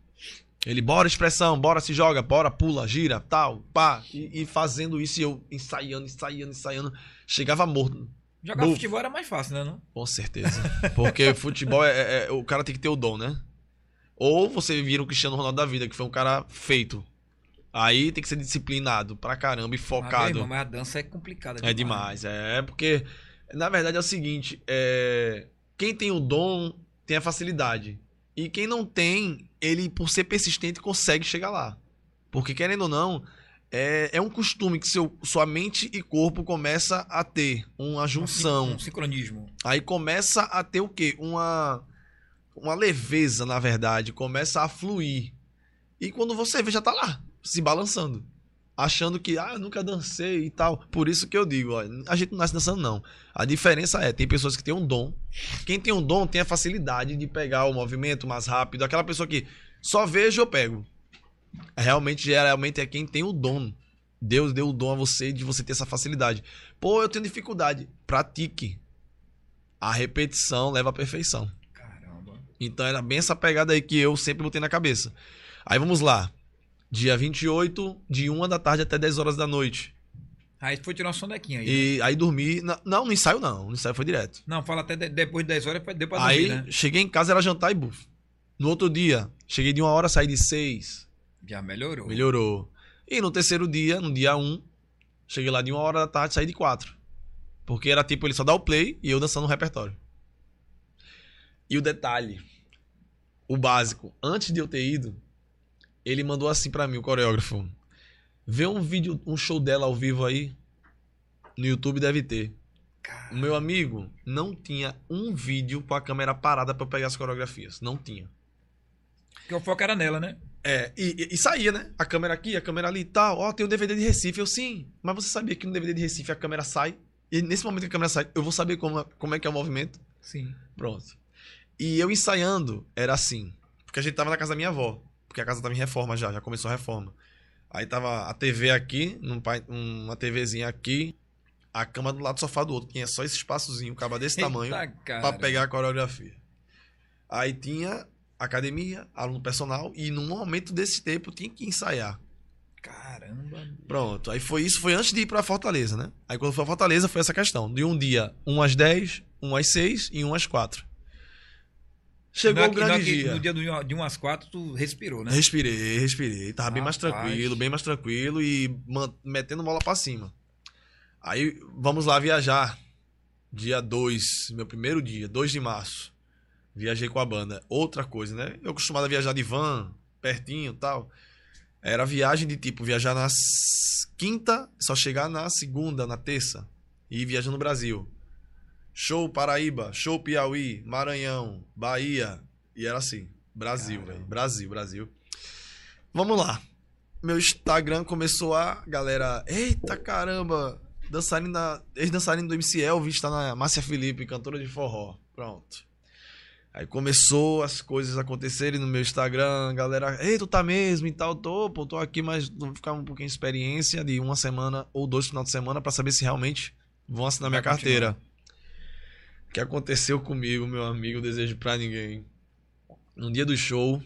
Ele, bora expressão, bora se joga, bora, pula, gira, tal, pá. E, e fazendo isso, e eu ensaiando, ensaiando, ensaiando. Chegava morto. Jogar Buf. futebol era mais fácil, né? Não? Com certeza. Porque futebol é, é- é- O cara tem que ter o dom, né? Ou você vira o Cristiano Ronaldo da vida, que foi um cara feito. Aí tem que ser disciplinado pra caramba e meu focado. irmão, mas a dança é complicada. É demais, é porque, na verdade, é o seguinte: é, quem tem o dom tem a facilidade. E quem não tem, ele, por ser persistente, consegue chegar lá. Porque, querendo ou não, é, é um costume que seu, sua mente e corpo começa a ter uma junção. Um sincronismo. Aí começa a ter o quê? Uma, uma leveza, na verdade. Começa a fluir. E quando você vê, já tá lá, se balançando. Achando que, ah, eu nunca dancei e tal. Por isso que eu digo, ó, a gente não nasce dançando, não. A diferença é, tem pessoas que têm um dom. Quem tem um dom tem a facilidade de pegar o movimento mais rápido. Aquela pessoa que só vejo, eu pego. Realmente, geralmente é quem tem o dom. Deus deu o dom a você de você ter essa facilidade. Pô, eu tenho dificuldade. Pratique. A repetição leva à perfeição. Caramba. Então era bem essa pegada aí que eu sempre botei na cabeça. Aí vamos lá. Dia 28, de 1 da tarde até 10 horas da noite. Aí foi tirar uma sonequinha aí. né? E aí dormi. Não, no ensaio não. No ensaio foi direto. Não, fala até de- depois de 10 horas, deu pra Aí dormir, né? cheguei em casa, era jantar e buf. No outro dia, cheguei de uma hora, saí de 6. Já melhorou. Melhorou. E no terceiro dia, no dia 1, cheguei lá de uma hora da tarde, saí de 4. Porque era tipo, ele só dá o play e eu dançando no repertório. E o detalhe, o básico, antes de eu ter ido, ele mandou assim pra mim, o coreógrafo. Vê um vídeo, um show dela ao vivo aí. No YouTube deve ter. O meu amigo não tinha um vídeo com a câmera parada pra eu pegar as coreografias. Não tinha. Porque o foco era nela, né? É, e, e- e saía, né? A câmera aqui, a câmera ali e tal. Ó, tem um DVD de Recife. Eu, sim. Mas você sabia que no DVD de Recife a câmera sai? E nesse momento que a câmera sai, eu vou saber como, como é que é o movimento? Sim. Pronto. E eu ensaiando, era assim. Porque a gente tava na casa da minha avó. Porque a casa tava em reforma já, já começou a reforma. Aí tava a TV aqui, num uma TVzinha aqui, a cama do lado do sofá do outro. Tinha só esse espaçozinho, caba desse tamanho, Eita, cara. pra pegar a coreografia. Aí tinha academia, aluno personal, e num momento desse tempo tinha que ensaiar. Caramba. Pronto. Aí foi isso, foi antes de ir pra Fortaleza, né? Aí quando foi a Fortaleza foi essa questão. De um dia, um às 10, um às 6 e um às 4. Chegou é o é grande que dia. No dia do- de 1 às 4, tu respirou, né? Respirei, respirei. Tava bem mais Rapaz. tranquilo, bem mais tranquilo e metendo bola pra cima. Aí vamos lá viajar. Dia 2, meu primeiro dia, 2 de março. Viajei com a banda. Outra coisa, né? Eu acostumado a viajar de van, pertinho e tal. Era viagem de tipo, viajar na quinta, só chegar na segunda, na terça. E ir viajando no Brasil. Show Paraíba, show Piauí, Maranhão, Bahia. E era assim. Brasil, velho. Brasil, Brasil. Vamos lá. Meu Instagram começou a galera. Eita caramba! Dançarina. Ex-dançarina do MC Elvis tá na Márcia Felipe, cantora de forró. Pronto. Aí começou as coisas acontecerem no meu Instagram, galera, ei, tu tá mesmo e tal, tô, pô, tô aqui, mas vou ficar um pouquinho de experiência de uma semana ou dois final de semana pra saber se realmente vão assinar Vai minha carteira. O que aconteceu comigo, meu amigo, desejo pra ninguém. No dia do show,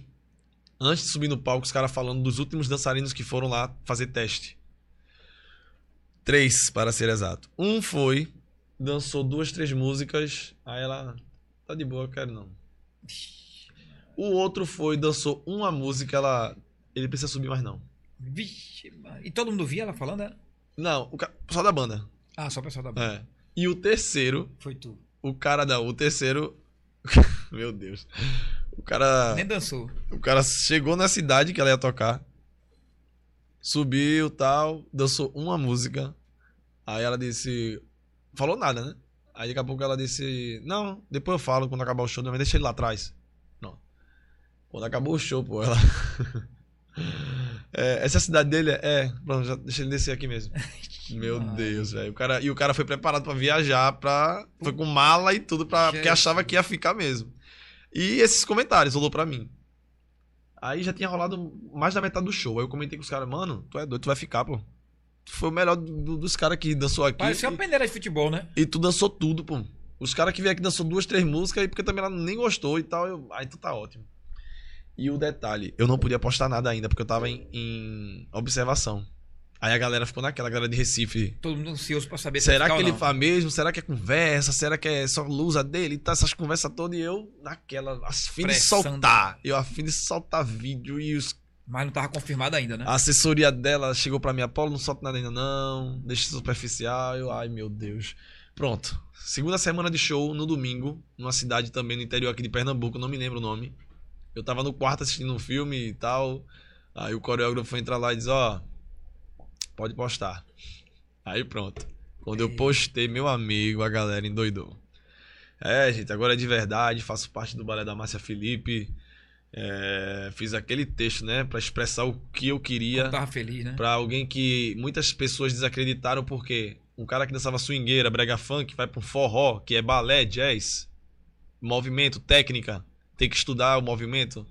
antes de subir no palco, os caras falando dos últimos dançarinos que foram lá fazer teste. Três, para ser exato. Um foi, dançou duas, três músicas, aí ela, tá de boa, eu quero não. O outro foi, dançou uma música, ela, ele precisa subir mais não. Vixe. E todo mundo via ela falando, era? Não, o ca- só da banda. Ah, só o pessoal da banda. É. E o terceiro, Foi tu. O cara não, o terceiro, meu Deus. O cara Nem dançou. O cara chegou na cidade que ela ia tocar. Subiu tal, dançou uma música. Aí ela disse. Falou nada, né? Aí daqui a pouco ela disse. Não, depois eu falo quando acabar o show, mas deixa ele lá atrás. Não. Quando acabou o show, pô, ela. É, essa cidade dele? É. Pronto, já deixa ele descer aqui mesmo. Meu Mano. Deus, velho. Cara, e o cara foi preparado pra viajar, pra. Foi com mala e tudo, pra, porque achava que ia ficar mesmo. E esses comentários rolou pra mim. Aí já tinha rolado mais da metade do show. Aí eu comentei com os caras, mano, tu é doido, tu vai ficar, pô. Tu foi o melhor do- dos caras que dançou aqui. Parecia uma e, peneira de futebol, né? e tu dançou tudo, pô. Os caras que vieram aqui dançou duas, três músicas, aí porque também ela nem gostou e tal. eu- aí tu tá ótimo. E o detalhe, eu não podia postar nada ainda, porque eu tava em, em observação. Aí a galera ficou naquela, a galera de Recife. Todo mundo ansioso pra saber se Será que ele faz mesmo? Será que é conversa? Será que é só lusa dele? Tá essas conversas todas e eu naquela, a fim de soltar. Eu a fim de soltar vídeo e os, Mas não tava confirmado ainda, né? a assessoria dela chegou pra mim, Apolo, não solta nada ainda não, deixa superficial. Eu, ai meu Deus. Pronto. Segunda semana de show, no domingo, numa cidade também no interior aqui de Pernambuco, não me lembro o nome. Eu tava no quarto assistindo um filme e tal. Aí o coreógrafo entra lá e diz, ó, pode postar. Aí pronto. Quando eu Ei. postei, meu amigo, a galera endoidou. É, gente, agora é de verdade, faço parte do balé da Márcia Felipe. É, fiz aquele texto, né, Pra expressar o que eu queria Como tava feliz, né? Pra alguém que muitas pessoas desacreditaram porque um cara que dançava swingueira, brega funk, vai pra um forró, que é balé, jazz, movimento, técnica, tem que estudar o movimento,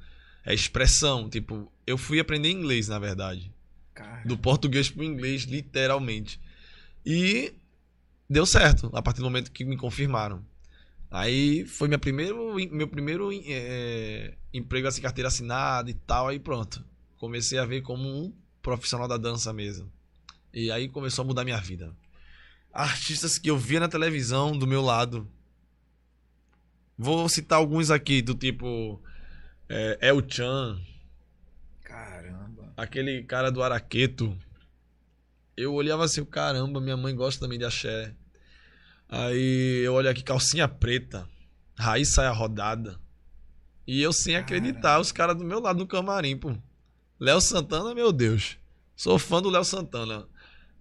é expressão, tipo, eu fui aprender inglês, na verdade, Cara, do português pro inglês, literalmente. E deu certo, a partir do momento que me confirmaram. Aí foi minha primeiro, meu primeiro eh, emprego assim, carteira assinada e tal, aí pronto. Comecei a ver como um profissional da dança mesmo. E aí começou a mudar minha vida. Artistas que eu via na televisão do meu lado. Vou citar alguns aqui, do tipo eh, El Chan, caramba. aquele cara do Araqueto. Eu olhava assim, caramba, minha mãe gosta também de axé. Aí eu olho aqui, calcinha preta, raiz saia rodada. E eu sem acreditar, os caras do meu lado no camarim, pô. Léo Santana, meu Deus. Sou fã do Léo Santana.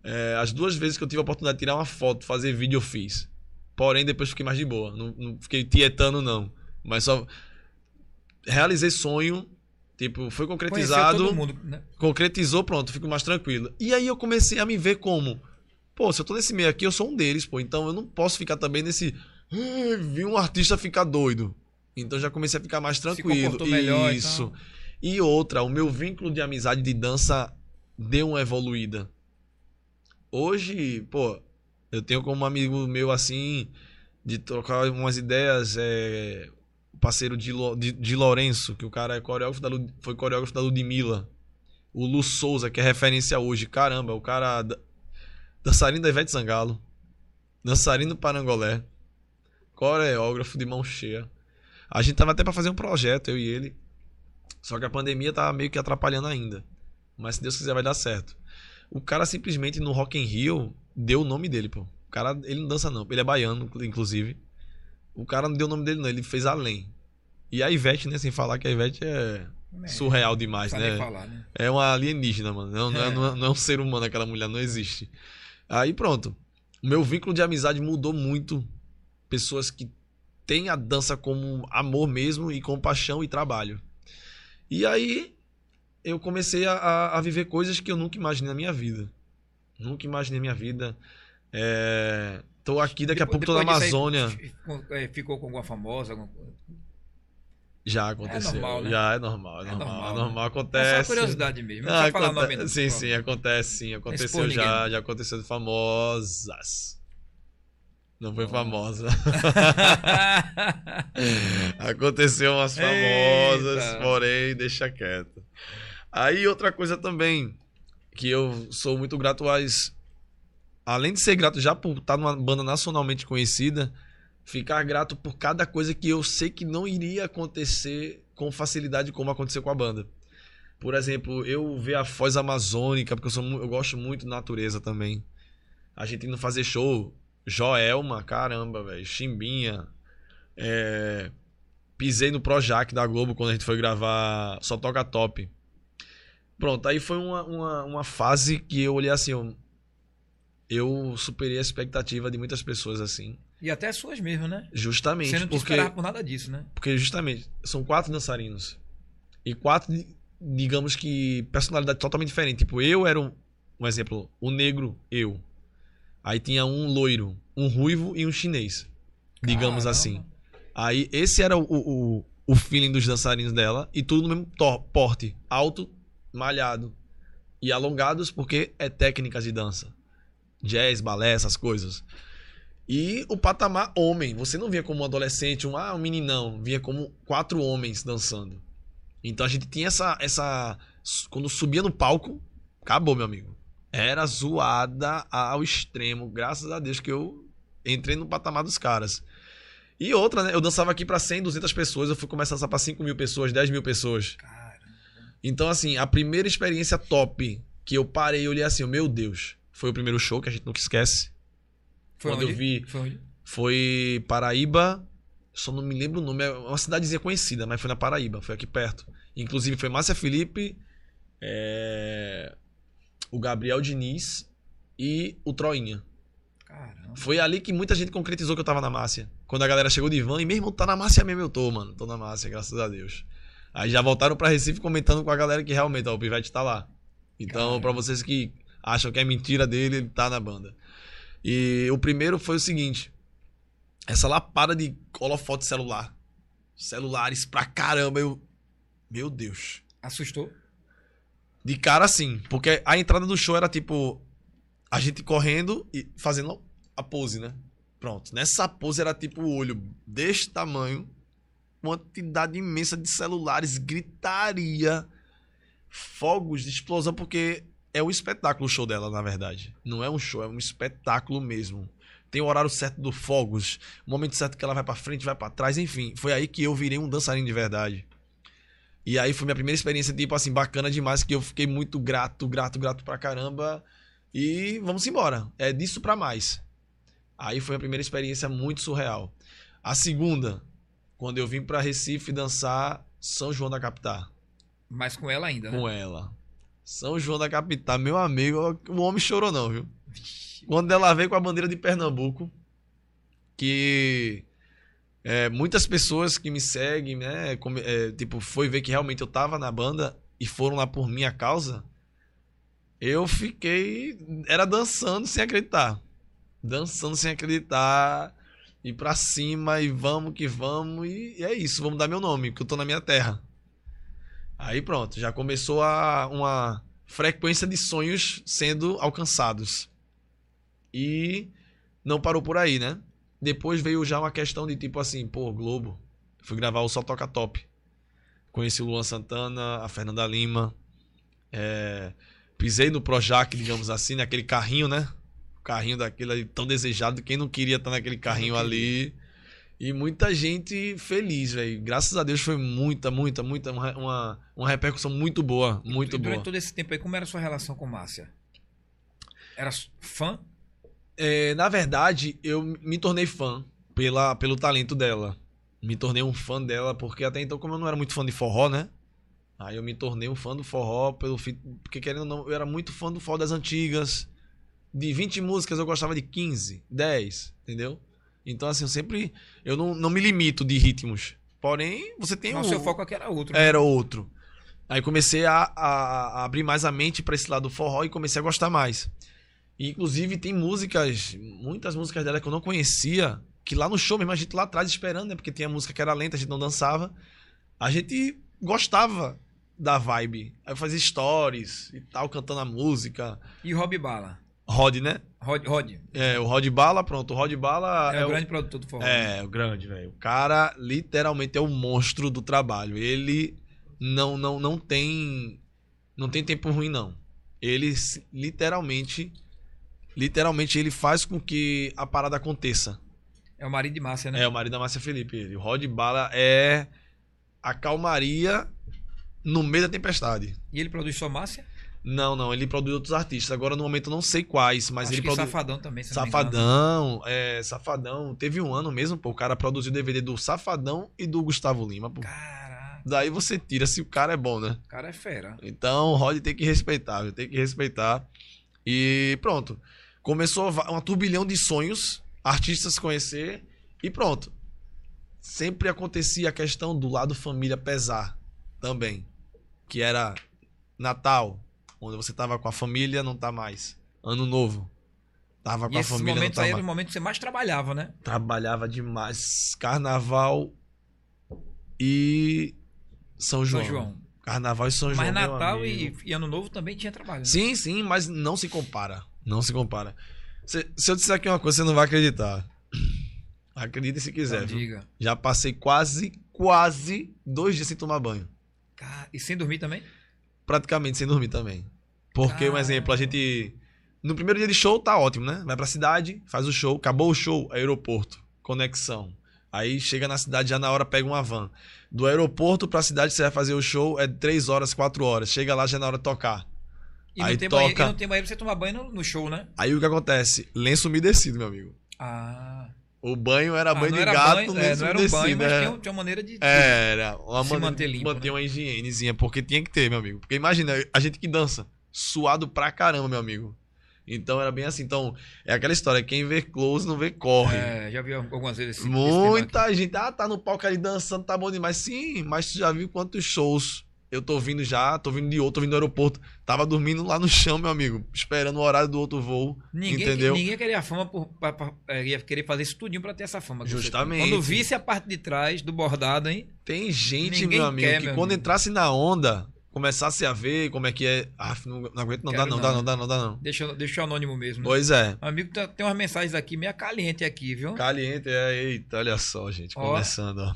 É, as duas vezes que eu tive a oportunidade de tirar uma foto, fazer vídeo, eu fiz. Porém, depois fiquei mais de boa. Não, não fiquei tietando, não. Mas só. Realizei sonho. Tipo, foi concretizado. Conheceu todo mundo, né? Concretizou, pronto, fico mais tranquilo. E aí eu comecei a me ver como. Pô, se eu tô nesse meio aqui, eu sou um deles, pô. Então eu não posso ficar também nesse. "Ai, Vi um artista ficar doido. Então já comecei a ficar mais tranquilo. comportou melhor, Isso. então. E outra, o meu vínculo de amizade de dança deu uma evoluída. Hoje, pô, eu tenho como um amigo meu assim, de trocar umas ideias, é, parceiro de, de, de Lourenço, que o cara é coreógrafo da, foi coreógrafo da Ludmilla. O Lu Souza, que é referência hoje. Caramba, o cara. da- Dançarino da Ivete Sangalo. Dançarino Parangolé. Coreógrafo de mão cheia. A gente tava até pra fazer um projeto, eu e ele. Só que a pandemia tava meio que atrapalhando ainda. Mas se Deus quiser vai dar certo. O cara simplesmente no Rock in Rio deu o nome dele, pô. O cara, ele não dança não. Ele é baiano, inclusive. O cara não deu o nome dele não, ele fez além. E a Ivete, né, sem falar que a Ivete é É, surreal demais, né? falar, né? É uma alienígena, mano. Não, não é, É. não é- não é um ser humano aquela mulher, não existe. Aí pronto. O meu vínculo de amizade mudou muito. Pessoas que têm a dança como amor mesmo e com paixão e trabalho. E aí eu comecei a, a- a viver coisas que eu nunca imaginei na minha vida. Nunca imaginei minha vida. É... Tô aqui, daqui a pouco tô na aí, Amazônia. ficou- é, Ficou com alguma famosa? alguma? Já aconteceu. normal, né? Já é normal, é É normal. normal, É né? normal, É só acontece. curiosidade mesmo. Não Ah, falar aconte- nome não. Sim, sim, acontece sim. Aconteceu já, ninguém. já aconteceu de famosas. Não foi famosa. aconteceu umas famosas, Eita. porém, deixa quieto. Aí outra coisa também, que eu sou muito grato às. Além de ser grato já por estar numa banda nacionalmente conhecida, ficar grato por cada coisa que eu sei que não iria acontecer com facilidade como aconteceu com a banda. Por exemplo, eu ver a Foz Amazônica, porque eu, sou, eu gosto muito da natureza também. A gente indo fazer show, Joelma, caramba, velho, Chimbinha. É, pisei no Projac da Globo quando a gente foi gravar Só Toca Top. Pronto, aí foi uma, uma, uma fase que eu olhei assim, eu, eu superei a expectativa de muitas pessoas assim. E até as suas mesmo, né? Justamente Você não porque esperava por nada disso, né? porque justamente são quatro dançarinos. E quatro, digamos que, personalidade totalmente diferente. Tipo, eu era um, um exemplo, o negro, eu. Aí tinha um loiro, um ruivo e um chinês. Digamos Caramba. assim. Aí esse era o, o, o feeling dos dançarinos dela. E tudo no mesmo porte. Alto, malhado. E alongados porque é técnicas de dança. Jazz, balé, essas coisas. E o patamar homem. Você não via como um adolescente, um, ah, um meninão. Via como quatro homens dançando. Então a gente tinha essa. essa quando subia no palco, acabou, meu amigo. Era zoada ao extremo. Graças a Deus que eu entrei no patamar dos caras. E outra, né? Eu dançava aqui pra 100, 200 pessoas. Eu fui começar a dançar pra 5 mil pessoas, 10 mil pessoas. Cara, Então, assim, a primeira experiência top que eu parei e olhei assim, meu Deus, foi o primeiro show que a gente nunca esquece. foi Quando onde? eu vi- Foi onde? Foi Paraíba, só não me lembro o nome, é uma cidadezinha conhecida, mas foi na Paraíba, foi aqui perto. Inclusive foi Márcia Felipe, é, o Gabriel Diniz e o Troinha. Caramba. Foi ali que muita gente concretizou que eu tava na Márcia. Quando a galera chegou de van, e mesmo tá na Márcia mesmo, eu tô, mano. Tô na Márcia, graças a Deus. Aí já voltaram pra Recife comentando com a galera que realmente, ó, o Pivete tá lá. Então, pra vocês que acham que é mentira dele, ele tá na banda. E o primeiro foi o seguinte: essa lapada de holofote celular. Celulares pra caramba, eu. Meu Deus. Assustou? De cara, sim. Porque a entrada do show era tipo. A gente correndo e fazendo a pose, né? Pronto. Nessa pose era tipo o olho deste tamanho. Quantidade imensa de celulares, gritaria, fogos de explosão, porque é um espetáculo o show dela, na verdade. Não é um show, é um espetáculo mesmo. Tem o horário certo do fogos, o momento certo que ela vai pra frente, vai pra trás, enfim. Foi aí que eu virei um dançarino de verdade. E aí foi minha primeira experiência, tipo assim, bacana demais, que eu fiquei muito grato, grato, grato pra caramba. E vamos embora. É disso pra mais. Aí foi a primeira experiência muito surreal. A segunda, quando eu vim pra Recife dançar São João da Capital. Mas com ela ainda, né? Com ela. São João da Capital, meu amigo, o homem chorou não, viu? Quando ela veio com a bandeira de Pernambuco, que é, muitas pessoas que me seguem, né, como, é, tipo, foi ver que realmente eu tava na banda e foram lá por minha causa, eu fiquei, era dançando sem acreditar. Dançando sem acreditar, e pra cima, e vamos que vamos, e, e é isso, vamos dar meu nome, que eu tô na minha terra. Aí pronto, já começou a, uma frequência de sonhos sendo alcançados. E não parou por aí, né? Depois veio já uma questão de tipo assim, pô, Globo. Fui gravar o Só Toca Top. Conheci o Luan Santana, a Fernanda Lima. É, pisei no Projac, digamos assim, naquele carrinho, né? Carrinho daquele ali tão desejado. Quem não queria estar naquele carrinho ali. E muita gente feliz, velho. Graças a Deus foi muita, muita, muita. Uma, uma repercussão muito boa. Muito e durante boa. todo esse tempo aí, como era a sua relação com Márcia? Era fã? É, na verdade, eu me tornei fã pela, pelo talento dela. Me tornei um fã dela, porque até então, como eu não era muito fã de forró, né? Aí eu me tornei um fã do forró, pelo porque querendo ou não, eu era muito fã do forró das antigas. De 20 músicas eu gostava de 15, 10, entendeu? Então, assim, eu sempre. Eu não, não me limito de ritmos. Porém, você tem Mas um. o seu foco aqui era outro. né? Era outro. Aí comecei a, a, a abrir mais a mente para esse lado do forró e comecei a gostar mais. E, inclusive, tem músicas, muitas músicas dela que eu não conhecia, que lá no show mesmo, a gente lá atrás esperando, né? Porque tinha música que era lenta, a gente não dançava. A gente gostava da vibe. Aí eu fazia stories e tal, cantando a música. E Rob Bala? Rod, né? Rod, Rod. É, o Rod Bala, pronto. O Rod Bala É, é, o o grande produtor do forró. é, o grande, velho. O cara literalmente é o monstro do trabalho. Ele não não não tem não tem tempo ruim não. Ele literalmente literalmente ele faz com que a parada aconteça. É o marido de Márcia, né? É o marido da Márcia Felipe, ele. O Rod Bala é a calmaria no meio da tempestade. E ele produz só Márcia? Não, não, ele produz outros artistas. Agora no momento eu não sei quais, mas Acho ele que produz Safadão também, se. Safadão, é, Safadão. Teve um ano mesmo, pô, o cara produziu DVD do Safadão e do Gustavo Lima, pô. Caraca, Daí você tira se o cara é bom, né? o cara é fera. Então o Rod tem que respeitar, viu? tem que respeitar. E pronto. Começou uma turbilhão de sonhos, artistas conhecer e pronto. Sempre acontecia a questão do lado família pesar também. Que era Natal, onde você tava com a família, não tá mais. Ano novo. Tava com E a família, não momentos tá aí mais eram os momentos que você mais trabalhava, né? trabalhava demais. Carnaval e São João. São João. Carnaval e São João. Mas Natal e, e Ano Novo também tinha trabalho. Né? Sim, sim, mas não se compara. Não se compara. Se, se eu disser aqui uma coisa, você não vai acreditar. Acredite se quiser. Já passei quase, quase dois dias sem tomar banho. Cara, e sem dormir também? Praticamente sem dormir também. Porque, um Caramba. exemplo, a gente. No primeiro dia de show tá ótimo, né? Vai pra cidade, faz o show, acabou o show, aeroporto, conexão. Aí chega na cidade já na hora pega uma van. Do aeroporto pra cidade você vai fazer o show é 3 horas, 4 horas. Chega lá já na hora de tocar. E Aí não, tem banheiro, e toca. não tem banheiro pra você tomar banho no, no show, né? Aí o que acontece? Lenço umedecido, meu amigo. Ah. O banho era Ah, banho de era gato, banho, é, lenço não era um banho, umedecido. mas é. tinha, um- tinha uma maneira de. Era uma Se maneira manter de limpo, manter né? uma higienezinha, porque tinha que ter, meu amigo. Porque imagina, a gente que dança, suado pra caramba, meu amigo. Então era bem assim. Então, é aquela história, quem vê close não vê corre. É, já vi algumas vezes esse, esse Muita gente, ah, tá no palco ali dançando, tá bom demais. Sim, mas tu já viu quantos shows eu tô vindo já, tô vindo de outro, tô vindo do aeroporto. Tava dormindo lá no chão, meu amigo, esperando o horário do outro voo. Ninguém, entendeu? ninguém queria a fama por, pra- pra- é, ia querer fazer isso tudinho pra ter essa fama. Justamente. Quando visse a parte de trás do bordado, hein? Tem gente, Ninguém meu amigo, quer, que meu quando amigo. entrasse na onda, começasse a ver como é que é. Ah, não, não aguento, não dá não, não. dá não, dá não, dá não. Deixa, deixa o anônimo mesmo. Né? Pois é. Amigo, tá- tem umas mensagens aqui meia caliente aqui, viu? Caliente, é, eita, olha só, gente, Ó. começando, ó.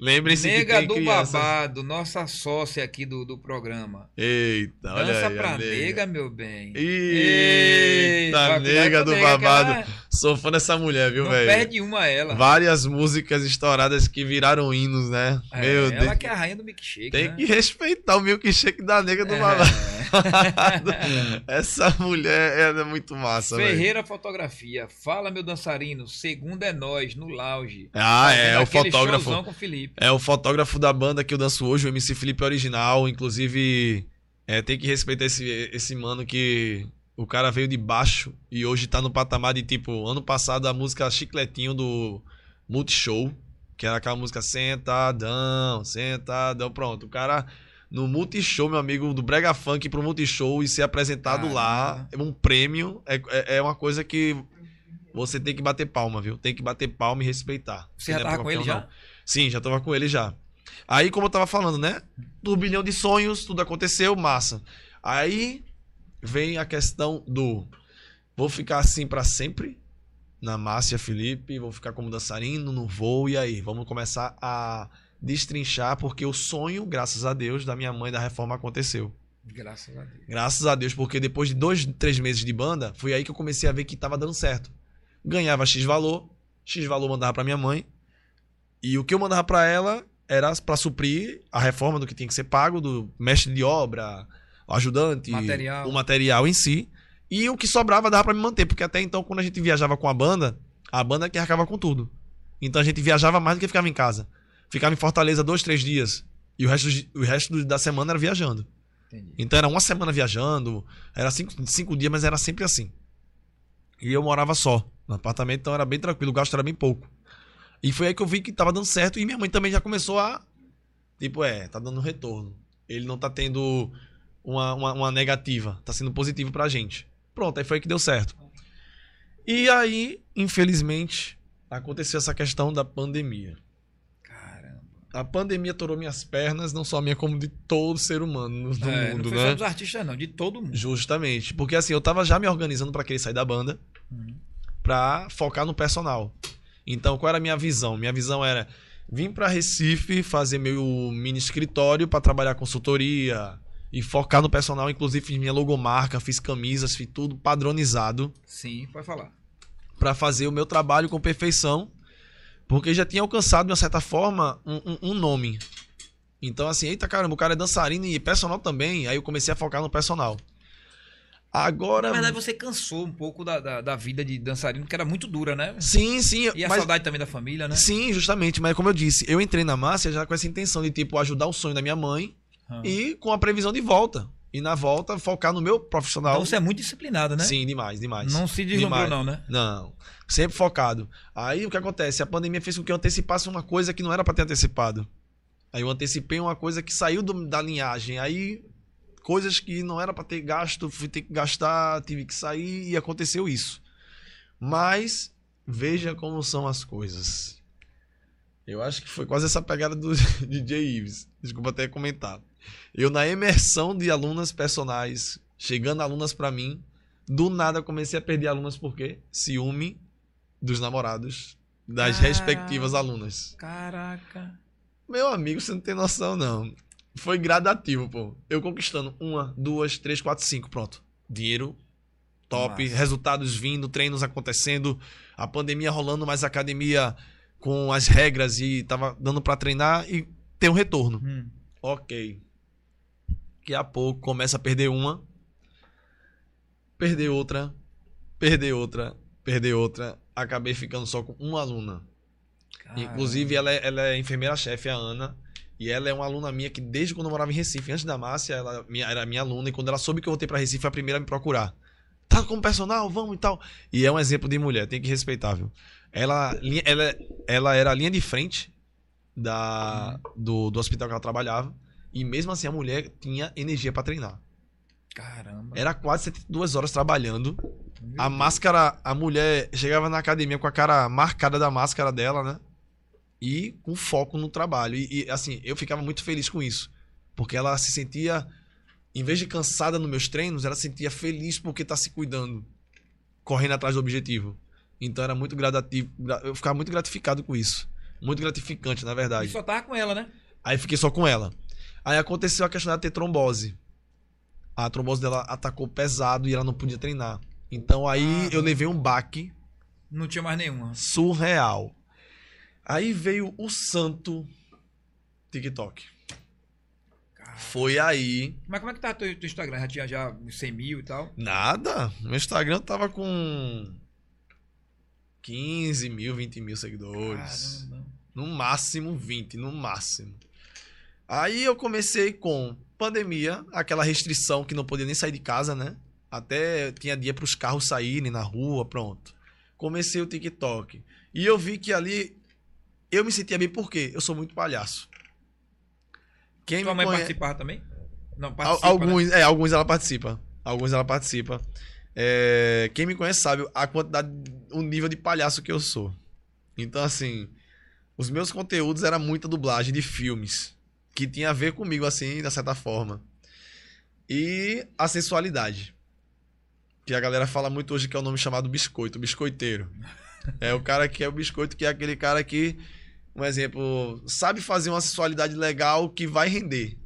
Lembrem-se que Nega do crianças... babado, nossa sócia aqui do, do programa. Eita, olha Dança aí, a pra nega. nega, meu bem. Eita, vai- nega do nega, babado. cara. Sou fã dessa mulher, viu, Não velho? perde uma ela. Várias músicas estouradas que viraram hinos, né? É, Meu ela Deus. que é a rainha do milkshake. Tem né? que respeitar o milkshake da nega do É. babado. Essa mulher é muito massa, velho. Ferreira Fotografia. Fala, meu dançarino. Segunda é nós, no lounge. Ah, é, Fazendo o fotógrafo. Com o Felipe. É o fotógrafo da banda que eu danço hoje, o MC Felipe Original. Inclusive, é, tem que respeitar esse, esse mano que o cara veio de baixo e hoje tá no patamar de tipo, ano passado a música Chicletinho do Multishow, que era aquela música Sentadão, Sentadão. Pronto, o cara no Multishow, meu amigo, do Brega Funk pro Multishow e ser apresentado lá, é um prêmio, é, é, é uma coisa que você tem que bater palma, viu? Tem que bater palma e respeitar. Você já Não tava com ele um, já? não. Sim, já tava com ele já. Aí, como eu tava falando, né? Turbilhão de sonhos, tudo aconteceu, massa. Aí vem a questão do vou ficar assim pra sempre na Márcia Felipe, vou ficar como dançarino, não vou, e aí? Vamos começar a destrinchar, porque o sonho, graças a Deus, da minha mãe da reforma aconteceu. Graças a Deus. Graças a Deus, porque depois de dois, três meses de banda, foi aí que eu comecei a ver que tava dando certo. Ganhava X valor, X valor mandava pra minha mãe, e o que eu mandava pra ela era pra suprir a reforma do que tinha que ser pago, do mestre de obra, ajudante, Material. o material em si, e o que sobrava dava pra me manter, porque até então, quando a gente viajava com a banda, a banda que arcava com tudo. Então a gente viajava mais do que ficava em casa. Ficava em Fortaleza dois, três dias, e o resto, o resto da semana era viajando. Entendi. Então era uma semana viajando, era cinco, cinco dias, mas era sempre assim. E eu morava só no apartamento, então era bem tranquilo, o gasto era bem pouco. E foi aí que eu vi que tava dando certo e minha mãe também já começou a. Tipo, é, tá dando retorno. Ele não tá tendo uma, uma, uma negativa, tá sendo positivo pra gente. Pronto, aí foi que deu certo. E aí, infelizmente, aconteceu essa questão da pandemia. Caramba. A pandemia torou minhas pernas, não só a minha, como de todo ser humano no É, mundo, não foi né? só dos artistas, não, de todo mundo. Justamente. Porque assim, eu tava já me organizando pra querer sair da banda Uhum. pra focar no personal. Então, qual era a minha visão? Minha visão era vir pra Recife, fazer meu mini escritório pra trabalhar consultoria e focar no personal. Inclusive, fiz minha logomarca, fiz camisas, fiz tudo padronizado Sim, pode falar. pra fazer o meu trabalho com perfeição. Porque já tinha alcançado, de uma certa forma, um, um- um nome. Então, assim, eita caramba, o cara é dançarino e personal também. Aí eu comecei a focar no personal. Agora. Na verdade, você cansou um pouco da, da, da vida de dançarino, que era muito dura, né? Sim, sim. E a mas- saudade também da família, né? Sim, justamente. Mas como eu disse, eu entrei na Márcia já com essa intenção de, tipo, ajudar o sonho da minha mãe Ah. e com a previsão de volta. E na volta, focar no meu profissional. Então você é muito disciplinado, né? Sim, demais, demais. Não se deslumbrou, não, né? Não. Sempre focado. Aí o que acontece? A pandemia fez com que eu antecipasse uma coisa que não era pra ter antecipado. Aí eu antecipei uma coisa que saiu do- da linhagem. Aí coisas que não era pra ter gasto, fui ter que gastar, tive que sair e aconteceu isso. Mas veja como são as coisas. Eu acho que foi quase essa pegada do DJ Ives. Desculpa até comentar. Eu na imersão de alunas personagens, chegando alunas pra mim, do nada comecei a perder alunas por quê? Ciúme dos namorados das Caraca. respectivas alunas. Caraca. Meu amigo, você não tem noção, não. Foi gradativo, pô. Eu conquistando uma, duas, três, quatro, cinco, pronto. Dinheiro top, Massa. resultados vindo, treinos acontecendo, a pandemia rolando, mas a academia com as regras e tava dando pra treinar e ter um retorno. Hum. Ok. Daqui a pouco começa a perder uma, perder outra, perder outra, perder outra. Acabei ficando só com uma aluna. Inclusive, ela é, ela é enfermeira-chefe, a Ana. E ela é uma aluna minha que, desde quando eu morava em Recife, antes da Márcia, ela minha- era minha aluna. E quando ela soube que eu voltei pra Recife, foi a primeira a me procurar. Tá como personal? Vamos e tal. E é um exemplo de mulher, tem que respeitar, viu? Ela, ela, ela era a linha de frente da, do, do hospital que ela trabalhava. E mesmo assim, a mulher tinha energia pra treinar. Caramba. Era quase 72 horas trabalhando. Meu A máscara, a mulher chegava na academia com a cara marcada da máscara dela, né? E com foco no trabalho. E, e, assim, eu ficava muito feliz com isso. Porque ela se sentia, em vez de cansada nos meus treinos, ela se sentia feliz porque tá se cuidando, correndo atrás do objetivo. Então era muito gradativo. gra- Eu ficava muito gratificado com isso. Muito gratificante, na E verdade. só tava com ela, né? Aí fiquei só com ela. Aí aconteceu a questão dela ter trombose. A trombose dela atacou pesado e ela não podia treinar. Então aí Ah, eu levei um baque Não tinha mais nenhuma. surreal. Aí veio o santo TikTok. Foi aí. Mas como é que tá o teu, teu Instagram? Já tinha já uns 100 mil e tal? Nada. Meu Instagram tava com 15 mil, 20 mil seguidores. Caramba. No máximo 20, no máximo. Aí eu comecei com pandemia, aquela restrição que não podia nem sair de casa, né? Até tinha dia para os carros saírem na rua, pronto. Comecei o TikTok. E eu vi que ali eu me sentia bem porque eu sou muito palhaço. Quem Tua me mãe conhe- participava também? Não, participa, né? alguns, é, alguns ela participa. Alguns ela participa. É, quem me conhece sabe a quantidade, o nível de palhaço que eu sou. Então, assim, os meus conteúdos era muita dublagem de filmes que tinha a ver comigo, assim, de certa forma. E a sensualidade. Que a galera fala muito hoje que é o nome chamado biscoito, biscoiteiro. É o cara que é o biscoito, que é aquele cara que, um exemplo, sabe fazer uma sensualidade legal que vai render.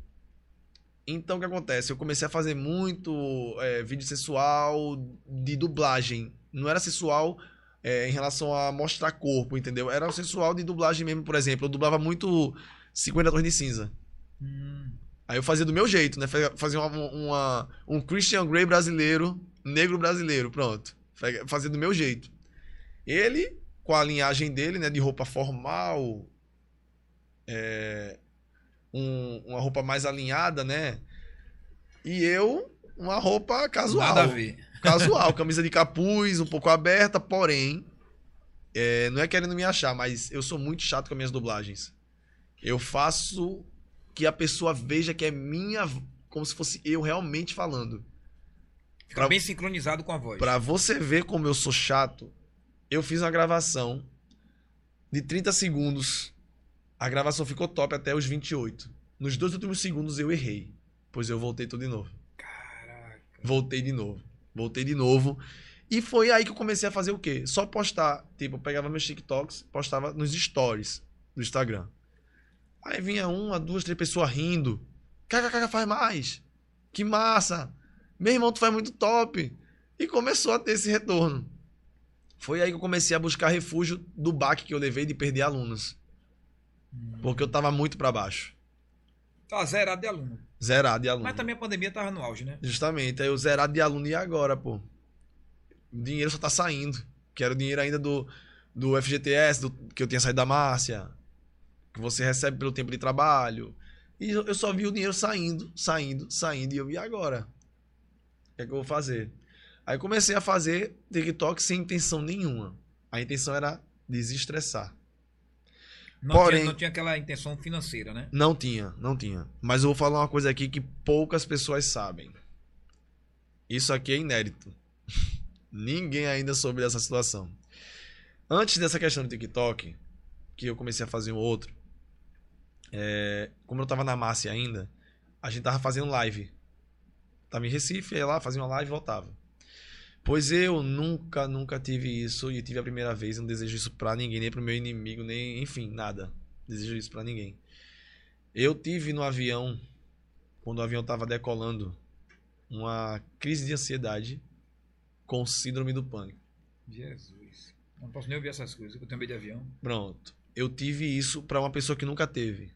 Então o que acontece? Eu comecei a fazer muito é, vídeo sensual de dublagem. Não era sensual é, em relação a mostrar corpo, entendeu? Era sensual de dublagem mesmo, por exemplo. Eu dublava muito 50 Tons de Cinza. Hum. Aí eu fazia do meu jeito, né? Fazia- uma, uma- um Christian Grey brasileiro, negro brasileiro, pronto. Fa- Fazia do meu jeito. Ele, com a linhagem dele, né? De roupa formal, é, um- uma roupa mais alinhada, né? E eu, uma roupa casual. Nada a ver. Casual, camisa de capuz, um pouco aberta, porém, é, não é querendo me achar, mas eu sou muito chato com as minhas dublagens. Eu faço que a pessoa veja que é minha, como se fosse eu realmente falando. Fica Pra- bem sincronizado com a voz. Pra você ver como eu sou chato, eu fiz uma gravação de 30 segundos. A gravação ficou top até os 28. Nos dois últimos segundos eu errei, pois eu voltei tudo de novo. Caraca. Voltei de novo. Voltei de novo. E foi aí que eu comecei a fazer o quê? Só postar. Tipo, eu pegava meus TikToks, postava nos stories do Instagram. Aí vinha uma, duas, três pessoas rindo. KKK faz mais. Que massa. Meu irmão, tu faz muito top. E começou a ter esse retorno. Foi aí que eu comecei a buscar refúgio do baque que eu levei de perder alunos. Porque eu tava muito pra baixo. Tá zerado de aluno. Zerado de aluno. Mas também a pandemia tava no auge, né? Justamente, aí eu zerado de aluno e agora, pô? O dinheiro só tá saindo. Que era o dinheiro ainda do, do FGTS, do, que eu tinha saído da Márcia, que você recebe pelo tempo de trabalho. E eu só vi o dinheiro saindo, saindo, saindo. E eu, e agora? O que é que eu vou fazer? Aí comecei a fazer TikTok sem intenção nenhuma. A intenção era desestressar. Não, Porém- tinha, não tinha aquela intenção financeira, né? Não tinha, não tinha. Mas eu vou falar uma coisa aqui que poucas pessoas sabem. Isso aqui é inédito. Ninguém ainda soube dessa situação. Antes dessa questão do TikTok, que eu comecei a fazer um outro, é, como eu tava na Márcia ainda, a gente tava fazendo live. Tava em Recife, ia lá, fazia uma live e voltava. Pois eu nunca, nunca tive isso e tive a primeira vez, não desejo isso pra ninguém, nem pro meu inimigo, nem, enfim, nada. Desejo isso pra ninguém. Eu tive no avião, quando o avião tava decolando, uma crise de ansiedade com síndrome do pânico. Jesus. Não posso nem ouvir essas coisas, eu tenho medo de avião. Pronto. Eu tive isso pra uma pessoa que nunca teve.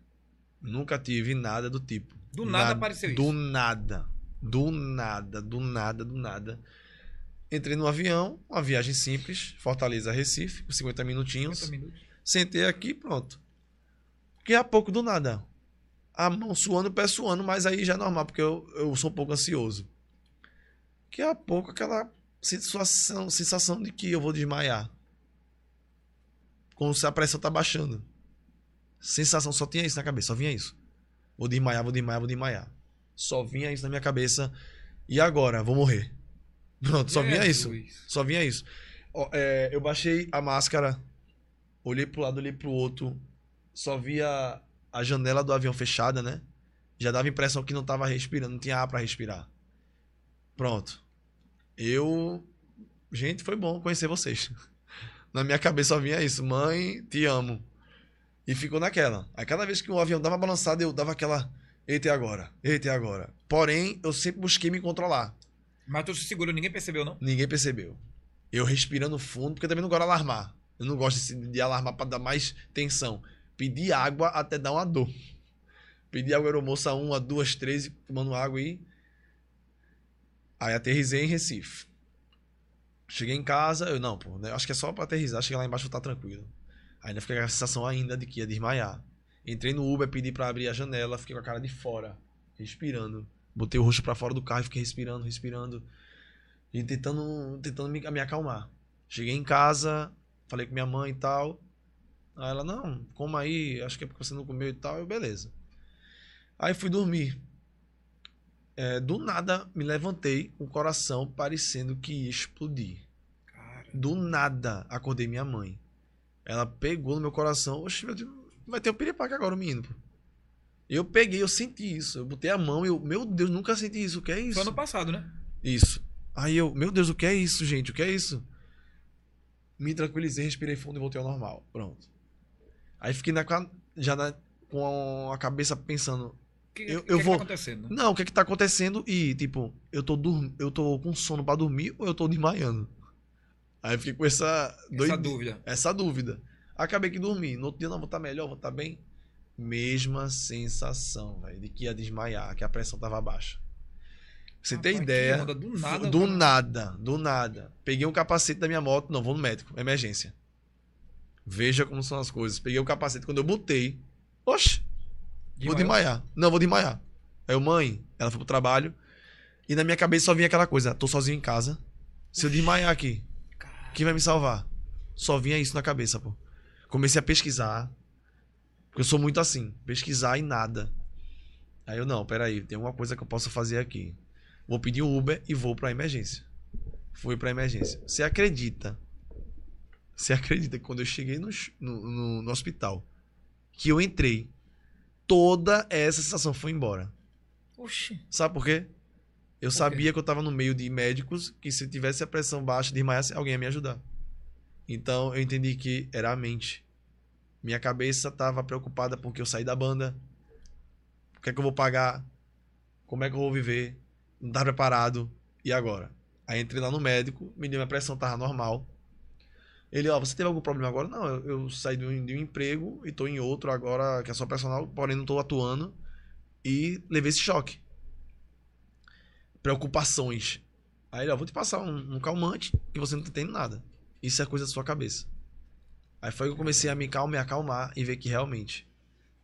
Nunca tive nada do tipo. Do nada apareceu Do isso. nada. Do nada, do nada, do nada. Entrei no avião, uma viagem simples, Fortaleza Recife, com 50 minutinhos. 50 minutos. Sentei aqui, pronto. Daqui a pouco, do nada. A mão suando, o pé suando, mas aí já é normal, porque eu, eu sou um pouco ansioso. Daqui a pouco, aquela sensação, sensação de que eu vou desmaiar. Como se a pressão tá baixando. Sensação, só tinha isso na cabeça, só vinha isso. Vou desmaiar, vou desmaiar, vou desmaiar. Só vinha isso na minha cabeça. E agora? Vou morrer. Pronto, só vinha isso. Só vinha isso. Ó, é, eu baixei a máscara, olhei pro lado, olhei pro outro, só via a janela do avião fechada, né? Já dava a impressão que não tava respirando, não tinha ar pra respirar. Pronto. Eu. Gente, foi bom conhecer vocês. Na minha cabeça só vinha isso. Mãe, te amo. E ficou naquela. Aí cada vez que o avião dava balançada, eu dava aquela. Eita, e agora? Eita, e agora? Porém, eu sempre busquei me controlar. Mas tu se segurou, ninguém percebeu, não? Ninguém percebeu. Eu respirando fundo, porque também não gosto de alarmar. Eu não gosto de, alarmar para dar mais tensão. Pedir água até dar uma dor. Pedi água aeromoça uma, duas, três, tomando água aí. Aí aterrisei em Recife. Cheguei em casa, eu não, pô, né, acho que é só pra aterrizar, cheguei lá embaixo e tá tranquilo. Ainda fiquei com a sensação ainda de que ia desmaiar. Entrei no Uber, pedi pra abrir a janela, fiquei com a cara de fora, respirando. Botei o rosto para fora do carro e fiquei respirando, respirando. E tentando, tentando me, me acalmar. Cheguei em casa, falei com minha mãe e tal. Aí ela, não, coma aí, acho que é porque você não comeu e tal. Eu, beleza. Aí fui dormir. É, do nada me levantei com o coração parecendo que ia explodir. Cara, Do nada acordei minha mãe. Ela pegou no meu coração. Oxe, meu Deus, vai ter um piripaque agora, o menino. pô. Eu peguei, eu senti isso. Eu botei a mão e eu, meu Deus, nunca senti isso. O que é isso? foi ano passado, né? Isso. Aí eu, meu Deus, o que é isso, gente? O que é isso? Me tranquilizei, respirei fundo e voltei ao normal. Pronto. Aí fiquei na, já na- com a cabeça pensando, O que, Eu- que eu que vou- tá acontecendo? não, o que é que tá acontecendo? E, tipo, eu tô, dorm... eu tô com sono pra dormir ou eu tô desmaiando? Aí eu fiquei com essa, Essa dúvida. essa dúvida. Acabei que dormi. No outro dia, não, vou estar melhor, vou estar bem. Mesma sensação, velho, de que ia desmaiar, que a pressão tava baixa. Você tem Rapaz, ideia? onda, do nada. do nada, do nada. Peguei um capacete da minha moto, não, vou no médico, emergência. Veja como são as coisas. Peguei o capacete, quando eu botei, oxe, vou Desmaiou? desmaiar. Não, vou desmaiar. Aí eu, mãe, ela foi pro trabalho, e na minha cabeça só vinha aquela coisa, tô sozinho em casa, se eu desmaiar aqui, quem vai me salvar? Só vinha isso na cabeça, pô. Comecei a pesquisar, porque eu sou muito assim, pesquisar e nada. Aí eu, não, peraí, tem alguma coisa que eu possa fazer aqui. Vou pedir um Uber e vou pra emergência. Fui pra emergência. Você acredita? Você acredita que quando eu cheguei no, no, no- no hospital, que eu entrei, toda essa sensação foi embora. Oxi. Sabe por quê? Eu quê? sabia que eu tava no meio de médicos que se tivesse a pressão baixa, desmaiasse, alguém ia me ajudar. Então eu entendi que era a mente. Minha cabeça tava preocupada porque eu saí da banda. O que é que eu vou pagar? Como é que eu vou viver? Não tava preparado. E agora? Aí entrei lá no médico, me deu minha pressão, tava normal. Ele, ó, você teve algum problema agora? Não, eu, eu saí de um, de um emprego e tô em outro agora, que é só personal, porém não tô atuando. E levei esse choque preocupações. Aí ele, ó, vou te passar um, um calmante que você não tá nada. Isso é coisa da sua cabeça. Aí foi que eu comecei a me calmar, acalmar e ver que realmente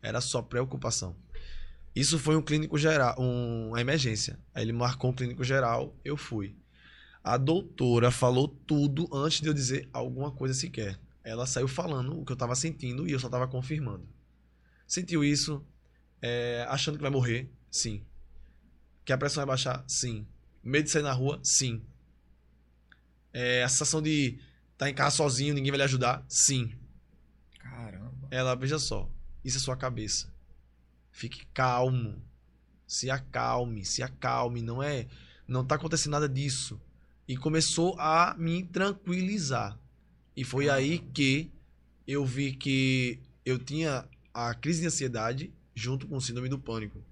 era só preocupação. Isso foi um clínico geral, um, uma emergência. Aí ele marcou um clínico geral, eu fui. A doutora falou tudo antes de eu dizer alguma coisa sequer. Ela saiu falando o que eu tava sentindo e eu só tava confirmando. Sentiu isso? É, achando que vai morrer? Sim. Que a pressão vai baixar? Sim. Medo de sair na rua? Sim. É, a sensação de estar em casa sozinho, ninguém vai lhe ajudar? Sim. Caramba. Ela, veja só, isso é sua cabeça. Fique calmo. Se acalme, se acalme. Não é. Não tá acontecendo nada disso. E começou a me tranquilizar. E foi aí que eu vi que eu tinha a crise de ansiedade junto com o síndrome do pânico.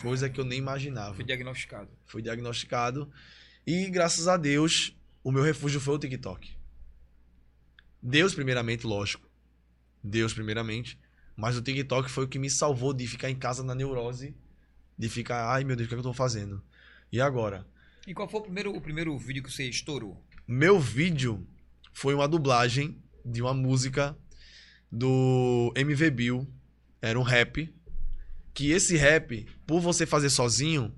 Coisa que eu nem imaginava. Foi diagnosticado. Fui diagnosticado. E graças a Deus, o meu refúgio foi o TikTok. Deus, primeiramente, lógico. Deus, primeiramente. Mas o TikTok foi o que me salvou de ficar em casa na neurose. De ficar, ai meu Deus, o que, é que eu tô fazendo? E agora? E qual foi o primeiro, o primeiro vídeo que você estourou? Meu vídeo foi uma dublagem de uma música do MV Bill. Era um rap. Que esse rap, por você fazer sozinho,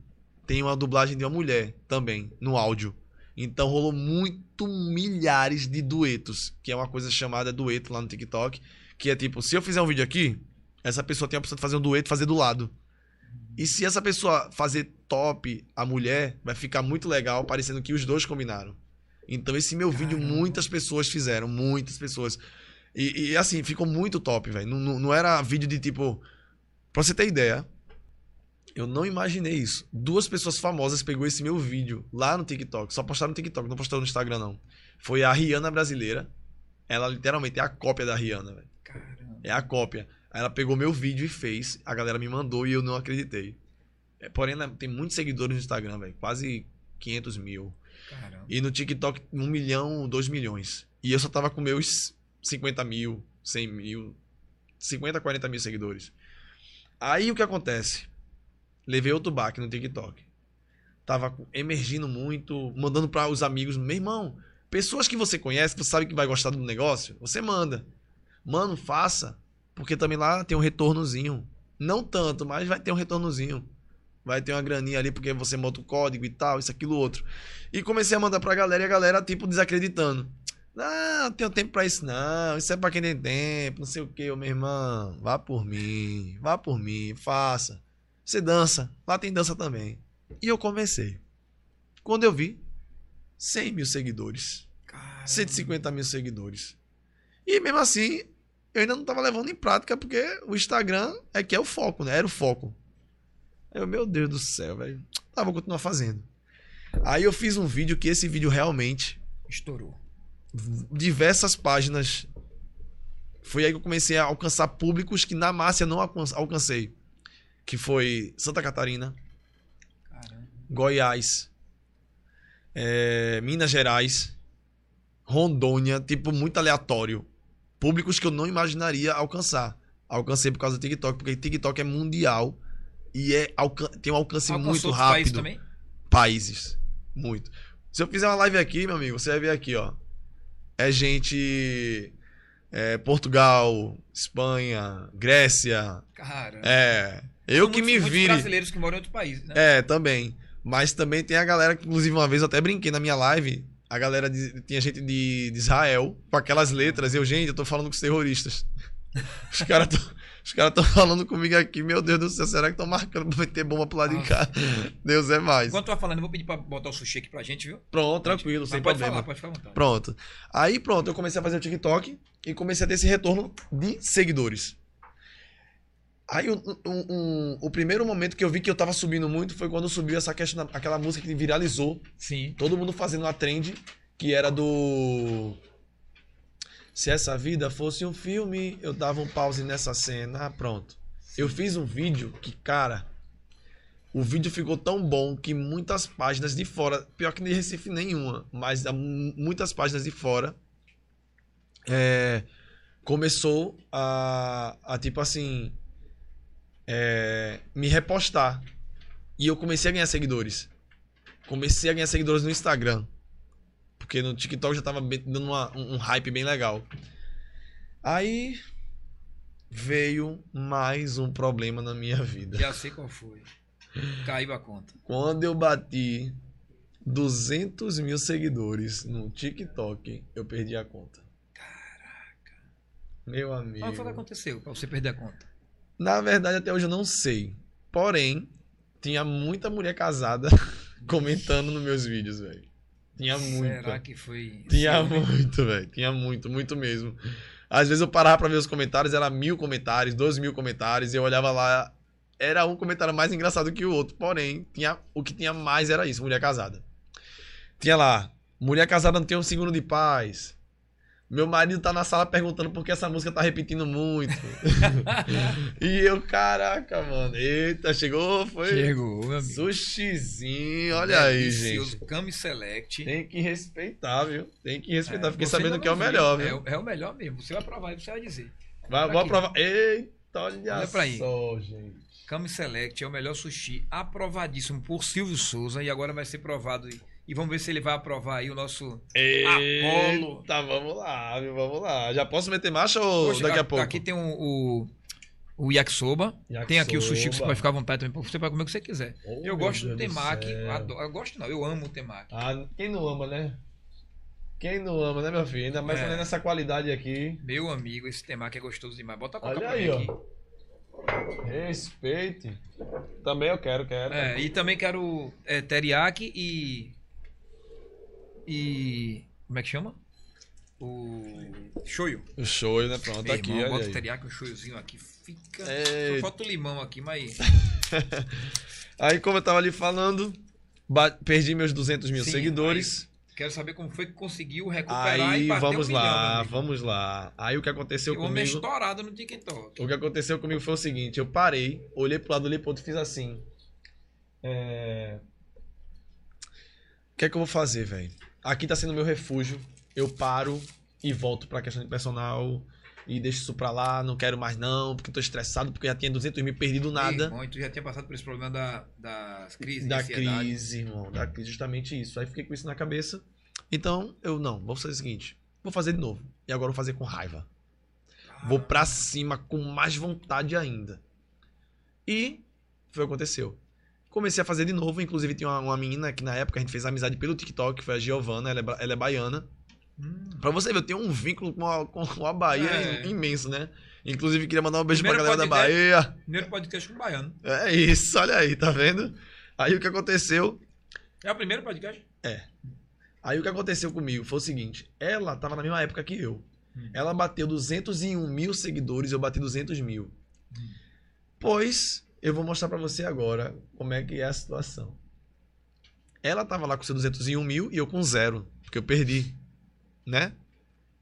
tem uma dublagem de uma mulher também, no áudio. Então rolou muito milhares de duetos, que é uma coisa chamada dueto lá no TikTok. Que é tipo, se eu fizer um vídeo aqui, essa pessoa tem a opção de fazer um dueto e fazer do lado. E se essa pessoa fazer top a mulher, vai ficar muito legal, parecendo que os dois combinaram. Então esse meu vídeo Caramba. muitas pessoas fizeram, muitas pessoas. E, e, assim, ficou muito top, velho. Não, não, não era vídeo de tipo. Pra você ter ideia, eu não imaginei isso. Duas pessoas famosas pegou esse meu vídeo lá no TikTok. Só postaram no TikTok, não postaram no Instagram, não. Foi a Rihanna brasileira. Ela literalmente é a cópia da Rihanna, velho. É a cópia. Aí ela pegou meu vídeo e fez. A galera me mandou e eu não acreditei. É, porém, tem muitos seguidores no Instagram, velho. Quase 500 mil. Caramba. E no TikTok, 1 milhão, 2 milhões. E eu só tava com meus 50 mil, 100 mil, 50, 40 mil seguidores. Aí o que acontece? Levei outro baque no TikTok. Tava emergindo muito, mandando para os amigos. Meu irmão, pessoas que você conhece, que você sabe que vai gostar do negócio, você manda. Mano, faça. Porque também lá tem um retornozinho. Não tanto, mas vai ter um retornozinho. Vai ter uma graninha ali porque você bota o código e tal, isso, aquilo, outro. E comecei a mandar pra galera e a galera, tipo, desacreditando. Não, não tenho tempo pra isso, não. Isso é pra quem tem tempo, não sei o que, meu irmão. Vá por mim, vá por mim, faça. Você dança, lá tem dança também. E eu comecei. Quando eu vi, 100 mil seguidores. Caramba. 150 mil seguidores. E mesmo assim, eu ainda não tava levando em prática, porque o Instagram é que é o foco, né? Era o foco. Aí eu, meu Deus do céu, velho. Tá, vou continuar fazendo. Aí eu fiz um vídeo que esse vídeo realmente, Estourou. Diversas páginas. Foi aí que eu comecei a alcançar públicos que na Márcia não alcan- alcancei. Que foi Santa Catarina, Caramba. Goiás, é, Minas Gerais, Rondônia, tipo, muito aleatório. Públicos que eu não imaginaria alcançar. Alcancei por causa do TikTok, porque TikTok é mundial e é, tem um alcance Alcançou muito rápido. também? Países. Muito. Se eu fizer uma live aqui, meu amigo, você vai ver aqui, ó. É gente. é, Portugal, Espanha, Grécia. Caramba. É. Eu que muitos- me vire. brasileiros que moram em outro país, né? É, também. Mas também tem a galera que, inclusive, uma vez eu até brinquei na minha live. A galera de- tinha gente de, de Israel com aquelas letras. Eu, gente, eu tô falando com os terroristas. Os caras os cara estão falando comigo aqui. Meu Deus do céu, será que estão marcando pra meter bomba pro lado de cá? Deus é mais. Enquanto tu vai falando, eu vou pedir pra botar o sushi aqui pra gente, viu? Pronto, tranquilo, Mas sem pode problema. falar, pode ficar à vontade. Pronto. Aí, pronto, eu comecei a fazer o TikTok e comecei a ter esse retorno de seguidores. Aí, um, um- um- o primeiro momento que eu vi que eu tava subindo muito foi quando subiu essa questão, aquela música que viralizou. Sim. Todo mundo fazendo uma trend que era do. Se essa vida fosse um filme, eu dava um pause nessa cena. Ah, pronto. Eu fiz um vídeo que, cara. O vídeo ficou tão bom que muitas páginas de fora, pior que de Recife nenhuma, mas muitas páginas de fora é, começou a, a tipo assim é, me repostar e eu comecei a ganhar seguidores. Comecei a ganhar seguidores no Instagram. Porque no TikTok já tava dando uma- um, hype bem legal. Aí veio mais um problema na minha vida. Já sei qual foi. Caiu a conta. Quando eu bati 200 mil seguidores no TikTok, eu perdi a conta. Caraca. Meu amigo. Qual foi o que aconteceu pra você perder a conta? Na verdade, até hoje eu não sei. Porém, tinha muita mulher casada comentando nos meus vídeos, velho. Tinha muita. Será que foi. Tinha ciúme? muito, velho. Tinha muito, muito mesmo. Às vezes eu parava pra ver os comentários, era mil comentários, dois mil comentários, e eu olhava lá, era um comentário mais engraçado que o outro. Porém, tinha, o que tinha mais era isso, mulher casada. Tinha lá, mulher casada não tem um segundo de paz. Meu marido tá na sala perguntando por que essa música tá repetindo muito. e eu, caraca, mano. Eita, chegou, foi. Chegou, meu amigo. Sushizinho, olha aí, Delicioso. gente. Cami Select. Tem que respeitar, viu? Tem que respeitar. É, Fiquei sabendo que é o viu. melhor, É, viu? o- é o melhor mesmo. Você vai provar e você vai dizer. Vai, vou aqui. aprovar. Eita, olha, Olha pra aí. só, gente. Cami Select é o melhor sushi aprovadíssimo por Silvio Souza e agora vai ser provado. E, e vamos ver se ele vai aprovar aí o nosso. Apolo. Eita, vamos lá, viu? Vamos lá. Já posso meter marcha ou Poxa, daqui a a- pouco? Aqui tem o, o, o yakisoba. Tem aqui o sushi que você Yakisoba. pode ficar à vontade também. Você pode comer o que você quiser. Oh, eu gosto do Deus do temaki. adoro- Eu gosto não, eu amo o temaki. Ah, quem não ama, né? Quem não ama, né, meu filho? Ainda mais É. nessa qualidade aqui. Meu amigo, esse temaki é gostoso demais. Bota a coca Olha aí, mim ó. aqui. Respeite. Também eu quero, quero. É, e também quero é, teriyaki e. E. Como é que chama? O. Shoyu. O show, né? Pronto, Meu aqui, irmão, olha bota o aí. teriyaki, o shoyuzinho aqui. Fica. Eita. Só falta o limão aqui, mas. Aí, como eu tava ali falando, ba- perdi meus 200 mil Sim, seguidores. Quero saber como foi que conseguiu recuperar e Aí, bater vamos um milhão, lá, amigo. vamos lá. Aí o que aconteceu O homem é comigo? estourado no TikTok. O que aconteceu comigo foi o seguinte: eu parei, olhei pro lado, olhei pro outro e fiz assim. É... O que é que eu vou fazer, velho? Aqui tá sendo meu refúgio. Eu paro e volto pra questão de personal e deixo isso pra lá, não quero mais não, porque tô estressado, porque já tinha 200 mil perdido nada. Irmão, e tu já tinha passado por esse problema da, das crises, da crise, irmão, da crise, justamente isso. Aí fiquei com isso na cabeça. Então, eu não, vou fazer o seguinte, vou fazer de novo. E agora vou fazer com raiva. Vou pra cima com mais vontade ainda. E foi o que aconteceu. Comecei a fazer de novo, inclusive tinha uma, uma menina que na época a gente fez amizade pelo TikTok, foi a Giovana, ela é, ela é baiana. Hum. Pra você ver, eu tenho um vínculo com a, com a Bahia É. imenso, né? Inclusive, queria mandar um beijo Primeiro pra galera da Bahia. Primeiro podcast com o baiano. É isso, olha aí, tá vendo? Aí o que aconteceu? É o primeiro podcast? Aí o que aconteceu comigo foi o seguinte: ela tava na mesma época que eu. Hum. Ela bateu 201 mil seguidores, eu bati 200 mil. Hum. Pois eu vou mostrar pra você agora como é que é a situação. Ela tava lá com seus 201 mil e eu com zero, porque eu perdi, né?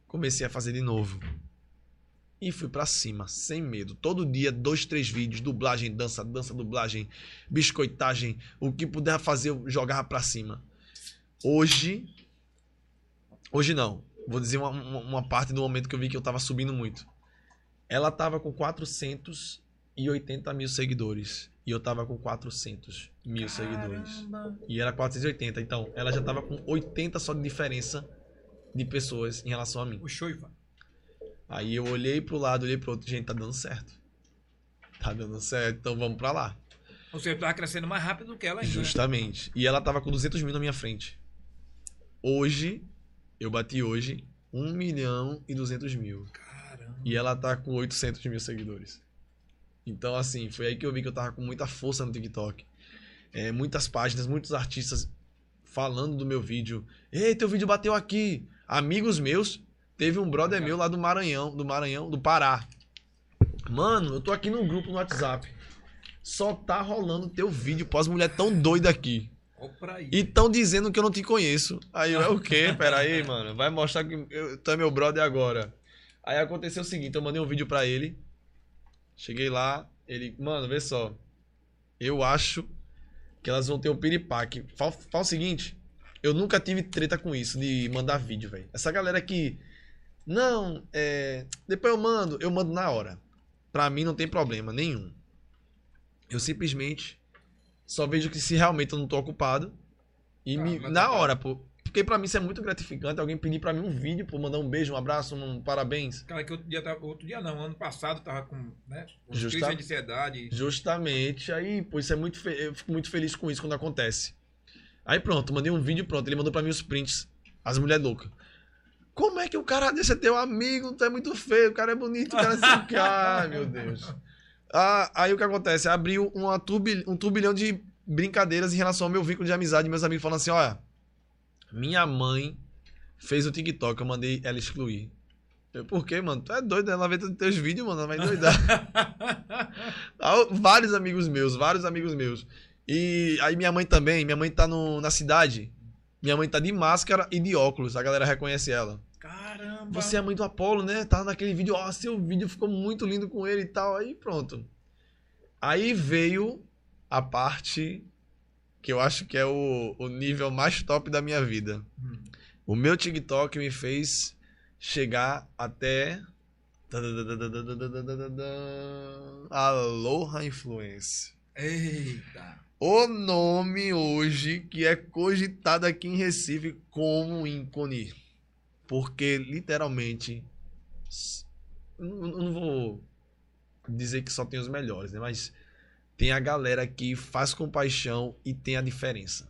Comecei a fazer de novo. E fui pra cima, sem medo. Todo dia, dois, três vídeos, dublagem, dança, dança, dublagem, biscoitagem, o que puder fazer, eu jogava pra cima. Hoje. Hoje não. Vou dizer uma, uma, uma parte do momento que eu vi que eu tava subindo muito. Ela tava com 480 mil seguidores. E eu tava com 400 mil seguidores. Caramba. E era 480. Então, ela já tava com 80 só de diferença de pessoas em relação a mim. O Shoiva. Aí eu olhei pro lado, olhei pro outro. Gente, tá dando certo. Tá dando certo, então vamos pra lá. Ou seja, tu tava crescendo mais rápido do que ela ainda. né? Justamente. E ela tava com 200 mil na minha frente. Hoje, eu bati hoje 1 milhão e 200 mil. Caramba. E ela tá com 800 mil seguidores. Então, assim, foi aí que eu vi que eu tava com muita força no TikTok. É, muitas páginas, muitos artistas falando do meu vídeo. Ei, teu vídeo bateu aqui. Amigos meus, teve um brother meu lá do Maranhão, do Maranhão, do Pará. Mano, eu tô aqui num grupo no WhatsApp. Só tá rolando teu vídeo pós mulher tão doida aqui. E tão dizendo que eu não te conheço. Aí eu, é o quê? Pera aí, mano. Vai mostrar que eu, tu é meu brother agora. Aí aconteceu o seguinte, eu mandei um vídeo pra ele. Cheguei lá, ele, mano, vê só. Eu acho que elas vão ter um piripaque. Fala, fala o seguinte, eu nunca tive treta com isso, de mandar vídeo, velho. Essa galera que, não, é, depois eu mando, eu mando na hora. Pra mim não tem problema nenhum. Eu simplesmente só vejo que se realmente eu não tô ocupado. E Ah, me- na tá. hora, pô. Porque pra mim isso é muito gratificante. Alguém pedir pra mim um vídeo, pô, mandar um beijo, um abraço, um parabéns. Cara, que outro dia, tava, outro dia não, ano passado tava com, né, com Justa- crise de ansiedade. Justamente. Aí, pô, isso é muito fe- eu fico muito feliz com isso quando acontece. Aí pronto, mandei um vídeo pronto. Ele mandou pra mim os prints. As mulheres loucas. Como é que o cara desse é teu amigo? Tu é muito feio, o cara é bonito, o cara é assim. Ai, meu Deus. Ah, aí o que acontece? Abriu uma turbil- um turbilhão de brincadeiras em relação ao meu vínculo de amizade. Meus amigos falando assim: olha, minha mãe fez o TikTok, eu mandei ela excluir. Eu, por quê, mano? Tu é doido, ela vê teus vídeos, mano, ela vai doidar. Vários amigos meus, vários amigos meus. E aí minha mãe também, minha mãe tá no, na cidade. Minha mãe tá de máscara e de óculos, a galera reconhece ela. Caramba. Você é a mãe do Apolo, né? Tá naquele vídeo, ó, seu vídeo ficou muito lindo com ele e tal. Aí pronto. Aí veio a parte que eu acho que é o, o nível mais top da minha vida. Hum. O meu TikTok me fez chegar até. Aloha Influência. Eita. O nome hoje que é cogitado aqui em Recife como ícone. Porque literalmente. eu não vou dizer que só tem os melhores, né? Mas tem a galera que faz com paixão e tem a diferença.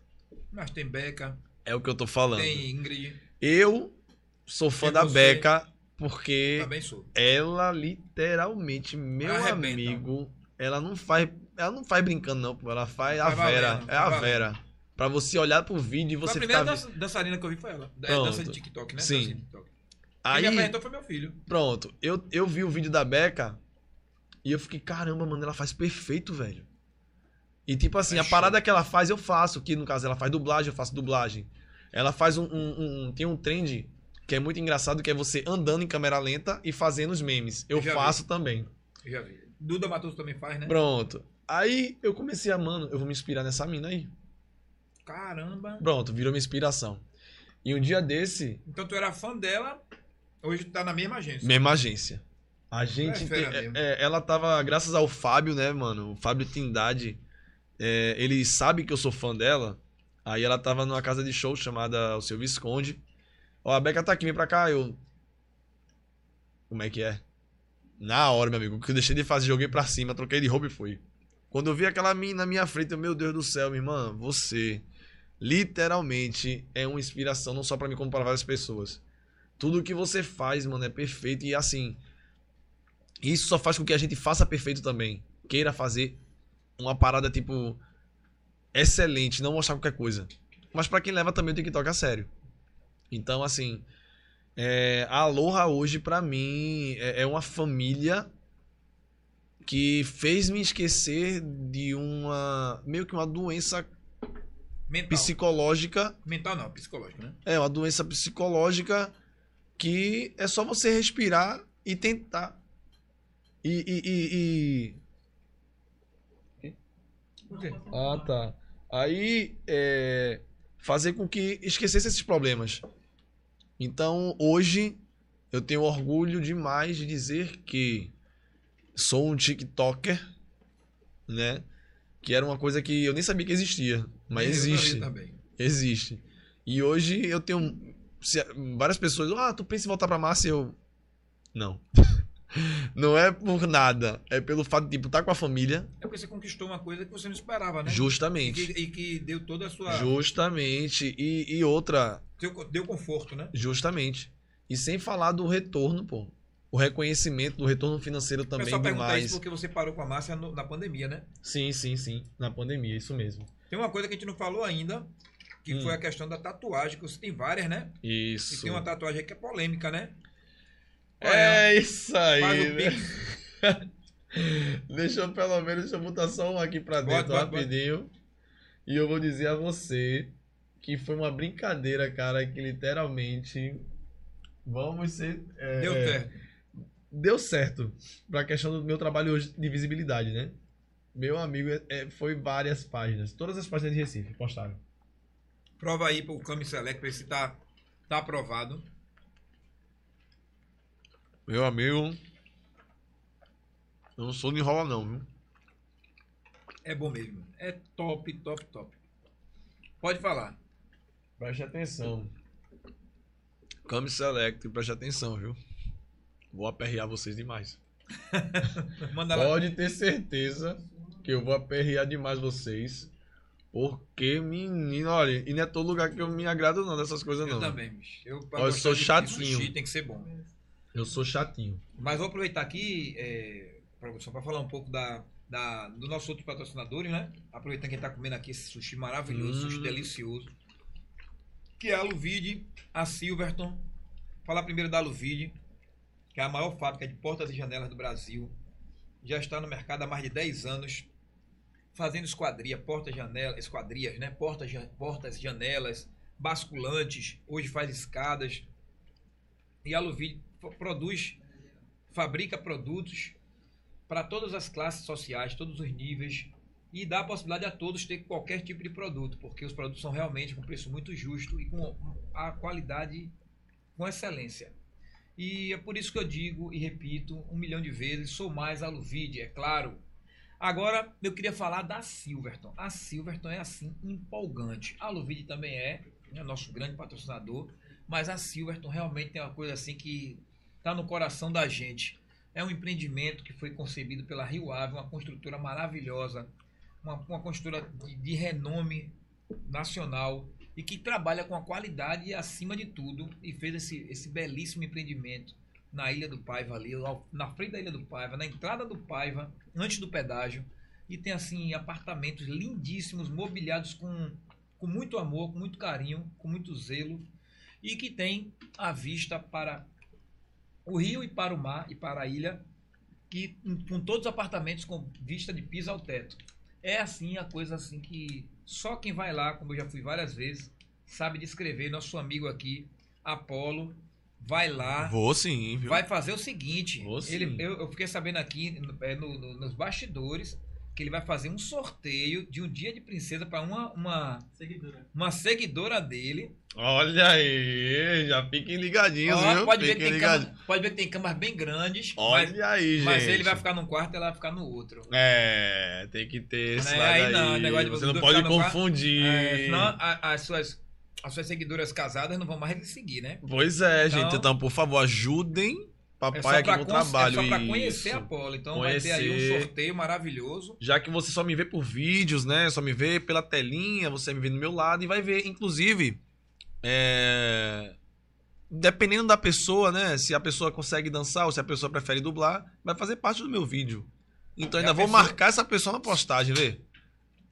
Mas tem Beca, É o que eu tô falando. tem Ingrid, Eu sou fã Tem da você. Beca porque sou. ela literalmente, meu Arrebenta. amigo, ela não faz, ela não faz brincando não, pô, ela faz a Faz valendo, Vera, é faz a valendo. Vera. Pra você olhar pro vídeo e Foi a você primeira ficar dança- dançarina que eu vi foi ela. É, Pronto. dança de TikTok, né? Sim. Dança de TikTok. Aí, Quem me apresentou foi meu filho. pronto, eu, eu vi o vídeo da Beca e eu fiquei, caramba, mano, ela faz perfeito, velho. E tipo assim, É a show. parada que ela faz, eu faço, que no caso ela faz dublagem, eu faço dublagem. Ela faz um, um- um- tem um trend que é muito engraçado, que é você andando em câmera lenta e fazendo os memes. Eu Eu já vi. faço também. Eu já vi. Duda Matoso também faz, né? Pronto. Aí eu comecei a, mano, eu vou me inspirar nessa mina aí. Caramba. Pronto, virou minha inspiração. E um dia desse, Então tu era fã dela Hoje tá na mesma agência. Mesma agência. A gente. É tem- mesmo. é, ela tava, graças ao Fábio, né, mano? O Fábio Trindade. é, ele sabe que eu sou fã dela. Aí ela tava numa casa de show chamada O Seu Visconde. Ó, a Beca tá aqui, vem pra cá. Eu. Como é que é? Na hora, meu amigo. Que eu deixei de fazer, joguei pra cima, troquei de roupa e fui. Quando eu vi aquela mina na minha frente, eu, meu Deus do céu, minha irmã, você literalmente é uma inspiração, não só pra mim, como pra várias pessoas. Tudo que você faz, mano, é perfeito. E assim, isso só faz com que a gente faça perfeito também. Queira fazer uma parada, tipo, excelente, não mostrar qualquer coisa. Mas pra quem leva também o TikTok a sério. Então, assim, é, a Aloha hoje, pra mim, é, é uma família que fez me esquecer de uma. meio que uma doença Mental. psicológica Mental não, psicológico, né? é uma doença psicológica que é só você respirar e tentar. E. e, e- e- Por quê? Ah, tá. Aí é, fazer com que esquecesse esses problemas. Então, hoje, eu tenho orgulho demais de dizer que sou um TikToker, né? Que era uma coisa que eu nem sabia que existia, mas Eu existe. também. Existe. E hoje eu tenho várias pessoas, ah, tu pensa em voltar pra massa? E eu não. não é por nada, é pelo fato de tipo, estar com a família, É porque você conquistou uma coisa que você não esperava, né? E justamente. que, e que deu toda a sua. Justamente. E, e outra, Deu, deu conforto, né? justamente. E sem falar do retorno, pô. O reconhecimento do retorno financeiro também pessoal pergunta demais. isso porque você parou com a massa no- na pandemia, né? Sim, sim, sim. Na pandemia, isso mesmo. Tem uma coisa que a gente não falou ainda, que Hum. foi a questão da tatuagem, que você tem várias, né? E Isso. tem uma tatuagem que é polêmica, né? É? É isso aí. O né? Deixa eu pelo menos, deixa eu botar só um aqui pra Bota, dentro bota, rapidinho. E eu vou dizer a você que foi uma brincadeira, cara, que literalmente vamos ser. é, Deu certo. Deu certo. Pra questão do meu trabalho hoje de visibilidade, né? Meu amigo, é- é, foi várias páginas. Todas as páginas de Recife postaram. Prova aí pro Cami Select pra ver se tá, tá aprovado. Meu amigo. Eu não sou de enrola, não, viu? É bom mesmo. É top, top, top. Pode falar. Preste atenção. Cami Select, preste atenção, viu? Vou aperrear vocês demais. Manda lá. Pode ter certeza que eu vou aperrear demais vocês. Porque, menino, olha, e não é todo lugar que eu me agrado não dessas coisas Eu não. também, bicho. Eu, eu sou chatinho. sushi, tem que ser bom. Eu sou chatinho. Mas vou aproveitar aqui, é, só para falar um pouco da, da, do nosso outro patrocinadores, né? Aproveitando que a gente tá comendo aqui esse sushi maravilhoso, Hum. sushi delicioso. Que é a Luvide, a Silverton. Falar primeiro da Luvide, que é a maior fábrica de portas e janelas do Brasil. Já está no mercado há mais de 10 anos, fazendo esquadria, portas, janelas, esquadrias, né? Portas, portas, janelas, basculantes. Hoje faz escadas. E a Luvide produz fabrica produtos para todas as classes sociais, todos os níveis e dá a possibilidade a todos ter qualquer tipo de produto, porque os produtos são realmente com preço muito justo e com a qualidade com excelência. E é por isso que eu digo e repito um milhão de vezes, sou mais a Luvide, é claro. Agora eu queria falar da Silverton. A Silverton é assim empolgante. A Luvide também é, é nosso grande patrocinador, mas a Silverton realmente tem uma coisa assim que está no coração da gente. É um empreendimento que foi concebido pela Rio Ave, uma construtora maravilhosa, uma, uma construtora de, de renome nacional e que trabalha com a qualidade acima de tudo e fez esse, esse belíssimo empreendimento na Ilha do Paiva ali, na frente da Ilha do Paiva, na entrada do Paiva, antes do pedágio. E tem assim apartamentos lindíssimos, mobiliados com, com muito amor, com muito carinho, com muito zelo e que tem a vista para o rio e para o mar e para a ilha, que com todos os apartamentos com vista de piso ao teto. É assim a coisa assim que só quem vai lá, como eu já fui várias vezes, sabe descrever. Nosso amigo aqui, Apolo, vai lá, Vou sim, viu? vai fazer o seguinte. Vou sim. Ele, eu, eu fiquei sabendo aqui é, no- no- nos bastidores que ele vai fazer um sorteio de um dia de princesa para uma, uma, Seguidora. uma seguidora dele. Olha aí, já fiquem ligadinhos, Ó, viu? pode, ver que Fiquem tem ligadinhos. cama, pode ver que tem camas bem grandes. mas, Olha aí, gente. mas ele vai ficar num quarto e ela vai ficar no outro. É, tem que ter esse Né, lado aí aí. não, negócio de Você você não pode no quarto. confundir. É, senão a- as, suas, as suas seguidoras casadas não vão mais lhe seguir, né? Pois é, Então- gente. Então, por favor, ajudem É papai só aqui no trabalho. é só pra isso. conhecer a Polo. Então vai ter aí um Conhecer. sorteio maravilhoso. Já que você só me vê por vídeos, né? Só me vê pela telinha, você me vê no meu lado e vai ver, inclusive, é, dependendo da pessoa, né? Se a pessoa consegue dançar ou se a pessoa prefere dublar, vai fazer parte do meu vídeo. Então ainda a vou pessoa- marcar essa pessoa na postagem, vê?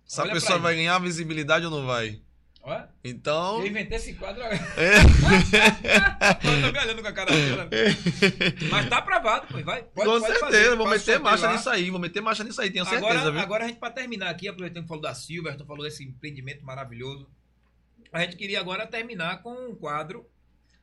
Se a Olha pessoa pra vai ganhar visibilidade ou não vai. Olha, Então. eu inventei esse quadro agora. É. Tô me olhando com a cara dela. Mas tá aprovado, pô. Vai, pode, Com pode certeza, fazer. vou meter marcha lá. nisso aí, vou meter marcha nisso aí, tenho certeza, Agora, viu? agora a gente, pra terminar aqui, aproveitando que falou da Silverton, falou desse empreendimento maravilhoso. A gente queria agora terminar com um quadro,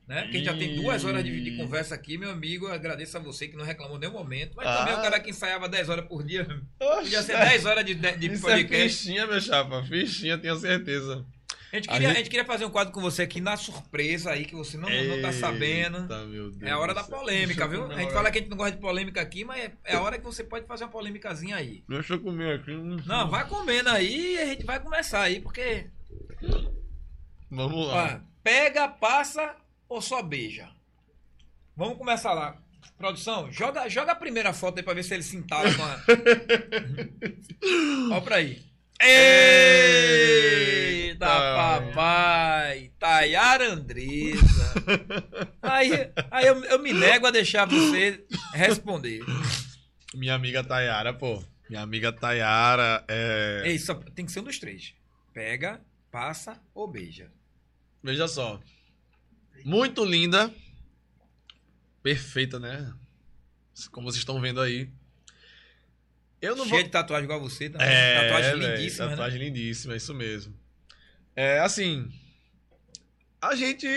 né? Porque a gente já tem duas horas de, de conversa aqui, meu amigo. Agradeço a você que não reclamou nenhum momento. Mas também Ah. o cara que ensaiava 10 horas por dia, Oxe, podia ser 10 horas de, de, de Isso é podcast. fichinha, meu chapa, fichinha, tenho certeza. A, gente A queria, a gente- gente queria fazer um quadro com você aqui na surpresa aí, que você não, não tá sabendo. Eita, É a hora da polêmica, viu? A gente fala que a gente não gosta de polêmica aqui, mas é- é a hora que você pode fazer uma polêmicazinha aí. Deixa eu comer aqui. Não, vai comendo aí e a gente vai começar aí, porque. Vamos lá. Ó, pega, passa ou só beija? Vamos começar lá. Produção, joga, joga a primeira foto aí pra ver se ele se entala com a. Olha pra aí. Eita, Eita. papai! Tayara Andresa. Aí, aí eu, eu me nego a deixar você responder. Minha amiga Tayara, pô. Minha amiga Tayara é. Ei, só, tem que ser um dos três. Pega, passa ou beija. Veja só. Muito linda. Perfeita, né? Como vocês estão vendo aí. Eu não Cheia vou. de tatuagem igual você também. É, tatuagem lindíssima, né? Tatuagem lindíssima, é isso mesmo. É assim. A gente.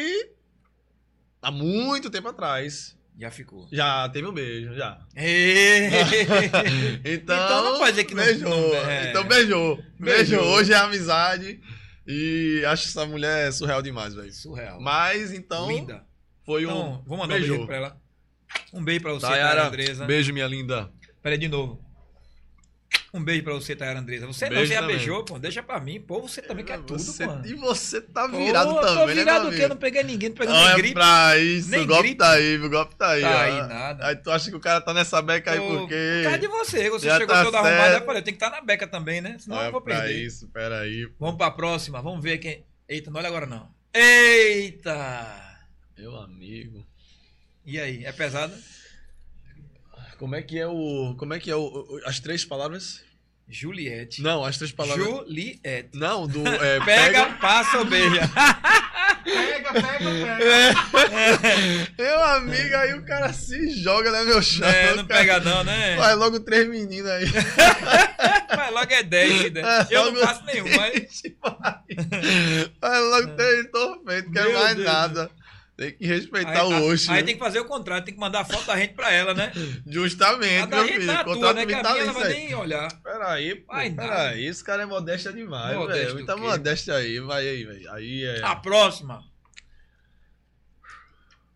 Há muito tempo atrás. Já ficou. Já teve um beijo, já. Ei! Então, Então não pode dizer que beijou. não- é. Então beijou. beijou. Beijou. Hoje é amizade. E acho essa mulher surreal demais, velho. Surreal. Mas então Linda. foi um. Então, vou mandar um beijou. beijo pra ela. Um beijo pra você, Tayara, Andresa. beijo, minha linda. Peraí, de novo. Um beijo pra você, Tayara Andresa. Você não, Beijo você já também. beijou, pô. Deixa pra mim. Pô, você também quer tudo, Você- mano. E você tá Pô, virado eu também, tô né, virado o quê? Eu não peguei ninguém, não peguei nem Olha gripe. pra isso, Nem o golpe gripe. tá aí, o golpe tá aí. Tá ó. aí, nada. Aí tu acha que o cara tá nessa beca aí Pô, porque. Por causa de você. Você Já chegou tá todo arrumado. certo. Aí eu falei, tem que estar na beca também, né? Senão eu vou pra perder. isso, peraí. Vamos pra próxima. Vamos ver quem... Eita, não olha agora não. Eita! Meu amigo. E aí, é pesada? Como é que é o. Como é que é o. o- as três palavras? Juliette. Não, as três palavras. Juliette. Não, do. é, Pega, passa ou beija. Pega, pega, pega. Meu amigo, aí o cara se joga, né, meu chão? É, não cara- pega não, né? Vai logo três meninas aí. Vai logo é 10, né? É, Eu não faço nenhum, mas... Vai, vai logo três, tô feito, não quero Meu mais Deus. nada. Tem que respeitar Aí, o Oxi. aí tem que fazer o contrário, tem que mandar a foto da gente pra ela, né? Justamente, A meu gente filho. tá Contrato né? A minha ela vitalício vai aí. nem olhar. Peraí, pô. Vai nada. Peraí, esse cara é modéstia demais, Modesto velho. Muita quê? modéstia aí, vai aí, velho. Aí é. A próxima.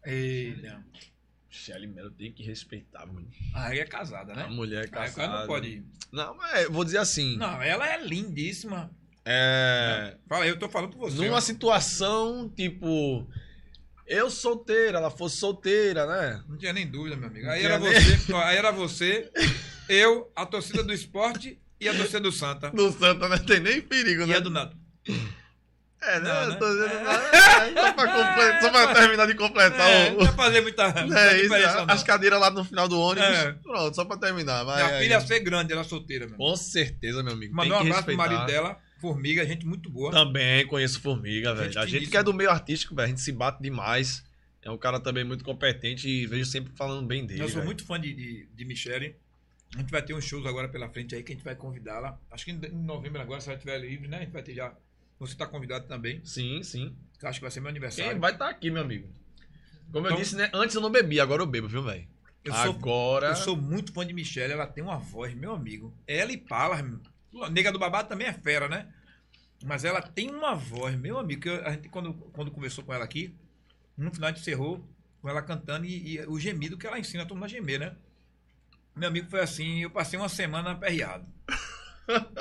Eita. Shelly Mello tem que respeitar, mano. Aí é casada, A né? mulher é Aí o casada. cara não pode ir. Não, mas vou dizer assim. Não, ela é lindíssima. É. Fala, eu tô falando por você. Numa ó. situação, tipo. Eu solteira, ela fosse solteira, né? Não tinha nem dúvida, meu amigo. Aí era nem- você, aí era você, eu, a torcida do esporte e a torcida do Santa. No Santa não tem nem perigo, E né? a do Nado. É, né? Não, né? tô dizendo, É. é, só, pra comple- só pra terminar de completar É, o. não fazer muita, muita É isso, não. as cadeiras lá no final do ônibus. É. Pronto, só pra terminar. Vai, Minha aí. filha ia ser grande, ela é solteira, meu. Com certeza, meu amigo. Mandou um abraço pro respeitar. marido dela, Formiga, gente muito boa. Também conheço Formiga, velho. A gente que é do meio artístico, velho, a gente se bate demais. É um cara também muito competente e vejo sempre falando bem dele. Eu sou velho. muito fã de, de, de Michele. A gente vai ter uns shows agora pela frente aí que a gente vai convidá-la. Acho que em em novembro agora, se ela estiver livre, né? A gente vai ter já. Você tá convidado também. Sim, sim. eu Acho que vai ser meu aniversário. Quem vai estar aqui, meu amigo? Como eu Então- disse, né? Antes eu não bebia, agora eu bebo, viu, velho? Eu sou, Agora. eu sou muito fã de Michelle, ela tem uma voz, meu amigo. Ela e Palas, nega do babado também é fera, né? Mas ela tem uma voz, meu amigo, que a gente quando, quando conversou com ela aqui, no final a gente encerrou com ela cantando e, e o gemido que ela ensina todo mundo a gemer, né? Meu amigo foi assim, eu passei uma semana aperreado.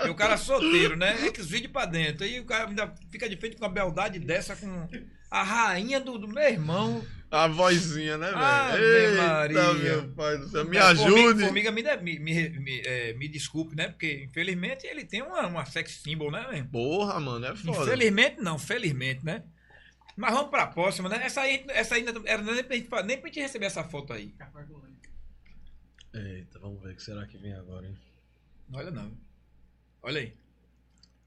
O cara é solteiro, né? É que os vídeos pra dentro. Aí o cara ainda fica de frente com uma beldade dessa, com a rainha do, do meu irmão. A vozinha, né, velho? Eita, Maria. meu pai do céu. Me É, ajude. Formiga, Formiga, me, me, me, me, é, me desculpe, né? Porque, infelizmente, ele tem uma, uma sex symbol, né, velho? Porra, mano, é foda. Infelizmente, não, felizmente, né? Mas vamos pra próxima, né? Essa aí, essa aí ainda era nem pra, gente, nem pra gente receber essa foto aí. Eita, vamos ver o que será que vem agora, hein? Olha não. Olha aí.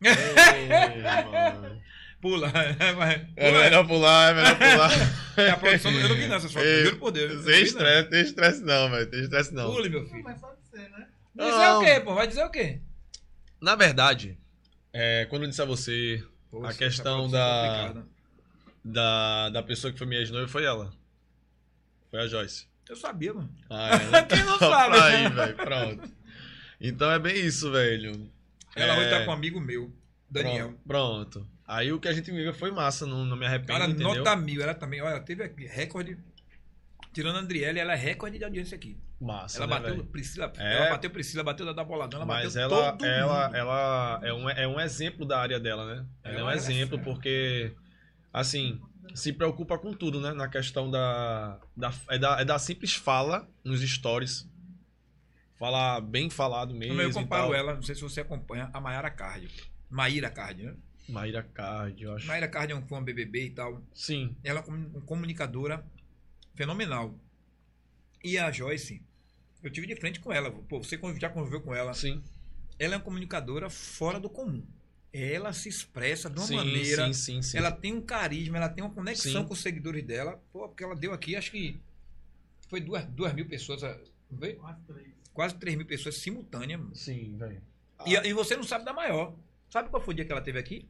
Ei, mano. Pula. Vai. É Pula. melhor pular, é melhor pular. É, a produção, eu não vi não essas fotos, Ei, juro por Deus. eu não Sem não. estresse, tem estresse não, velho. Tem estresse não. Pule, meu Não, filho. mas só de ser, né? Dizer Não. o quê, pô? Vai dizer o quê? Na verdade, é, quando eu disse a você Pô, A questão da- é complicada. da, da pessoa que foi minha ex-noiva, foi ela. Foi a Joyce. Eu sabia, mano. Ah, é, né? Quem não sabe? Aí, velho, pronto. Então é bem isso, velho. Ela É, hoje tá com um amigo meu, Daniel. Pronto. pronto. Aí o que a gente viu foi massa, não, não me arrependo, Cara, entendeu? nota mil. Ela também, olha, teve recorde. Tirando a Andriele, ela é recorde de audiência aqui. Massa, Ela né, bateu velho? Priscila, É. ela bateu Priscila, bateu da boladão, ela Mas bateu ela, todo ela, mundo. ela é, um, é um exemplo da área dela, né? Ela é um Ela é exemplo fera. porque, assim, se preocupa com tudo, né? Na questão da, da, é da. É da simples fala nos stories. Falar bem falado mesmo. eu comparo ela, não sei se você acompanha, a Mayara Cardio. Maíra Cardio, né? Maíra Card, eu acho. Maíra Cardio é um fã BBB e tal. Sim. Ela é uma comunicadora fenomenal. E a Joyce, eu tive de frente com ela. Pô, você já conviveu com ela. Sim. Ela é uma comunicadora fora do comum. Ela se expressa de uma sim, maneira. sim, sim, sim. Ela tem um carisma, ela tem uma conexão Sim. com os seguidores dela. Pô, porque ela deu aqui, acho que foi duas, duas mil pessoas, não foi? Quase três. quase três mil pessoas simultâneas. Sim, velho. E, e você não sabe da maior. Sabe qual foi o dia que ela teve aqui?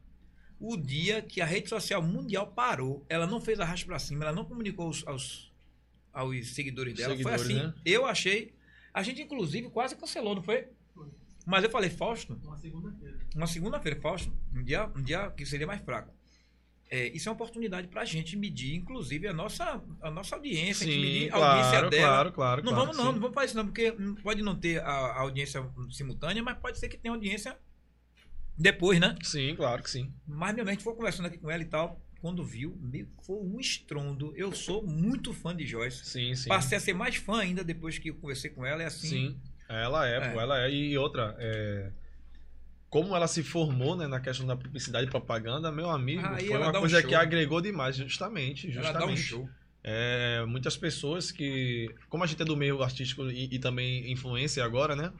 O dia que a rede social mundial parou. Ela não fez arrasto pra cima, ela não comunicou aos, aos, aos seguidores dela. Seguidores, foi assim. né? Eu achei. A gente, inclusive, quase cancelou, não foi? Foi. Mas eu falei, Fausto, Uma segunda-feira. uma segunda-feira, Fausto, um dia, um dia que seria mais fraco. É, isso é uma oportunidade pra gente medir, inclusive, a nossa, a nossa audiência, a gente Sim, medir a audiência claro, dela. claro, claro. Não claro vamos não, sim. não vamos fazer isso não, porque pode não ter a, a audiência simultânea, mas pode ser que tenha audiência depois, né? Sim, claro que sim. Mas minha mente foi conversando aqui com ela e tal, quando viu, meio que foi um estrondo. Eu sou muito fã de Joyce. Sim, sim. Passei a ser mais fã ainda depois que eu conversei com ela, é assim. Sim, ela é, É. pô, ela é. E outra, é, como ela se formou né, na questão da publicidade e propaganda, meu amigo, foi ela uma um coisa show. que agregou demais, justamente. Ela justamente. dá um show. É, muitas pessoas que, como a gente é do meio artístico e, e também influência agora, né?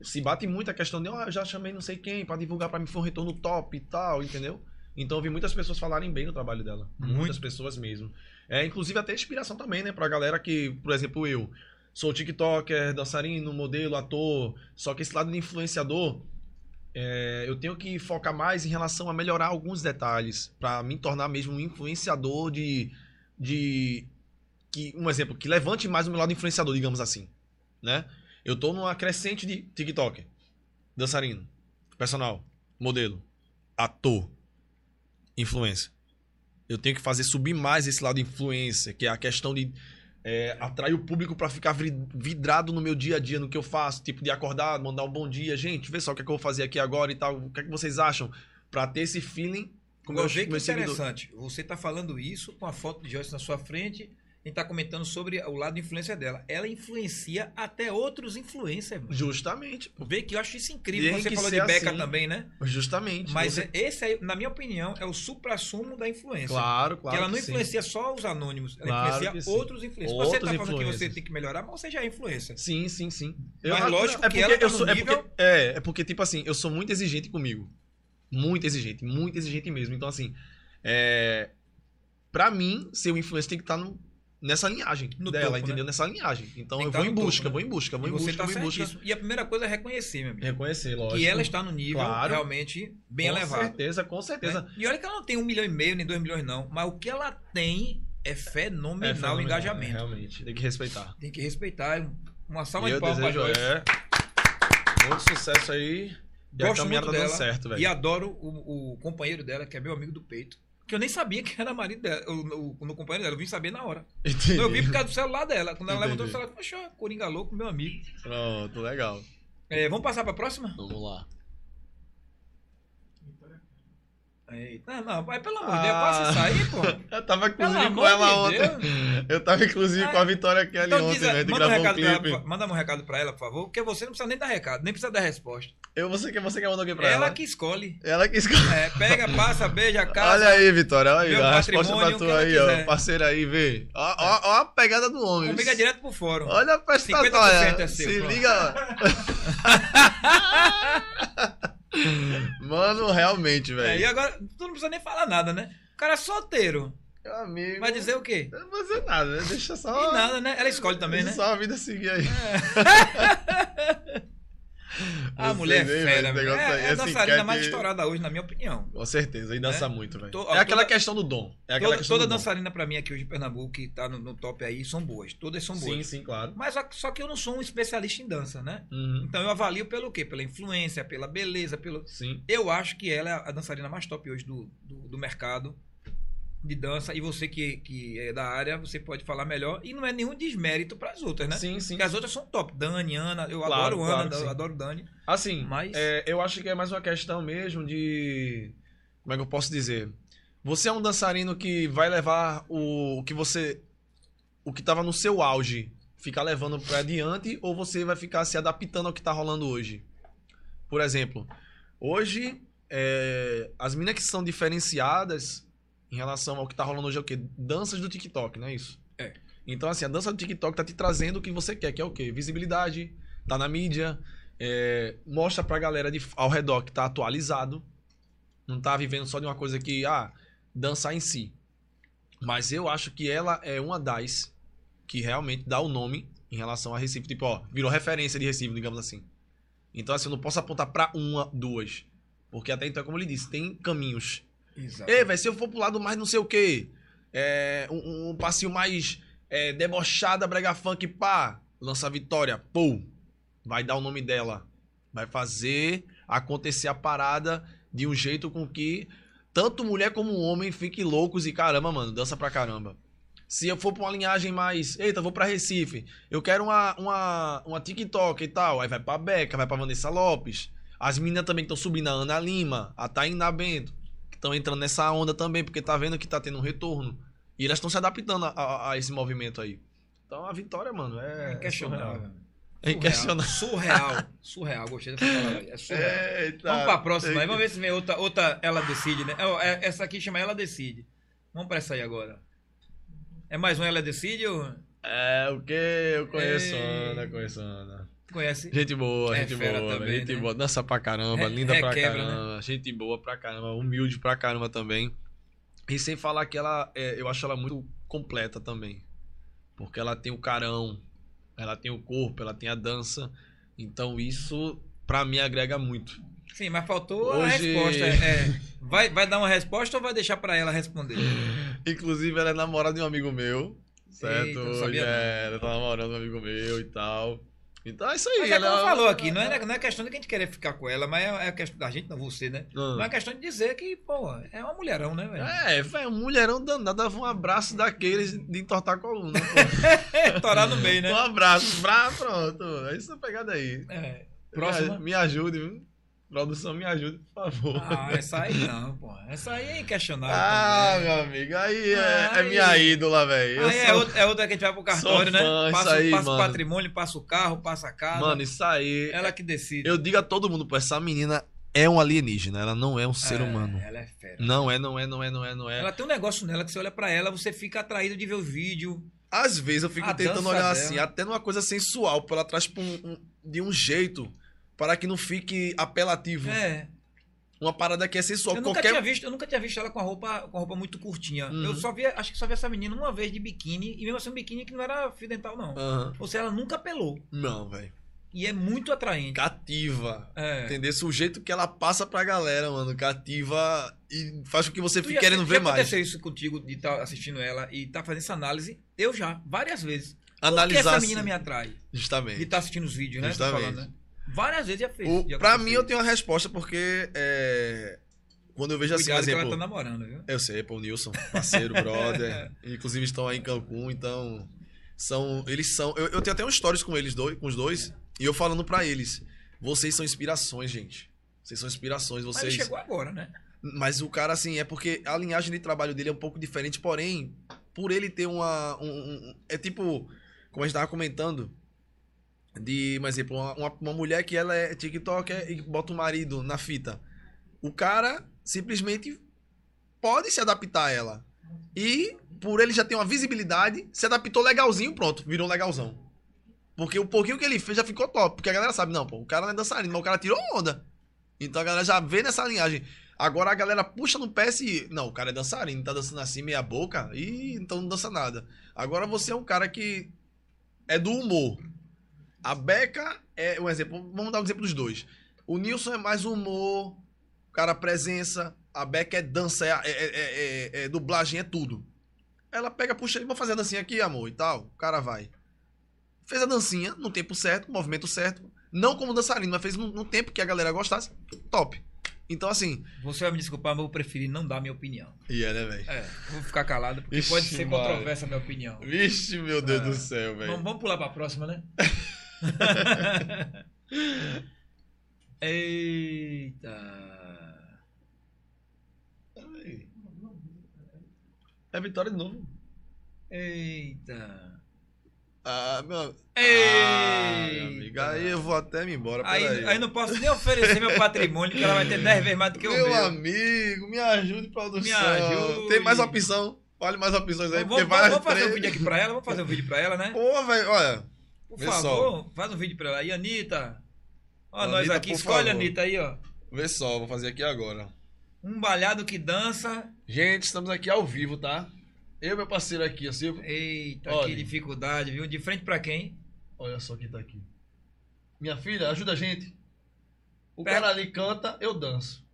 Se bate muito a questão de, ó, eu já chamei não sei quem pra divulgar pra mim foi um retorno top e tal, entendeu? Então eu vi muitas pessoas falarem bem do trabalho dela. Muito. Muitas pessoas mesmo. É, inclusive até inspiração também, né? Pra galera que, por exemplo, eu sou tiktoker, dançarino, modelo, ator, só que esse lado de influenciador, é, eu tenho que focar mais em relação a melhorar alguns detalhes pra me tornar mesmo um influenciador de de que um exemplo que levante mais o meu lado influenciador, digamos assim, né? Eu tô numa crescente de TikTok, dançarino, personal, modelo, ator, influência. Eu tenho que fazer subir mais esse lado influência, que é a questão de é, atrair o público pra ficar vi- vidrado no meu dia a dia, no que eu faço, tipo de acordar, mandar um bom dia, gente, vê só o que, é que eu vou fazer aqui agora e tal, o que é que vocês acham? Pra ter esse feeling com Agora, meus, vê que meus seguidores. interessante. Você está falando isso com a foto de Joyce na sua frente e está comentando sobre o lado de influência dela. Ela influencia até outros influencers. mano. Justamente. Vê que eu acho isso incrível. Tem Você falou de Beca assim. também, né? Justamente. Mas Você- esse aí, na minha opinião, é o supra-sumo da influência. Claro, claro. que ela não que sim. influencia só os anônimos, ela Claro influencia outros influencers. Outros você tá falando que você tem que melhorar, mas você já é influência. Sim, sim, sim. Mas lógico é que ela tá eu sou, é, porque, é, é porque, tipo assim, eu sou muito exigente comigo. Muito exigente, muito exigente mesmo. Então, assim, é, pra mim, ser um influencer tem que estar no, nessa linhagem No dela, topo, entendeu? né? Nessa linhagem. Então, eu vou tá em no topo, busca, né? vou em busca, vou em busca, tá vou em busca. E a primeira coisa é reconhecer, meu amigo. Reconhecer, lógico. Que ela está no nível Claro. realmente bem com elevado. certeza, com certeza. né? E olha que ela não tem um milhão e meio, nem dois milhões, não. Mas o que ela tem é fenomenal É o fenomenal, engajamento. é, realmente. Tem que respeitar. Tem que respeitar. Uma salva de palmas desejo Joyce. é, muito sucesso aí. A Gosto caminhada muito dela. dando certo, velho. E adoro o, o companheiro dela, que é meu amigo do peito. Que eu nem sabia que era marido dela, o, o, o companheiro dela. Eu vim saber na hora. Entendi. Eu vi por causa do celular dela. Quando ela levantou o Entendi. celular, poxa, Coringa louco, meu amigo. Pronto, legal. É, vamos passar pra próxima? Vamos lá. Eita, não, mas pelo amor de Deus, Ah. passa isso aí, pô. Eu tava Pelo inclusive com ela de ontem. Deus. Eu tava inclusive Ah, com a Vitória Kelly Então ontem, diz, né? Gente manda, um gravou um recado pra ela, clipe. por- manda um recado pra ela, por favor, porque você não precisa nem dar recado, nem precisa dar resposta. Eu, você, quer, você quer mandar alguém pra ela, ela? que escolhe. Ela que escolhe. É, pega, passa, beija, casa. Olha aí, Vitória, olha aí. A resposta pra tu que aí, ela ó. quiser. Parceiro aí, vê. Ó, ó, ó a pegada do homem. Comigo é direto pro fórum. Olha a prestação. 50% olha. é seu, Se pronto. liga. Mano, realmente, É, velho. e agora, tu não precisa nem falar nada, né? O cara é solteiro. Meu amigo. Vai dizer o quê? Não vai dizer nada, né? Deixa só. E nada, né? Ela escolhe também, deixa né? Só a vida seguir aí. A Você mulher é fera, velho, aí, É, é a essa dançarina enquete- mais estourada hoje, na minha opinião. Com certeza, e dança muito, velho. É aquela toda- questão do dom. É aquela Toda, questão toda dançarina pra mim aqui hoje em Pernambuco, que tá no, no top aí, são boas. Todas são boas. Sim, sim, claro. Mas só, só que eu não sou um especialista em dança, né? Uhum. Então eu avalio pelo quê? Pela influência, pela beleza, pelo. Sim. Eu acho que ela é a dançarina mais top hoje do, do, do mercado de dança. E você que, que é da área, você pode falar melhor. E não é nenhum desmérito para as outras, né? Sim, sim. Porque as outras são top. Dani, Ana, eu Claro, adoro claro Ana, sim. eu adoro Dani. Assim, Mas- é, eu acho que é mais uma questão mesmo de. Como é que eu posso dizer? Você é um dançarino que vai levar o, o que você. O que tava no seu auge, ficar levando pra adiante, ou você vai ficar se adaptando ao que tá rolando hoje? Por exemplo, hoje, é, as minas que são diferenciadas em relação ao que tá rolando hoje é o quê? Danças do TikTok, não é isso? É. Então, assim, a dança do TikTok tá te trazendo o que você quer, que é o quê? Visibilidade, tá na mídia, é, mostra pra galera de, ao redor que tá atualizado. Não tá vivendo só de uma coisa que, ah, dançar em si. Mas eu acho que ela é uma das que realmente dá o nome em relação a Recife. Tipo, ó, virou referência de Recife, digamos assim. Então, assim, eu não posso apontar pra uma, duas. Porque até então, como ele disse, tem caminhos. Exato. Ei, velho, se eu for pro lado mais não sei o quê, é, um, um passinho mais é, debochada, brega funk, pá, lança a vitória, pô, vai dar o nome dela. Vai fazer acontecer a parada de um jeito com que tanto mulher como homem fiquem loucos e caramba, mano, dança pra caramba. Se eu for pra uma linhagem mais, eita, vou pra Recife, eu quero uma, uma, uma TikTok e tal, aí vai pra Beca, vai pra Vanessa Lopes. As meninas também estão subindo, a Ana Lima, a Tainá Bento estão entrando nessa onda também, porque tá vendo que tá tendo um retorno. E elas estão se adaptando a, a- a esse movimento aí. Então a vitória, mano, é. É inquestionável. surreal. É inquestionável. Surreal. Surreal, gostei dessa palavra. É surreal. Eita. Vamos pra próxima aí, vamos ver se vem outra, outra ela decide, né? Ó, é- Essa aqui chama Ela Decide. Vamos pra essa aí agora. É mais um Ela Decide ou É, o que? Eu conheço Ei. Ana, conheço Ana. Conhece? Gente boa, É gente boa, também, gente né? boa. Dança pra caramba, Re- linda pra requebra, caramba. Gente boa pra caramba, humilde pra caramba também. E sem falar que ela, é, eu acho ela muito completa também. Porque ela tem o carão, ela tem o corpo, ela tem a dança. Então isso, pra mim, agrega muito. Sim, mas faltou a Hoje- resposta. É, vai, vai dar uma resposta ou vai deixar pra ela responder? Inclusive, ela é namorada de um amigo meu, certo? Eita, sabia é, ela tá namorando um amigo meu e tal. Então é isso aí. Mas é ela como é- falou aqui, não é, não é questão de que a gente querer ficar com ela, mas é, é questão da gente, não você, né? Ah. Mas é questão de dizer que, pô, é uma mulherão, né, velho? É, velho, um mulherão danado, dava um abraço daqueles de entortar a coluna. pô. Torar no meio, né? Um abraço, pra, pronto. É essa pegada aí. É. Próxima. Me ajude, viu? Produção, me ajude, por favor. Ah, essa aí não, pô. Essa aí é inquestionável. Ah, também. meu amigo, aí é, é Aí- minha ídola, velho. Aí é sou- outra, é outra que a gente vai pro cartório, né? fã, Passa, aí, passa o patrimônio, passa o carro, passa a casa. Mano, isso aí. ela que decide. Eu digo a todo mundo, pô, essa menina é um alienígena, ela não é um ser É, humano. Ela é fera. Não é, não é, não é, não é, não é. Ela tem um negócio nela que você olha pra ela, você fica atraído de ver o vídeo. Às vezes eu fico A tentando olhar dela. assim, até numa coisa sensual, pra ela traz um- um- de um jeito para que não fique apelativo. É. Uma parada que é sensual. Eu nunca, Qualquer tinha visto, eu nunca tinha visto ela com a roupa, com a roupa muito curtinha. Uhum. Eu só vi, acho que só vi essa menina uma vez de biquíni, e mesmo assim um biquíni que não era fio dental, não. Aham. Ou seja, ela nunca pelou. Não, velho. e é muito atraente. Cativa. É. Entendeu? O jeito que ela passa pra galera, mano. Cativa e faz com que você Tu fique querendo ver mais. aconteceu isso contigo de estar assistindo ela e estar fazendo essa análise? Eu já, várias vezes. Por que Analisar. essa menina me atrai? De Justamente. estar assistindo os vídeos, né? Justamente. falando, né? Várias vezes já fez. O, já pra mim, eu tenho uma resposta porque é, quando eu vejo assim, Cuidado que ela exemplo. tá namorando, viu? Eu sei, pô, o Nilson, parceiro, brother. Inclusive estão aí em Cancún, então. São. Eles são. Eu, eu tenho até um stories com eles dois, com os dois, e eu falando pra eles. Vocês são inspirações, gente. Vocês são inspirações, Mas vocês. ele chegou agora, né? Mas o cara, assim, é porque a linhagem de trabalho dele é um pouco diferente, porém, por ele ter uma. um- um- é tipo, como a gente tava comentando, de, por exemplo, uma, uma, mulher que ela é TikToker e bota o marido na fita. O cara simplesmente pode se adaptar a ela. E, por ele já ter uma visibilidade, se adaptou legalzinho, pronto, virou legalzão. Porque o pouquinho que ele fez já ficou top. Porque a galera sabe, não, pô, o cara não é dançarino, mas o cara tirou onda. Então a galera já vê nessa linhagem. Agora a galera puxa no pé se. Não, o cara é dançarino, tá dançando assim, meia boca, e então não dança nada. Agora você é um cara que é do humor. A Beca é um exemplo. Vamos dar um exemplo dos dois. O Nilson é mais humor, cara presença. A Beca é dança, é, é- é- é- é dublagem, é tudo. Ela pega, puxa ele, vou fazer a dancinha aqui, amor, e tal. O cara vai. Fez a dancinha no tempo certo, no movimento certo. Não como dançarino, mas fez no, no tempo que a galera gostasse. Top. Então, assim. Você vai me desculpar, mas eu vou preferir não dar minha opinião. E é, né, velho? É, vou ficar calado, porque Ixi, pode ser controversa a minha opinião. Vixe, meu Deus É. do céu, velho. Vamos, vamos pular pra próxima, né? Eita. É vitória de novo. Eita. Ah, meu. Ah, meu amigo, aí eu vou até me embora. Aí, peraí. aí não posso nem oferecer meu patrimônio, que ela vai ter 10 vezes mais do que o meu meu. amigo, me ajude, produção. Me ajude. Tem mais opção? Olha mais opções aí, vamos- vai. vamos fazer um vídeo aqui pra ela? Vamos fazer um vídeo pra ela, né? Pô, velho, olha. Por vê favor, faz um vídeo pra ela. E Anitta? Ó, Anitta, nós aqui. Escolhe favor. Anitta aí, ó. Vê só, vou fazer aqui agora. Um balhado que dança. Gente, estamos aqui ao vivo, tá? Eu e meu parceiro aqui, Silvio. Eita, Olha. que dificuldade, viu? De frente pra quem? Olha só quem tá aqui. Minha filha, ajuda a gente. O Pega. cara ali canta, eu danço.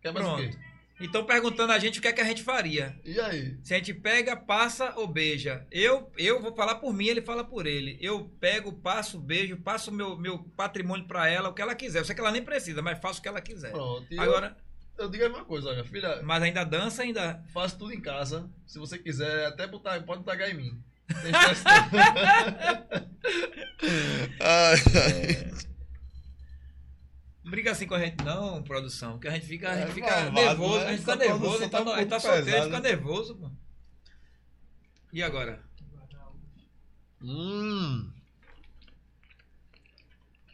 Quer mais o Pronto. quê? Então perguntando a gente o que é que a gente faria. E aí? Se a gente pega, passa ou beija. Eu, eu vou falar por mim, ele fala por ele. Eu pego, passo, beijo, passo meu, meu patrimônio pra ela, o que ela quiser. Eu sei que ela nem precisa, mas faço o que ela quiser. Pronto. Agora, eu, eu digo a mesma coisa, olha, filha. mas ainda dança, ainda. Faço tudo em casa. Se você quiser, até botar, pode tagar em mim. Tem. Ai, ai. Briga assim com a gente, não, produção. Que a gente fica, a É gente fica malvado, nervoso, né? a gente fica nervoso, produção então tá um a gente tá solteiro, fica pesada. nervoso, pô. E agora? Hum.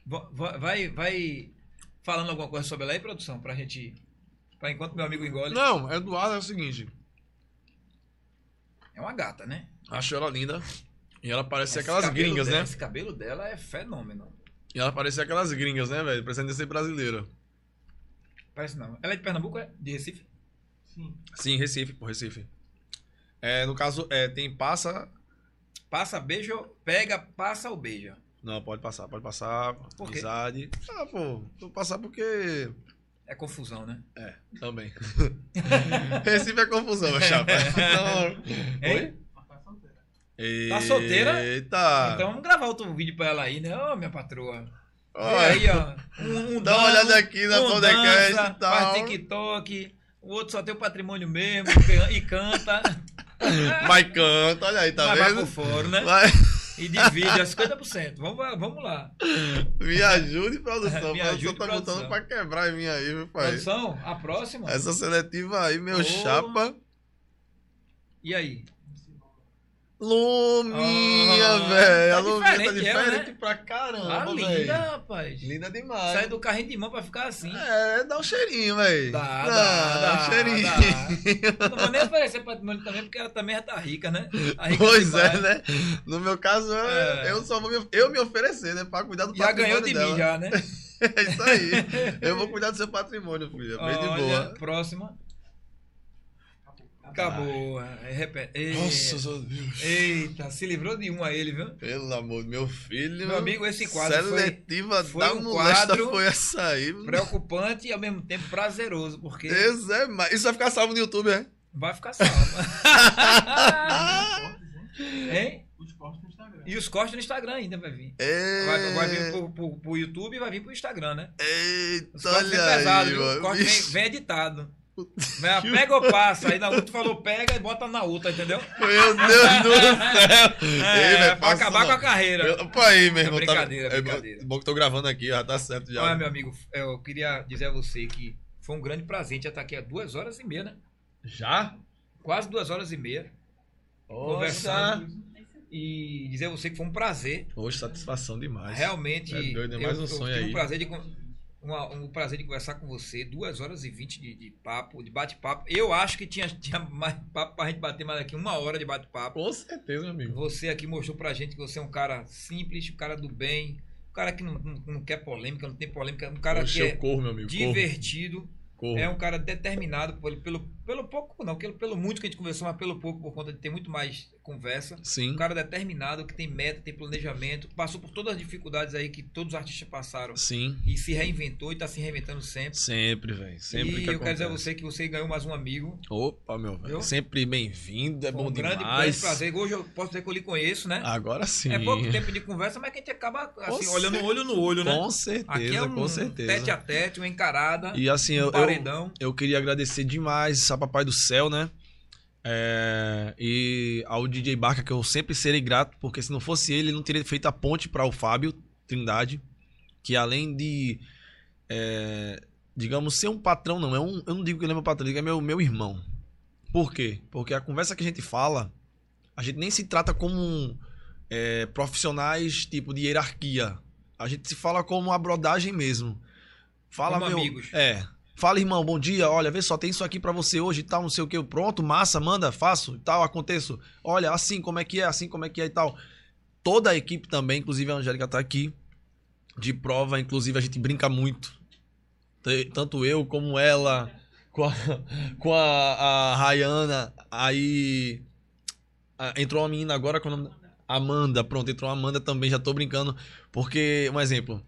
Va- va- Vai, vai falando alguma coisa sobre ela aí, produção, pra gente. Pra enquanto meu amigo engole. Não, Eduardo é o seguinte. É uma gata, né? Acho ela linda. E ela parece Esse aquelas gringas, dela- né? Esse cabelo dela é fenômeno. E ela parece aquelas gringas, né, velho? Parecendo ser brasileira. Parece não. Ela é de Pernambuco, é? De Recife? Sim. Sim, Recife, pô, Recife. É, no caso, é, tem passa. Passa, beijo, pega, passa ou beija. Não, pode passar, pode passar. Por quê? amizade. Ah, pô, vou passar porque. É confusão, né? É, também. Recife é confusão, meu chapa. Então... Hein? Oi? Tá solteira. Eita! Então vamos gravar outro vídeo pra ela aí, né? Ô, minha patroa. Olha, aí, ó. Um, um Dá uma olhada aqui na um podcast dança, e tal. Faz TikTok. O outro só tem o patrimônio mesmo e canta. Mas canta, olha aí, tá mas vai vendo? pro foro, né? Vai, E divide a 50%. Vamos, lá- vamos lá. me ajude, produção. Me a produção ajude, tá produção. botando pra quebrar em mim aí, viu, pai? Produção, a próxima. Essa seletiva aí, meu Ô. chapa. E aí? Luminha, Ah, velho. tá a tá diferente ela, diferente né? pra caramba, Ah, velho. linda, rapaz. Linda demais. Sai do carrinho de mão pra ficar assim. É, dá um cheirinho, velho. Dá, dá, dá, um cheirinho. dá. Não vou nem oferecer patrimônio também, porque ela também já tá rica, né? Tá rica Pois é, né? No meu caso, eu- É. eu só vou me, eu me oferecer, né? Pra cuidar do Já patrimônio ganhou de dela. mim, já, né? É isso aí. Eu vou cuidar do seu patrimônio, filha. Bem de boa. Próxima. Acabou. É, repete. Nossa, meu Deus. Eita, se livrou de um a ele, viu? Pelo amor do meu filho. Meu amigo, esse quadro foi- Seletiva foi da um quadro foi essa aí. Preocupante e ao mesmo tempo prazeroso, porque Deus é mais. Isso vai ficar salvo no YouTube, é? vai ficar salvo. hein? Os cortes no Instagram. E os cortes no Instagram ainda vai vir. É... Vai, vai vir pro, pro, pro YouTube e vai vir pro Instagram, né? Eita, Os cortes vem olha pesado, aí, viu? O corte vem, vem editado. A pega ou passa. Aí na outra falou pega e bota na outra, entendeu? Meu Deus do céu. É, Ei, velho, pra acabar não. com a carreira. Eu, pô, aí, meu É irmão. brincadeira, tá, é brincadeira. bom que tô gravando aqui, já tá certo já. Olha, meu amigo, eu queria dizer a você que foi um grande prazer já estar aqui há duas horas e meia, né? Já? Quase duas horas e meia. Conversando. E dizer a você que foi um prazer. Hoje, satisfação demais. Realmente. É doido, é mais um sonho tive aí. Um prazer, de, uma- um prazer de conversar com você. Duas horas e vinte de, de papo, de bate-papo. Eu acho que tinha, tinha mais papo pra gente bater mais aqui, uma hora de bate-papo. Com certeza, meu amigo. Você aqui mostrou pra gente que você é um cara simples, um cara do bem, um cara que não, não, não quer polêmica, não tem polêmica, um cara Oxe, que é corro, meu amigo. divertido. corro. É um cara determinado pelo, pelo, pelo pouco, não, pelo, pelo muito que a gente conversou, mas pelo pouco, por conta de ter muito mais conversa. Sim. Um cara determinado, que tem meta, tem planejamento, passou por todas as dificuldades aí que todos os artistas passaram Sim. e se reinventou e tá se reinventando sempre. Sempre, velho. Sempre e que eu quero dizer a acontece. você que você ganhou mais um amigo. Opa, meu velho. Sempre bem-vindo, é Foi bom um grande, grande demais. prazer. Hoje eu posso dizer que eu lhe conheço, né? Agora sim. É pouco tempo de conversa, mas que a gente acaba assim, olhando olho no olho, né? Com Aqui certeza, é um com certeza. tete a tete, uma encarada, E assim, um eu, eu, paredão. eu queria agradecer demais a Papai do Céu, né? É, e ao DJ Barca, que eu sempre serei grato, porque se não fosse ele, ele não teria feito a ponte para o Fábio Trindade, que além de, é, digamos, ser um patrão, não, é um, eu não digo que ele é meu patrão, que é meu, meu irmão. Por quê? Porque a conversa que a gente fala, a gente nem se trata como é, profissionais tipo de hierarquia. A gente se fala como uma brodagem mesmo. Fala, Como meu. amigos. É. Fala, irmão, bom dia. Olha, vê só, tem isso aqui pra você hoje e tal, não sei o que. Pronto, massa, manda, faço e tal, aconteço. Olha, assim como é que é, assim como é que é e tal. Toda a equipe também, inclusive a Angélica tá aqui, de prova, inclusive a gente brinca muito. Tanto eu como ela, com a, com a, a Rayana, aí ah, entrou uma menina agora com o nome. Amanda, pronto, entrou uma Amanda também, já tô brincando. Porque, um exemplo.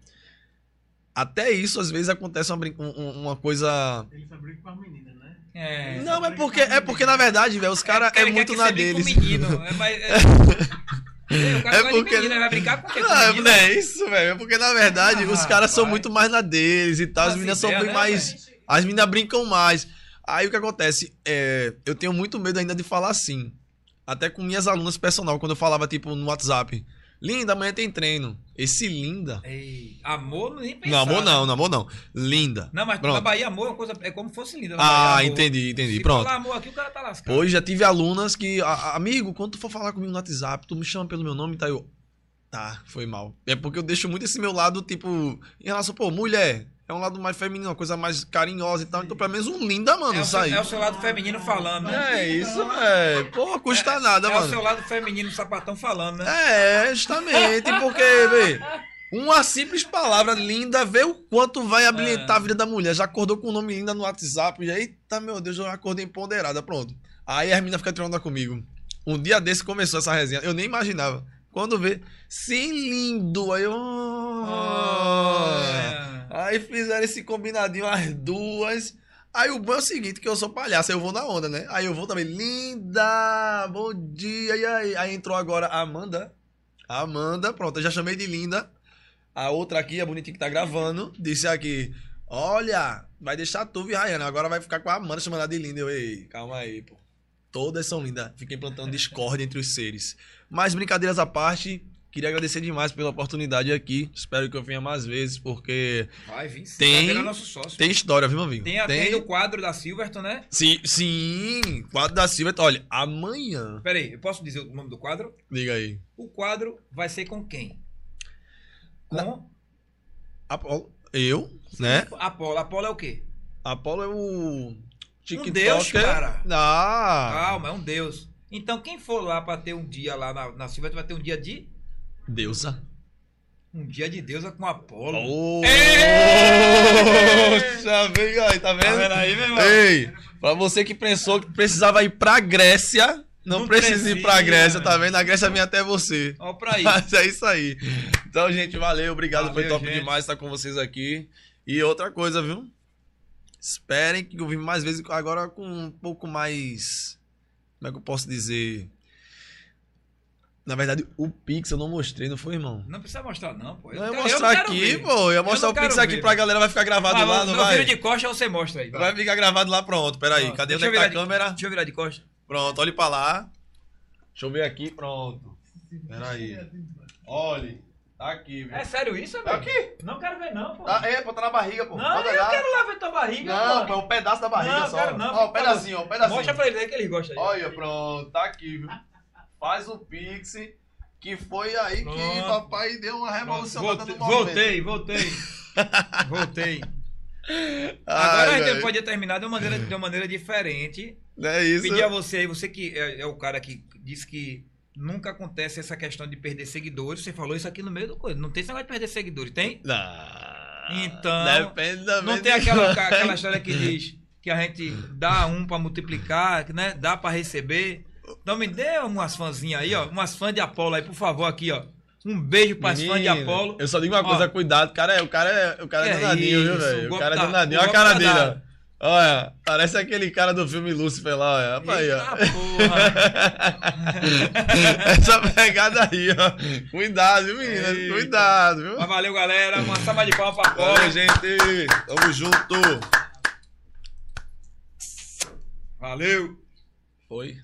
Até isso, às vezes, acontece uma, um- um- uma coisa. Ele só brinca com as meninas, né? É. Não, é porque, é porque na verdade, velho, os caras é, Ele quer muito na deles. menino. É, mas, é... É, o cara É porque- ele vai brincar com o? Com Não, é- menino? não é isso, velho. É porque na verdade Ah, os caras são muito mais na deles e tal. As Nossa meninas são bem né, mais. As meninas brincam mais. Aí o que acontece? É, eu tenho muito medo ainda de falar assim. Até com minhas alunas personal, quando eu falava, tipo, no WhatsApp. Linda, amanhã tem treino. Esse linda. Ei, amor nem pensar. Não, amor né? não, não, amor não. Linda. Não, mas Pronto. na Bahia amor é, uma coisa, é como se fosse linda. Ah, Bahia, entendi, entendi. Se Pronto. falar amor aqui, o cara tá lascado. Pois já tive alunas que, "A- a- amigo, quando tu for falar comigo no WhatsApp, tu me chama pelo meu nome, tá? Eu, tá, foi mal. É porque eu deixo muito esse meu lado, tipo, em relação, pô, mulher, é um lado mais feminino, uma coisa mais carinhosa e tal. Então, pelo menos um linda, mano, é, sair. é o seu lado feminino falando, né? É isso, é. Pô, custa nada, é mano. o seu lado feminino sapatão falando, né? É, justamente, porque, vê, uma simples palavra linda, vê o quanto vai habilitar É. a vida da mulher. Já acordou com o nome linda no WhatsApp, e eita, meu Deus, eu acordei empoderada, pronto. Aí a menina fica tirando comigo. Um dia desse começou essa resenha, eu nem imaginava. Quando vê, sim, lindo, aí eu... Olha. Aí fizeram esse combinadinho, as duas. Aí o bom é o seguinte, que eu sou palhaço, eu vou na onda, né? Aí eu vou também, linda, bom dia, e aí? Aí entrou agora a Amanda. A Amanda, pronto, eu já chamei de linda. A outra aqui, a bonitinha que tá gravando, disse aqui, olha, vai deixar tu, e Rayana, agora vai ficar com a Amanda chamando ela de linda. Eu, ei, calma aí, pô. Todas são lindas. Fiquei plantando discórdia entre os seres. Mas brincadeiras à parte, queria agradecer demais pela oportunidade aqui. Espero que eu venha mais vezes, porque Vai vir sim. Tem- tem história, viu, meu amigo? Tem até o quadro da Silverton, né? Sim, sim, quadro da Silva. Olha, amanhã. Pera aí, eu posso dizer o nome do quadro? Diga aí. O quadro vai ser com quem? Com Na- Apolo, eu, né? Apolo. Apolo é o quê? Apolo é o. TikToker. Deus, cara. Ah, Calma, é um deus. Então, quem for lá pra ter um dia lá na, na Silverton vai ter um dia de. Deusa. Um dia de deusa com Apolo. Oh! Poxa, vem aí, tá Tá vendo? vendo aí, meu irmão? Ei, Pra você que pensou que precisava ir pra Grécia, não, Não precisa ir pra Grécia, tá vendo? A Grécia vem até você. Ó, pra aí. Mas é isso aí. Então, gente, valeu. Obrigado. Foi Valeu, top gente. demais estar com vocês aqui. E outra coisa, viu? Esperem que eu vim mais vezes agora com um pouco mais. Como é que eu posso dizer? Na verdade, o Pix eu não mostrei, não foi, irmão? Não precisa mostrar, não, pô. Eu ia quero- mostrar quero aqui, ver. pô. Eu ia mostrar não o Pix quero aqui ver, pra velho. galera, vai ficar gravado Mas, lá, não vai? de costa você mostra aí. vai. Vai ficar gravado lá, pronto. Peraí, Ó, cadê onde eu é que tá a de- câmera? Deixa eu virar de costa. Pronto, olhe pra lá. Deixa eu ver aqui, pronto. Peraí. Olhe. Tá aqui, viu? É sério isso, Tá velho? aqui. Não quero ver, não, pô. Tá, é, pô, tá na barriga, pô. não, Pode eu olhar. quero lá ver tua barriga. Não, pô. é um pedaço da barriga Não, só. quero não, Ó, um pedacinho, ó, um pedacinho. Mostra pra eles aí que eles gostam aí. Olha, pronto, tá aqui, viu? Faz o Pix, que foi aí que Pronto. papai deu uma Pronto, revolucionada voltei, no momento. voltei, voltei. voltei. Ai, Agora a gente podia terminar de uma maneira, de uma maneira diferente. Não é isso? Pedir a você, aí, você que é, é o cara que disse que nunca acontece essa questão de perder seguidores. Você falou isso aqui no meio do coisa. Não tem esse negócio de perder seguidores, tem? Não. Então, Depende da Não tem aquela, aquela história que diz que a gente dá um pra multiplicar, né? Dá pra receber. Então me dê umas fãzinhas aí, ó. Umas fãs de Apolo aí, por favor, aqui, ó. Um beijo pras fãs de Apolo. Eu só digo uma Ó. coisa, cuidado. O cara é, o cara é, o cara é é danadinho, viu, velho? o cara é danadinho. Olha a cara tá dele, ó. Olha, parece aquele cara do filme Lúcifer lá, olha. Aí, ó. Essa pegada aí, ó. Cuidado, viu, menina? Eita. Cuidado, viu? Mas valeu, galera. Uma salva de palmas pra Apolo. Valeu, gente. Tamo junto. Valeu. Foi.